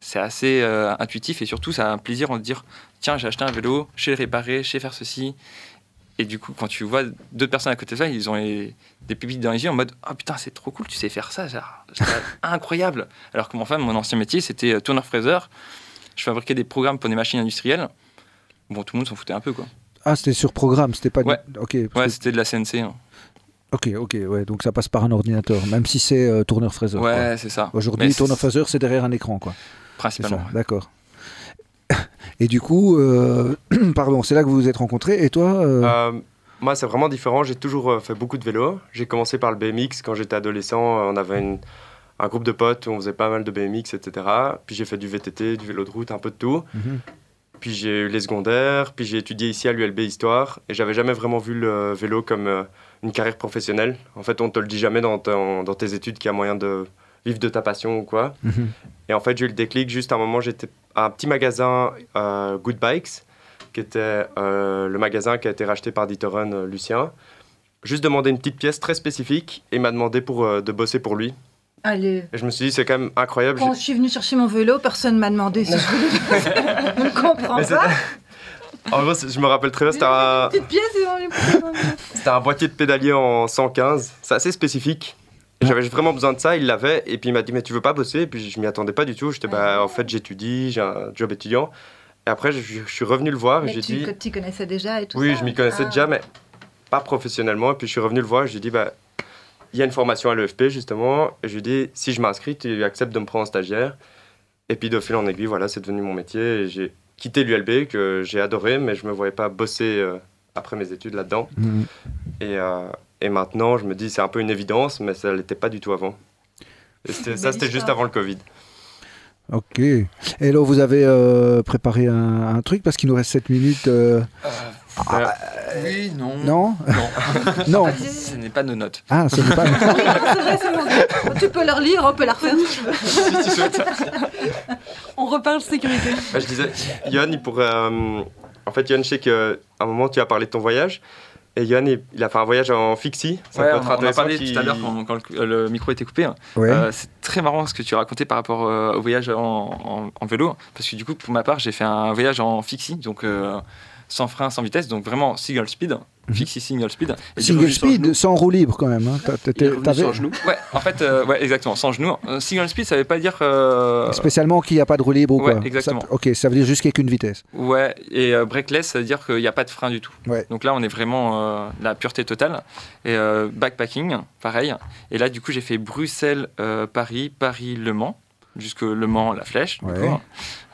[SPEAKER 7] C'est assez intuitif et surtout, ça a un plaisir de se dire, tiens, j'ai acheté un vélo, je sais le réparer, je sais faire ceci. Et du coup, quand tu vois deux personnes à côté de ça, ils ont les- des pépites dans les yeux en mode Ah putain, c'est trop cool, tu sais faire ça, genre, [laughs] c'est incroyable. Alors que mon femme, mon ancien métier, c'était euh, tourneur-fraiseur. Je fabriquais des programmes pour des machines industrielles. Bon, tout le monde s'en foutait un peu, quoi.
[SPEAKER 1] Ah, c'était sur programme, c'était pas. du-
[SPEAKER 7] Ouais.
[SPEAKER 1] Ok,
[SPEAKER 7] Ouais,
[SPEAKER 1] que-
[SPEAKER 7] c'était de la CNC. hein.
[SPEAKER 1] ok, ok, ouais. Donc ça passe par un ordinateur, même si c'est euh, tourneur-fraiseur.
[SPEAKER 7] Ouais, c'est ça.
[SPEAKER 1] Aujourd'hui, tourneur-fraiseur, c'est derrière un écran, quoi.
[SPEAKER 7] Principalement.
[SPEAKER 1] d'accord. Et du coup, euh, [clears throat] pardon, c'est là que vous vous êtes rencontrés. Et toi euh,
[SPEAKER 8] Euh, moi, c'est vraiment différent. J'ai toujours fait beaucoup de vélo. J'ai commencé par le BMX quand j'étais adolescent. On avait une- un groupe de potes où on faisait pas mal de BMX, etc. Puis j'ai fait du VTT, du vélo de route, un peu de tout.
[SPEAKER 1] mhm.
[SPEAKER 8] Puis j'ai eu les secondaires. Puis j'ai étudié ici à l'ULB Histoire. Et j'avais jamais vraiment vu le vélo comme une carrière professionnelle. En fait, on te le dit jamais dans, ton- dans tes études qu'il y a moyen de vivre de ta passion ou quoi.
[SPEAKER 1] Mhm.
[SPEAKER 8] Et en fait, j'ai eu le déclic juste à un moment, j'étais à un petit magasin euh, Good Bikes, qui était euh, le magasin qui a été racheté par Ditheren euh, Lucien. Juste demandé une petite pièce très spécifique et il m'a demandé pour, euh, de bosser pour lui.
[SPEAKER 2] Allez.
[SPEAKER 8] Et je me suis dit, c'est quand même incroyable.
[SPEAKER 2] Quand je suis venue chercher mon vélo, personne m'a demandé si je voulais. je [laughs] ne
[SPEAKER 8] Mais
[SPEAKER 2] pas.
[SPEAKER 8] En gros, c'est- je me rappelle très bien, c'était un,
[SPEAKER 2] Petite pièce [laughs]
[SPEAKER 8] c'était un boîtier de pédalier en 115. C'est assez spécifique. J'avais vraiment besoin de ça, il l'avait, et puis il m'a dit, mais tu veux pas bosser? Et puis je m'y attendais pas du tout. J'étais, bah, en fait, j'étudie, j'ai un job étudiant. Et après, je, je suis revenu le voir et
[SPEAKER 2] Mais
[SPEAKER 8] j'ai
[SPEAKER 2] tu,
[SPEAKER 8] dit.
[SPEAKER 2] que tu connaissais déjà et tout
[SPEAKER 8] Oui,
[SPEAKER 2] ça?
[SPEAKER 8] je m'y connaissais
[SPEAKER 2] Ah.
[SPEAKER 8] déjà, mais pas professionnellement. Et puis je suis revenu le voir et je lui ai dit, bah, il y a une formation à l'EFP justement. Et je lui ai dit, si je m'inscris, tu acceptes de me prendre en stagiaire. Et puis de fil en aiguille, voilà, c'est devenu mon métier. Et j'ai quitté l'ULB que j'ai adoré, mais je me voyais pas bosser euh, après mes études là-dedans.
[SPEAKER 1] Mhm.
[SPEAKER 8] Et, euh, et maintenant, je me dis, c'est un peu une évidence, mais ça l'était pas du tout avant. Et ça, c'était juste avant le Covid.
[SPEAKER 1] Ok. Et là, vous avez euh, préparé un, un truc? Parce qu'il nous reste 7 minutes. euh,
[SPEAKER 7] oui, non.
[SPEAKER 1] Non?
[SPEAKER 7] Non. [laughs]
[SPEAKER 1] Non.
[SPEAKER 7] Fait, ce n'est pas nos notes.
[SPEAKER 1] Ah, ce n'est pas.
[SPEAKER 2] Oui, c'est vrai, c'est bon. Tu peux leur lire, on peut la refaire.
[SPEAKER 7] si tu souhaites.
[SPEAKER 6] On reparle sécurité.
[SPEAKER 8] Bah, je disais, Yann, il pourrait. euh, en fait, Yann, je sais qu'à un moment, tu as parlé de ton voyage. Et Yann, il, a fait un voyage en fixie. Ça
[SPEAKER 7] Ouais,
[SPEAKER 8] peut
[SPEAKER 7] on, en a parlé tout à l'heure quand, quand le, le micro était coupé.
[SPEAKER 1] Ouais.
[SPEAKER 7] Euh, c'est très marrant ce que tu racontais par rapport euh, au voyage en, en- en vélo. Parce que du coup, pour ma part, j'ai fait un voyage en fixie, donc euh, sans frein, sans vitesse, donc vraiment single speed. Fixie single speed. Et
[SPEAKER 1] Single speed, sans roue libre quand même. hein. T'avais-
[SPEAKER 4] sur genou.
[SPEAKER 7] Ouais, en fait, euh, ouais, exactement, sans genou. Euh, single speed, ça veut pas dire. euh,
[SPEAKER 1] Spécialement qu'il n'y a pas de roue libre ou
[SPEAKER 7] Ouais,
[SPEAKER 1] quoi
[SPEAKER 7] exactement.
[SPEAKER 1] Ça- ok, ça veut dire juste qu'il n'y a qu'une vitesse.
[SPEAKER 7] Ouais, et euh, breakless, ça veut dire qu'il n'y a pas de frein du tout.
[SPEAKER 1] Ouais.
[SPEAKER 7] Donc là, on est vraiment la pureté totale. Et backpacking, pareil. Et là, du coup, j'ai fait Bruxelles, Paris, Paris, Le Mans, jusque Le Mans, la Flèche,
[SPEAKER 1] Ouais.
[SPEAKER 7] coup,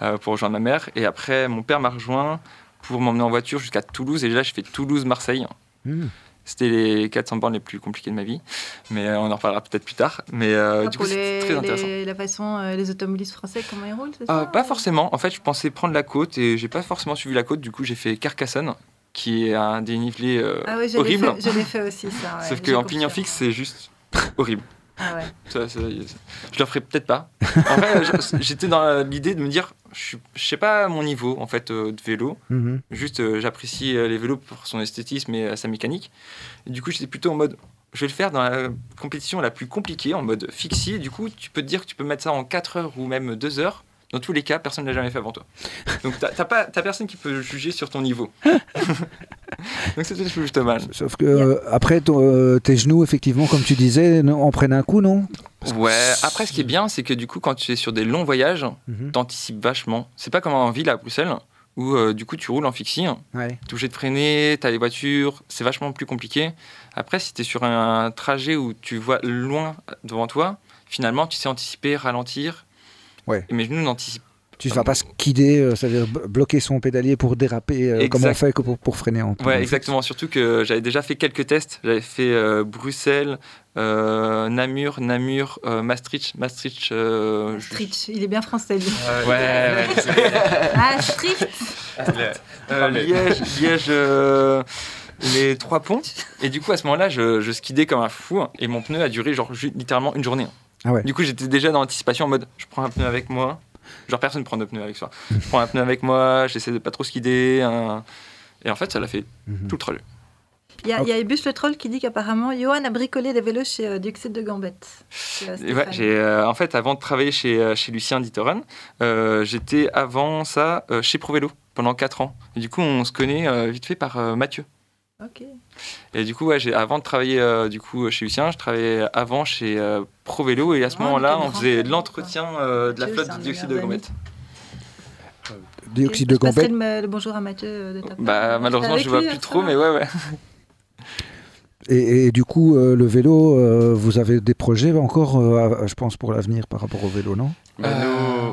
[SPEAKER 7] euh, pour rejoindre ma mère. Et après, mon père m'a rejoint pour m'emmener en voiture jusqu'à Toulouse. Et là, j'ai fait Toulouse-Marseille.
[SPEAKER 1] Hmm.
[SPEAKER 7] C'était les 400 bornes les plus compliquées de ma vie. Mais euh, on en reparlera peut-être plus tard. Mais euh,
[SPEAKER 2] Ah,
[SPEAKER 7] du coup, c'est
[SPEAKER 2] les,
[SPEAKER 7] très intéressant.
[SPEAKER 2] les- la façon, euh, les automobilistes français, comment ils roulent, c'est
[SPEAKER 7] Euh,
[SPEAKER 2] ça
[SPEAKER 7] pas forcément. En fait, je pensais prendre la côte et j'ai pas forcément suivi la côte. Du coup, j'ai fait Carcassonne, qui est un dénivelé euh,
[SPEAKER 2] Ah oui, je
[SPEAKER 7] horrible.
[SPEAKER 2] fait, je l'ai fait aussi, ça. ouais,
[SPEAKER 7] Sauf qu'en pignon fixe, c'est juste horrible.
[SPEAKER 2] Ah ouais.
[SPEAKER 7] Ça, ça, je le ferai peut-être pas. En vrai, je- j'étais dans l'idée de me dire, je sais pas mon niveau en fait euh, de vélo.
[SPEAKER 1] Mhm.
[SPEAKER 7] Juste, euh, j'apprécie euh, les vélos pour son esthétisme et sa mécanique. Et du coup, j'étais plutôt en mode, je vais le faire dans la compétition la plus compliquée, en mode fixie. Du coup, tu peux te dire que tu peux mettre ça en 4 heures ou même 2 heures. Dans tous les cas, personne ne l'a jamais fait avant toi. Donc, t'as pas, t'as personne qui peut juger sur ton niveau. [laughs] Donc, c'était juste mal.
[SPEAKER 1] Sauf que euh, après, ton- euh, tes genoux, effectivement, comme tu disais, en prennent un coup, non?
[SPEAKER 7] Ouais, après, ce qui est bien, c'est que du coup, quand tu es sur des longs voyages,
[SPEAKER 1] Mhm.
[SPEAKER 7] t'anticipes vachement. C'est pas comme en ville à Bruxelles, où euh, du coup, tu roules en fixie.
[SPEAKER 1] Ouais.
[SPEAKER 7] T'es obligé de freiner, t'as les voitures, c'est vachement plus compliqué. Après, si t'es sur un trajet où tu vois loin devant toi, finalement, tu sais anticiper, ralentir.
[SPEAKER 1] Ouais.
[SPEAKER 7] Et mes genoux n'anticipent
[SPEAKER 1] Tu ne vas pas skider, euh, c'est-à-dire bloquer son pédalier pour déraper, euh,
[SPEAKER 7] Exact.
[SPEAKER 1] comme on fait que pour, pour freiner en
[SPEAKER 7] Ouais, exactement. Surtout que j'avais déjà fait quelques tests. J'avais fait euh, Bruxelles, euh, Namur, Namur, euh, Maastricht, Maastricht. euh, je-
[SPEAKER 2] Stritch, il est bien français, lui.
[SPEAKER 7] Ouais, ouais,
[SPEAKER 2] Ah, Strict
[SPEAKER 7] Euh, Liège, Liège, euh, les trois ponts. Et du coup, à ce moment-là, je, je skidais comme un fou. Et mon pneu a duré genre littéralement une journée.
[SPEAKER 1] Ah ouais.
[SPEAKER 7] Du coup, j'étais déjà dans l'anticipation en mode je prends un pneu avec moi. Genre, personne ne prend de pneu avec soi. Je prends un pneu avec moi, j'essaie de pas trop skider. un- Et en fait, ça l'a fait
[SPEAKER 1] Mhm.
[SPEAKER 7] tout le trajet.
[SPEAKER 2] Il y a, il y a Ebus le troll qui dit qu'apparemment, Johan a bricolé des vélos chez euh, de Gambette. Euh,
[SPEAKER 7] ouais, euh, en fait, avant de travailler chez, euh, chez Lucien Ditoren, euh, j'étais avant ça euh, chez ProVélo pendant 4 ans. Et du coup, on se connaît euh, vite fait par euh, Mathieu.
[SPEAKER 2] Ok.
[SPEAKER 7] Et du coup, ouais, j'ai, avant de travailler euh, du coup, chez Lucien, je travaillais avant chez euh, ProVélo et à ce
[SPEAKER 2] Oh,
[SPEAKER 7] moment-là, on faisait l'entretien euh, de la flotte de dioxyde de
[SPEAKER 2] meilleurs
[SPEAKER 7] Gambette.
[SPEAKER 1] Dioxyde de
[SPEAKER 2] le, le bonjour à Mathieu euh, de ta part.
[SPEAKER 7] Bah, malheureusement, je vois
[SPEAKER 2] lui,
[SPEAKER 7] plus
[SPEAKER 2] ça
[SPEAKER 7] trop, mais ouais, ouais. [laughs]
[SPEAKER 1] Et, et du coup, euh, le vélo, euh, vous avez des projets encore, euh, à- je pense, pour l'avenir par rapport au vélo, non?
[SPEAKER 8] Bah,
[SPEAKER 7] Euh,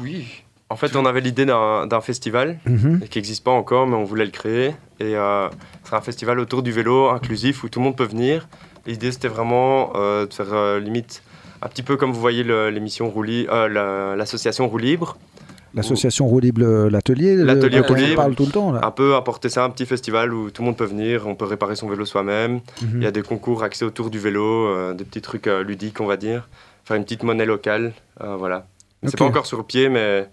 [SPEAKER 7] oui.
[SPEAKER 8] En fait, on avait l'idée d'un festival
[SPEAKER 1] Mhm.
[SPEAKER 8] qui n'existe pas encore, mais on voulait le créer. Et euh, ce sera un festival autour du vélo inclusif où tout le monde peut venir. L'idée, c'était vraiment euh, de faire euh, limite un petit peu comme vous voyez l'émission euh, la- l'association Roue Libre,
[SPEAKER 1] L'association Roue Libre, l'atelier,
[SPEAKER 8] L'atelier
[SPEAKER 7] Roue
[SPEAKER 1] on
[SPEAKER 8] Libre.
[SPEAKER 1] parle tout le temps, là.
[SPEAKER 8] un peu apporter ça un petit festival où tout le monde peut venir, on peut réparer son vélo soi-même.
[SPEAKER 1] Mhm.
[SPEAKER 8] Il y a des concours axés autour du vélo, des petits trucs ludiques, on va dire. Faire une petite monnaie locale, voilà. C'est
[SPEAKER 1] Ok.
[SPEAKER 8] pas encore sur pied, mais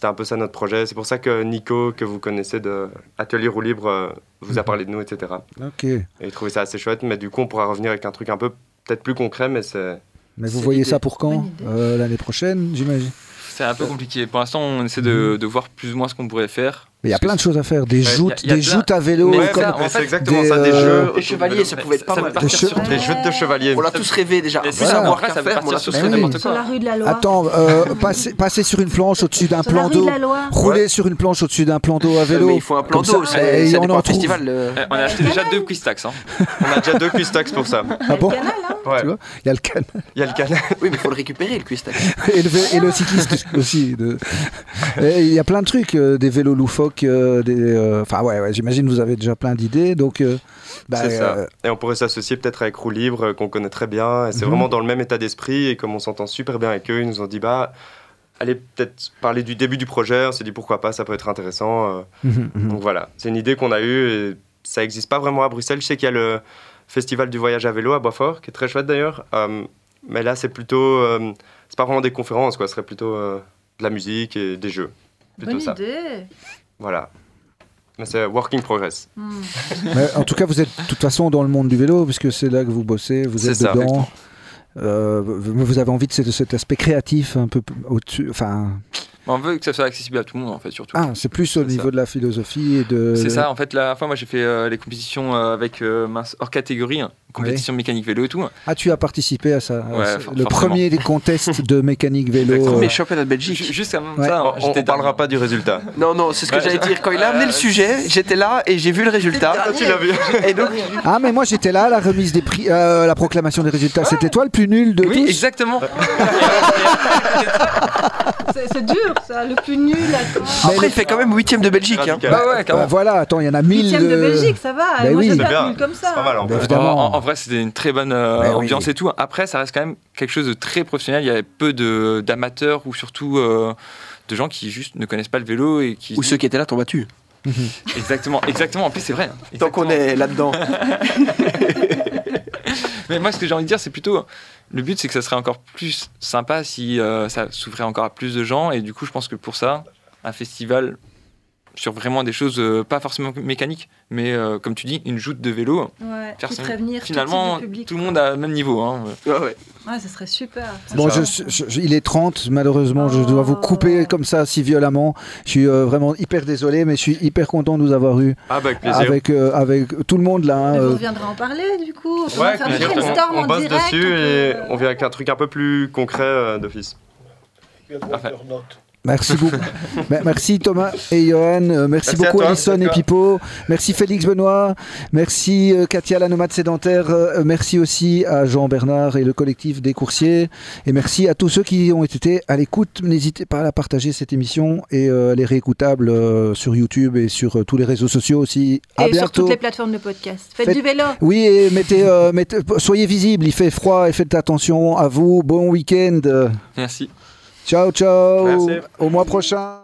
[SPEAKER 8] c'était un peu ça notre projet. C'est pour ça que Nico, que vous connaissez de Atelier Roue Libre, euh, vous a
[SPEAKER 1] Mhm.
[SPEAKER 8] parlé de nous, etc.
[SPEAKER 1] Ok.
[SPEAKER 8] Et il trouvait ça assez chouette, mais du coup, on pourra revenir avec un truc un peu peut-être plus concret, mais c'est
[SPEAKER 1] Mais vous voyez ça pour quand. Euh, L'année prochaine, j'imagine?
[SPEAKER 7] C'est un peu compliqué. Pour l'instant, on essaie de, de voir plus ou moins ce qu'on pourrait faire.
[SPEAKER 1] Mais il y a plein de choses à faire. Des joutes,
[SPEAKER 7] il y a- il y a
[SPEAKER 1] des
[SPEAKER 7] plein-
[SPEAKER 1] joutes à vélo.
[SPEAKER 7] Mais
[SPEAKER 8] Ouais,
[SPEAKER 1] comme-
[SPEAKER 7] ça,
[SPEAKER 8] mais
[SPEAKER 7] en
[SPEAKER 8] c'est
[SPEAKER 7] fait,
[SPEAKER 8] exactement
[SPEAKER 1] des,
[SPEAKER 8] ça, des
[SPEAKER 1] euh,
[SPEAKER 8] jeux.
[SPEAKER 4] Les chevaliers, ça pouvait être pas
[SPEAKER 7] ça
[SPEAKER 4] mal.
[SPEAKER 1] Des
[SPEAKER 7] sur
[SPEAKER 8] Des jeux de chevalier.
[SPEAKER 4] On l'a tous rêvé déjà. Savoir
[SPEAKER 7] Après,
[SPEAKER 4] qu'à faire, on l'a
[SPEAKER 7] sur
[SPEAKER 4] tous
[SPEAKER 1] oui.
[SPEAKER 4] n'importe
[SPEAKER 2] Sur la
[SPEAKER 4] quoi.
[SPEAKER 2] rue de la Loire.
[SPEAKER 1] Attends, euh, [laughs] passer, passer sur une planche au-dessus d'un
[SPEAKER 2] Sur la
[SPEAKER 1] plan
[SPEAKER 2] rue de
[SPEAKER 1] d'eau.
[SPEAKER 2] la Loire.
[SPEAKER 1] Rouler sur une planche au-dessus d'un plan d'eau à vélo.
[SPEAKER 4] Mais il faut un plan d'eau, c'est
[SPEAKER 1] trouve.
[SPEAKER 4] festival. euh.
[SPEAKER 7] On a acheté déjà deux quiz tax. Hein. [laughs]
[SPEAKER 8] On a déjà deux quiz tax pour ça.
[SPEAKER 1] Ah bon
[SPEAKER 8] Ouais.
[SPEAKER 1] Tu vois Il y a le canal
[SPEAKER 8] Il y a le canal.
[SPEAKER 4] Oui, mais il faut le récupérer, le quiz tax. [laughs]
[SPEAKER 1] et le, vé- et le cycliste aussi. de- Et Il y a plein de trucs, euh, des vélos loufoques, euh, des. euh, Enfin ouais, ouais, j'imagine que vous avez déjà plein d'idées, donc. euh, bah,
[SPEAKER 8] C'est ça.
[SPEAKER 1] euh,
[SPEAKER 8] Et on pourrait s'associer peut-être avec Roue Libre, euh, qu'on connaît très bien. Et c'est
[SPEAKER 1] Mhm.
[SPEAKER 8] vraiment dans le même état d'esprit. Et comme on s'entend super bien avec eux, ils nous ont dit bah, allez peut-être parler du début du projet. On s'est dit pourquoi pas, ça peut être intéressant.
[SPEAKER 1] mhm, mhm.
[SPEAKER 8] Donc voilà, c'est une idée qu'on a eue. Et ça n'existe pas vraiment à Bruxelles. Je sais qu'il y a le Festival du voyage à vélo à Boisfort, qui est très chouette d'ailleurs. Euh, mais là, c'est plutôt. euh, c'est pas vraiment des conférences, quoi. Ce serait plutôt euh, de la musique et des jeux. Plutôt
[SPEAKER 2] Bonne
[SPEAKER 8] ça.
[SPEAKER 2] idée.
[SPEAKER 8] Voilà. Mais c'est working progress.
[SPEAKER 2] Hmm. [laughs]
[SPEAKER 1] Mais en tout cas, vous êtes de toute façon dans le monde du vélo, puisque c'est là que vous bossez, vous
[SPEAKER 8] C'est
[SPEAKER 1] êtes
[SPEAKER 8] ça.
[SPEAKER 1] dedans. Euh, vous vous avez envie de cet, cet aspect créatif un peu au-dessus. Enfin,
[SPEAKER 7] On veut que ça soit accessible à tout le monde, en fait, surtout.
[SPEAKER 1] ah, c'est plus au niveau
[SPEAKER 7] ça.
[SPEAKER 1] de la philosophie et de.
[SPEAKER 7] C'est ça, en fait, la fois, moi j'ai fait euh, les compétitions euh, avec euh, mince, hors catégorie, hein, compétition mécanique vélo et tout.
[SPEAKER 1] Ah, tu as participé à ça.
[SPEAKER 7] Ouais,
[SPEAKER 1] C'est
[SPEAKER 7] for-
[SPEAKER 1] le
[SPEAKER 7] forcément.
[SPEAKER 1] premier des contests de mécanique vélo.
[SPEAKER 8] Exactement.
[SPEAKER 1] euh,
[SPEAKER 4] Mais championnat de Belgique.
[SPEAKER 7] Ju- Juste avant
[SPEAKER 1] Ouais.
[SPEAKER 7] ça,
[SPEAKER 8] On, on
[SPEAKER 7] j'étais
[SPEAKER 8] parlera pas du résultat.
[SPEAKER 4] Non, non, c'est ce que
[SPEAKER 7] Ouais.
[SPEAKER 4] j'allais dire. Quand il a amené le sujet, j'étais là et j'ai vu le résultat.
[SPEAKER 8] Ah, tu l'as vu
[SPEAKER 4] Et donc, [laughs]
[SPEAKER 1] Ah, mais moi j'étais là à la remise des prix, euh, la proclamation des résultats. C'était toi le plus nul de
[SPEAKER 7] Oui,
[SPEAKER 1] tous.
[SPEAKER 7] exactement. [laughs]
[SPEAKER 2] C'est dur, ça. Le plus nul, attends.
[SPEAKER 1] Mais
[SPEAKER 4] après, il fait quand même huitième de Belgique. hein.
[SPEAKER 7] Bah ouais,
[SPEAKER 1] Bah, voilà, attends, il y en a mille.
[SPEAKER 2] Huitième de
[SPEAKER 1] euh,
[SPEAKER 2] Belgique, ça va.
[SPEAKER 1] Ben
[SPEAKER 2] Moi,
[SPEAKER 1] oui.
[SPEAKER 2] j'ai
[SPEAKER 1] C'est
[SPEAKER 2] pas
[SPEAKER 8] bien.
[SPEAKER 2] comme ça.
[SPEAKER 8] C'est pas mal en
[SPEAKER 1] Bah.
[SPEAKER 7] En, vrai, c'était une très bonne euh,
[SPEAKER 1] oui.
[SPEAKER 7] ambiance et tout. Après, ça reste quand même quelque chose de très professionnel. Il y avait peu de- d'amateurs ou surtout euh, de gens qui juste ne connaissent pas le vélo et qui.
[SPEAKER 4] Ou ceux qui étaient là t'ont battu. [laughs]
[SPEAKER 7] Exactement, exactement. En plus, c'est vrai. hein.
[SPEAKER 4] Tant qu'on est là-dedans. [laughs]
[SPEAKER 7] Mais moi, ce que j'ai envie de dire, c'est plutôt. Le but, c'est que ça serait encore plus sympa si euh, ça s'ouvrait encore à plus de gens. Et du coup, je pense que pour ça, un festival sur vraiment des choses euh, pas forcément mécaniques, mais euh, comme tu dis, une joute de vélo.
[SPEAKER 2] Ouais,
[SPEAKER 7] Faire
[SPEAKER 2] qui
[SPEAKER 7] ça-
[SPEAKER 2] ferait venir tout
[SPEAKER 7] Finalement,
[SPEAKER 2] public.
[SPEAKER 7] tout le monde le même niveau. hein.
[SPEAKER 4] Ouais, ouais.
[SPEAKER 2] Ouais, ça serait super.
[SPEAKER 1] Bon, je, je- je- il est 30, malheureusement, je dois vous couper comme ça si violemment. Je suis euh, vraiment hyper désolé, mais je suis hyper content de vous avoir eu
[SPEAKER 8] Ah, bah, avec plaisir.
[SPEAKER 1] avec, euh, avec tout le monde là. hein,
[SPEAKER 2] Mais vous reviendrez en parler, du coup. On
[SPEAKER 8] Ouais,
[SPEAKER 2] faire
[SPEAKER 8] On, on
[SPEAKER 2] en
[SPEAKER 8] bosse
[SPEAKER 2] direct,
[SPEAKER 8] dessus
[SPEAKER 2] on
[SPEAKER 8] et
[SPEAKER 2] peut-
[SPEAKER 8] on vient avec un truc un peu plus concret euh, d'office.
[SPEAKER 7] Parfait.
[SPEAKER 1] Merci beaucoup. [laughs] Merci Thomas et Johan. Euh, merci, beaucoup
[SPEAKER 8] toi,
[SPEAKER 1] Alison et. Pipo. Merci Félix Benoît. Merci euh, Katia la nomade sédentaire. Euh, merci aussi à Jean Bernard et le collectif des coursiers. Et merci à tous ceux qui ont été à l'écoute. N'hésitez pas à la partager cette émission et elle est réécoutable sur YouTube et sur tous les réseaux sociaux aussi. À
[SPEAKER 2] Et sur toutes les plateformes de podcast. Faites
[SPEAKER 1] Faites-
[SPEAKER 2] du vélo.
[SPEAKER 1] Oui, et mettez, euh, mettez- soyez visibles. Il fait froid et faites attention à vous. Bon week-end.
[SPEAKER 7] Merci.
[SPEAKER 1] Ciao, ciao.
[SPEAKER 8] Merci.
[SPEAKER 1] Au mois prochain.